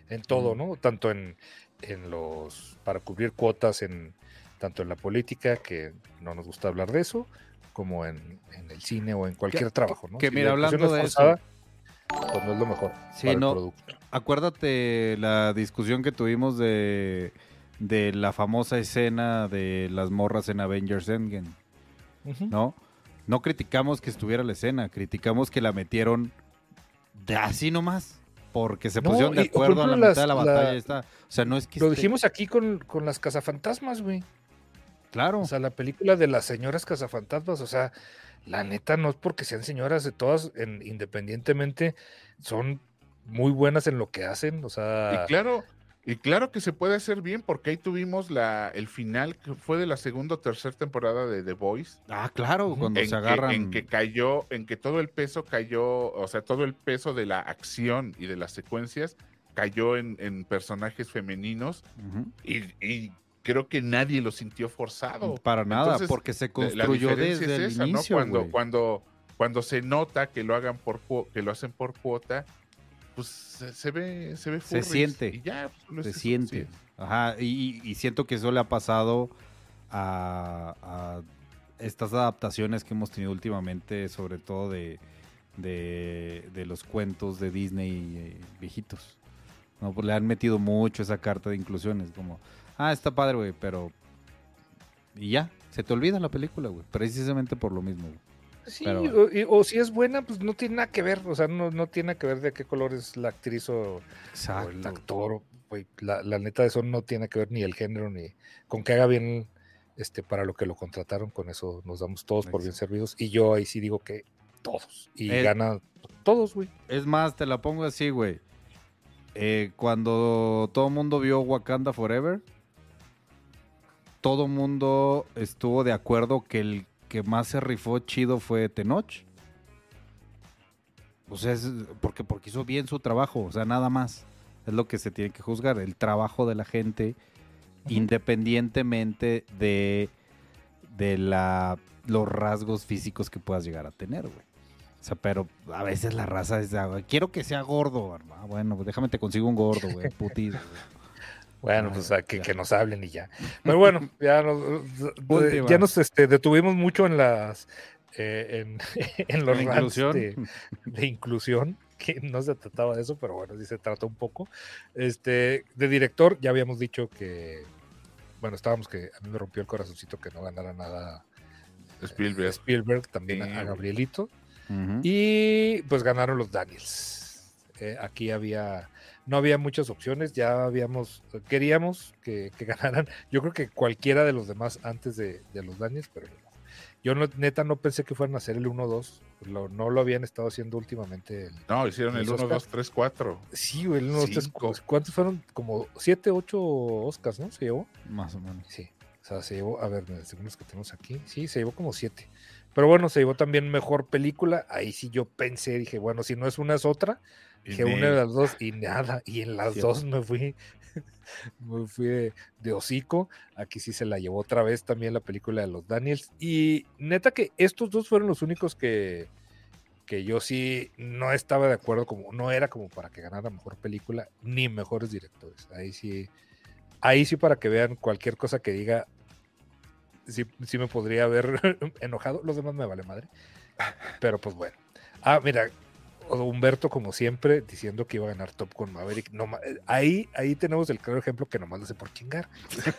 en todo. ¿no? Tanto en, en los, para cubrir cuotas, en tanto en la política, que no nos gusta hablar de eso, como en, en el cine o en cualquier trabajo, ¿no? que Si mira, hablando es de eso- forzada, pues no es lo mejor Sí, para no. el producto. Acuérdate la discusión que tuvimos de, de la famosa escena de las morras en Avengers Endgame, ¿no? No criticamos que estuviera la escena, criticamos que la metieron de así nomás. porque se No, pusieron de acuerdo a la mitad de la batalla. la- está. O sea, no es que Lo esté- dijimos aquí con, con las cazafantasmas, güey. Claro. O sea, la película de las señoras cazafantasmas, o sea, la neta no es porque sean señoras de todas, en- independientemente, son muy buenas en lo que hacen, o sea, Y claro, y claro que se puede hacer bien, porque ahí tuvimos la, el final que fue de la segunda o tercera temporada de The Voice. ah, claro, cuando en se que- agarran. en que cayó, en que todo el peso cayó, o sea, todo el peso de la acción y de las secuencias cayó en, en personajes femeninos y, y creo que nadie lo sintió forzado. Para nada, Entonces, porque se construyó desde es el esa, ¿no? inicio. Cuando, cuando, cuando se nota que lo hagan por que lo hacen por cuota, pues se, se ve, se ve Se siente. y ya, pues, es se eso, siente. sí. Ajá, y, y siento que eso le ha pasado a, a estas adaptaciones que hemos tenido últimamente, sobre todo de, de, de los cuentos de Disney eh, viejitos. No, pues le han metido mucho esa carta de inclusiones, como, ah, está padre, güey, pero... Y ya, se te olvida la película, güey, precisamente por lo mismo, güey. Sí, pero- o, y- o si es buena, pues no tiene nada que ver, o sea, no, no tiene nada que ver de qué color es la actriz o, o el actor, güey, la, la neta de eso no tiene que ver ni el género, ni con que haga bien este para lo que lo contrataron, con eso nos damos todos por bien servidos, y yo ahí sí digo que todos, y El- gana todos, güey. Es más, te la pongo así, güey. Eh, cuando todo el mundo vio Wakanda Forever, todo el mundo estuvo de acuerdo que el que más se rifó chido fue Tenoch. O sea, es porque, porque hizo bien su trabajo, o sea, nada más. Es lo que se tiene que juzgar, el trabajo de la gente, independientemente de, de la, los rasgos físicos que puedas llegar a tener, güey. O sea, pero a veces la raza es, ah, quiero que sea gordo, hermano. Bueno, pues déjame te consigo un gordo, güey, putido. güey. Bueno, pues a que, que nos hablen y ya. Pero bueno, ya nos, Última. ya nos este, detuvimos mucho en las eh, en, en los inclusión. de, de inclusión, que no se trataba de eso, pero bueno, sí se trata un poco. Este, de director, ya habíamos dicho que, bueno, estábamos que a mí me rompió el corazoncito que no ganara nada Spielberg. Spielberg, también a- Sí, a güey. Gabrielito. Y pues ganaron los Daniels. Eh, aquí había, no había muchas opciones, ya habíamos, queríamos que, que ganaran. Yo creo que cualquiera de los demás antes de, de los Daniels, pero no. Yo no- neta no pensé que fueran a hacer el 1-2. Lo- no lo habían estado haciendo últimamente. el- No, hicieron el Los 1, Oscars. 2, 3, 4. sí, el 1, 2, 3, Cinco. ¿Cuántos fueron? Como 7, 8 Oscars, ¿no? Se llevó. Más o menos. Sí, o sea, se llevó, a ver, según los que tenemos aquí, sí, se llevó como siete. Pero bueno, se llevó también mejor película. Ahí sí yo pensé, dije, bueno, si no es una es otra. Dije una de las dos y nada. Y en las Cierto. dos me fui, me fui de, de hocico. Aquí sí se la llevó otra vez también la película de los Daniels. Y neta que estos dos fueron los únicos que, que yo sí no estaba de acuerdo, como no era como para que ganara mejor película ni mejores directores. Ahí sí, ahí sí para que vean cualquier cosa que diga, sí, sí me podría haber enojado. Los demás me vale madre. Pero pues bueno. Ah, mira, Humberto, como siempre, diciendo que iba a ganar Top con Maverick. No, eh, ahí, ahí tenemos el claro ejemplo que nomás lo hace por chingar.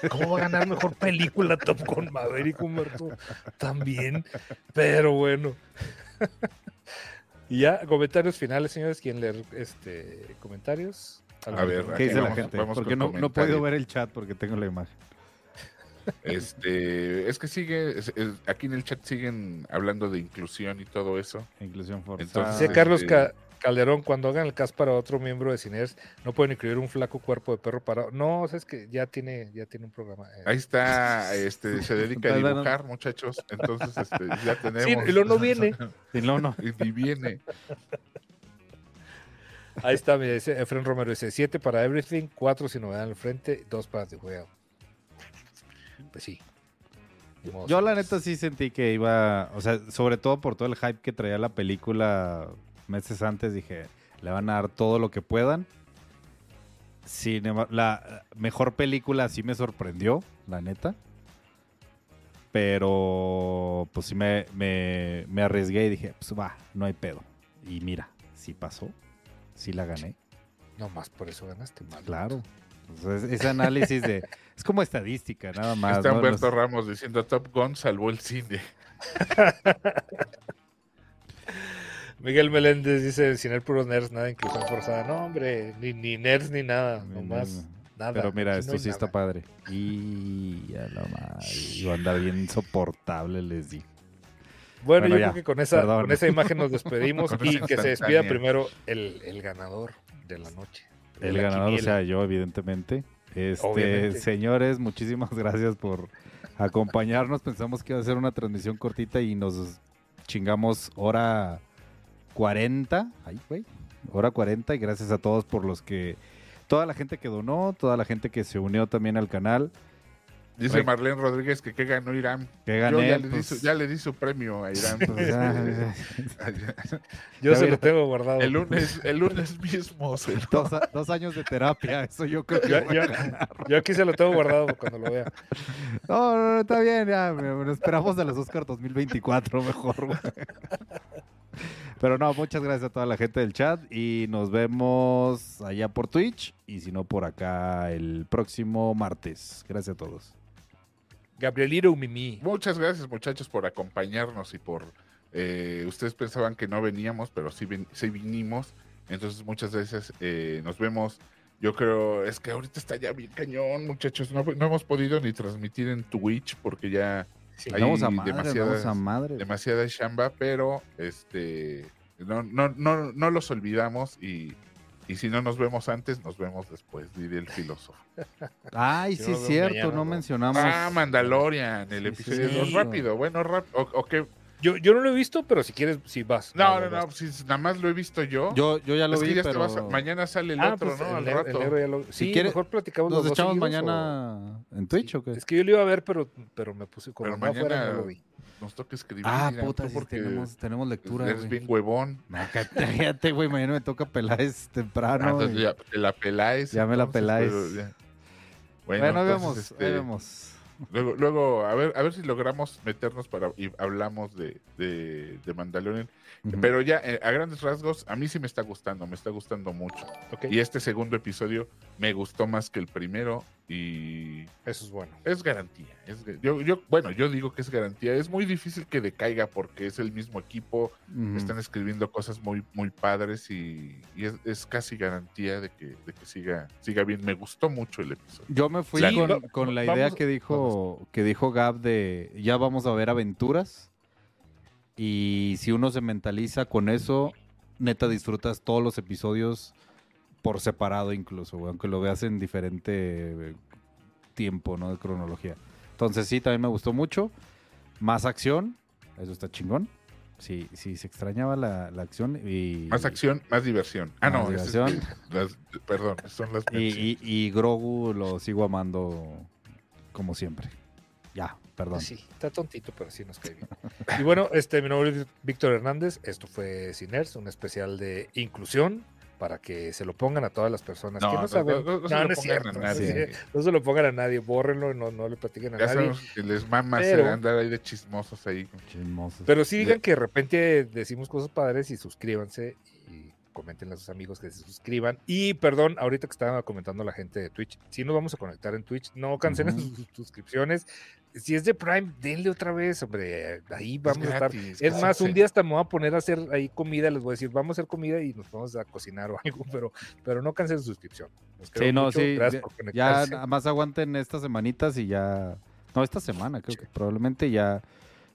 ¿Cómo va a ganar mejor película Top con Maverick, Humberto? También. Pero bueno. y ya, comentarios finales, señores. ¿Quién leer este, comentarios? A ver, ¿Qué dice la gente? vamos Porque no, no he podido comentarios. ver el chat porque tengo la imagen. Este, es que sigue, es- es- aquí en el chat siguen hablando de inclusión y todo eso. Inclusión forzada. Entonces, Dice Carlos este- Ca- Calderón, cuando hagan el cast para otro miembro de Cines, no pueden incluir un flaco cuerpo de perro parado. No, o sea, es que ya tiene, ya tiene un programa. eh. Ahí está, este, se dedica a dibujar, muchachos. Entonces, este, ya Sí, tenemos. y luego no viene. Sí, no, no. Y ni viene. Ahí está, mira, dice Efren Romero, dice 7 para Everything, 4 sin novedad en el frente, 2 para The Whale. Pues sí. Yo la neta sí sentí que iba, o sea, sobre todo por todo el hype que traía la película meses antes, dije, le van a dar todo lo que puedan. La mejor película sí me sorprendió, la neta. Pero pues sí me, me, me arriesgué y dije, pues va, no hay pedo. Y mira, sí pasó, sí la gané. No más por eso ganaste mal. Claro. Entonces, ese análisis de... Es como estadística, nada más. Está ¿no? Humberto Los- Ramos diciendo Top Gun salvó el cine. Miguel Meléndez dice, sin el puro nerds, nada inclusión forzada. No, hombre, ni, ni nerds ni nada, nomás nada. Pero mira, no esto sí está padre. Y ya la madre. Iba a andar bien insoportable, les di. Bueno, Bueno, yo ya, creo que con esa, perdón. con esa imagen nos despedimos y que se despida primero el, el ganador de la noche. de El la ganador, o sea, yo, evidentemente. Este, señores, muchísimas gracias por acompañarnos. Pensamos que iba a ser una transmisión cortita y nos chingamos hora 40. Ay, güey. Hora 40 y gracias a todos por los que... Toda la gente que donó, toda la gente que se unió también al canal. Dice Oye. Marlene Rodríguez que qué ganó Irán. Que Yo gané, ya, le di pues, su, ya le di su premio a Irán. pues, Yo Ya se lo tengo guardado. el lunes, el lunes mismo se lo- dos, años de terapia, eso yo creo que... Yo, yo- yo aquí se lo tengo guardado cuando lo vea. No, no, no, está bien, ya, me- me esperamos a los Oscar 2024 mejor, güey. Pero no, muchas gracias a toda la gente del chat y nos vemos allá por Twitch y si no por acá el próximo martes. Gracias a todos. Gabrielito Mimi. Muchas gracias muchachos por acompañarnos y por... eh, ustedes pensaban que no veníamos, pero sí, ven- sí vinimos. Entonces muchas veces eh, nos vemos. Yo creo, es que ahorita está ya bien cañón, muchachos. No, no hemos podido ni transmitir en Twitch porque ya Sí. Hay Vamos a madre, demasiadas- vamos a madre. demasiada chamba, pero este no, no, no, no los olvidamos y, y si no nos vemos antes, nos vemos después, diría el filósofo. Ay, sí es cierto, mañana, no mencionamos. Ah, Mandalorian, el Sí, episodio sí. rápido, bueno, rápido. O, o que- Yo, yo no lo he visto, pero si quieres, si vas. no, no, no, si nada más lo he visto yo. Yo, yo ya lo es que vi, te pero vas a- mañana sale el Ah, otro, pues, ¿no? el Al el rato. lo- Sí, quieres, mejor platicamos nos los echamos mañana en Twitch o qué? Es que yo lo iba a ver, pero, pero me puse como Pero afuera, mañana no lo vi. Nos toca escribir. Ah, mira, puta, sí, porque tenemos, tenemos lectura, Eres güey. bien huevón. Cállate, güey, mañana me toca Peláez Ah, temprano. entonces y- ya te la peláis. Ya me la entonces, peláis. pero ya. Bueno, ahí entonces, vemos, este, ahí vemos. Luego, luego a ver, a ver si logramos meternos para y hablamos de, de, de Mandalorian. Pero ya, eh, a grandes rasgos, a mí sí me está gustando, me está gustando mucho. Y este segundo episodio me gustó más que el primero y eso es bueno. es garantía. Es, yo, yo, bueno, yo digo que es garantía. Es muy difícil que decaiga porque es el mismo equipo, están escribiendo cosas muy, muy padres y, y es, es casi garantía de que, de que siga, siga bien. Me gustó mucho el episodio. Yo me fui con, con la vamos- idea que dijo, que dijo Gab de ya vamos a ver aventuras. Y si uno se mentaliza con eso, neta disfrutas todos los episodios por separado incluso, güey, aunque lo veas en diferente tiempo, ¿no? De cronología. Entonces sí, también me gustó mucho. Más acción, eso está chingón. Sí, sí, se extrañaba la, la acción y... Más acción, más diversión. Ah, Más no, es- diversión. las- perdón, son las Y, y, y Grogu lo sigo amando como siempre. Ya, perdón. Sí, está tontito, pero sí nos cae bien. Y bueno, este, mi nombre es Víctor Hernández. Esto fue Ciners, un especial de inclusión para que se lo pongan a todas las personas No, que no, no, saben. no, no se lo es pongan a cierto, nadie. no se lo pongan a nadie, bórrenlo y no, no le platiquen a Ya nadie. que les mama Pero- andar ahí de chismosos ahí. Chismosos. Pero sí digan que de repente decimos cosas padres y suscríbanse y comenten a sus amigos que se suscriban. Y perdón, ahorita que estaba comentando la gente de Twitch, si nos vamos a conectar en Twitch, no cancelen sus suscripciones. Si es de Prime, denle otra vez, hombre. Ahí vamos a estar. gratis, Es más, un día hasta me voy a poner a hacer ahí comida, les voy a decir, vamos a hacer comida y nos vamos a cocinar o algo, pero, pero no cancelen su suscripción. Sí, no, mucho, sí. Gracias ya- por Ya conectarse. más aguanten estas semanitas y ya. No, esta semana, creo que probablemente ya,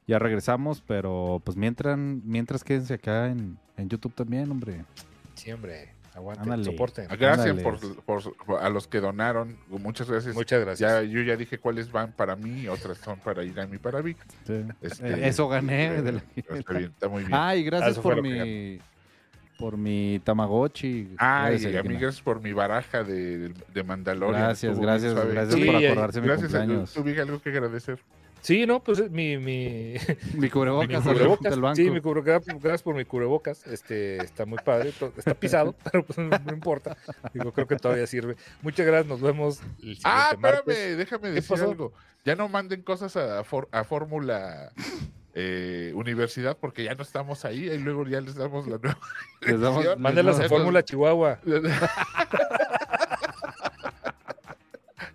ya regresamos, pero pues mientras, mientras quédense acá en, en YouTube también, hombre. Sí, hombre, aguanten, Ándale. soporten. Gracias por, por- por- a los que donaron. Muchas gracias. Muchas gracias. Ya, yo ya dije cuáles van para mí, otras son para Irán y para Vic. Sí. Este, Eh, Eso gané. eh, de la- Está bien, está muy bien. Ah, y gracias eso fue por mi por mi Tamagotchi. Ah, Gracias, y a mí Elena. gracias por mi baraja de, de Mandalorian. Gracias, Estuvo gracias, gracias Sí, por acordarse de mi Gracias, cumpleaños. ¿Tú, Vic, algo que agradecer? Sí, no, pues es mi, mi, Mi cubrebocas, mi cubrebocas. del banco. Sí, mi cubrebocas, gracias por mi cubrebocas. Este, está muy padre, está pisado, pero pues no, no importa. Digo, creo que todavía sirve. Muchas gracias, nos vemos el siguiente Ah, espérame, martes. déjame ¿Qué decir pasó? algo. Ya no manden cosas a, For- a Fórmula eh, Universidad porque ya no estamos ahí y luego ya les damos la nueva. Les damos- a Fórmula Chihuahua.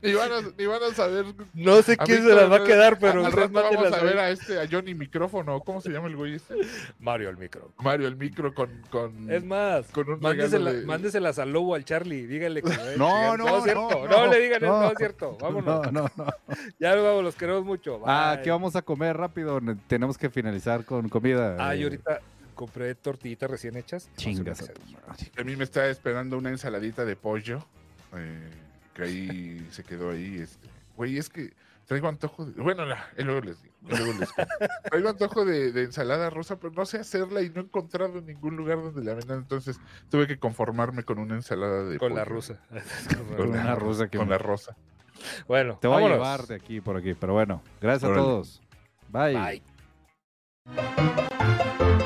Ni van a, ni van a saber. No sé quién se las va a quedar, pero al rato vamos a ver a este, a Johnny Micrófono. ¿Cómo se llama el güey este? Mario el micro. Mario, el micro con. con Es más, Con un mándesela- de- mándeselas al lobo, al Charlie. Díganle que No, no, es cierto. no, No, no, le digan, no, no. es cierto. Vámonos. No, no, no. Ya vamos, los queremos mucho. Ah. ¿qué vamos a comer rápido? Ne- Tenemos que finalizar con comida. Ah, y Eh, ahorita compré tortillitas recién hechas. Chingas. A mí me está esperando una ensaladita de pollo. eh, que ahí se quedó ahí. Este. Güey, es que traigo antojo de. Bueno, la- y luego les digo. luego les traigo antojo de, de ensalada rosa, pero no sé hacerla y no he encontrado en ningún lugar donde la vendan. Entonces tuve que conformarme con una ensalada de Con la rusa. Con una rusa que- Con la rosa. Bueno, Te voy vámonos. a llevar de aquí por aquí, pero bueno, gracias Órale. a todos. Bye. Bye.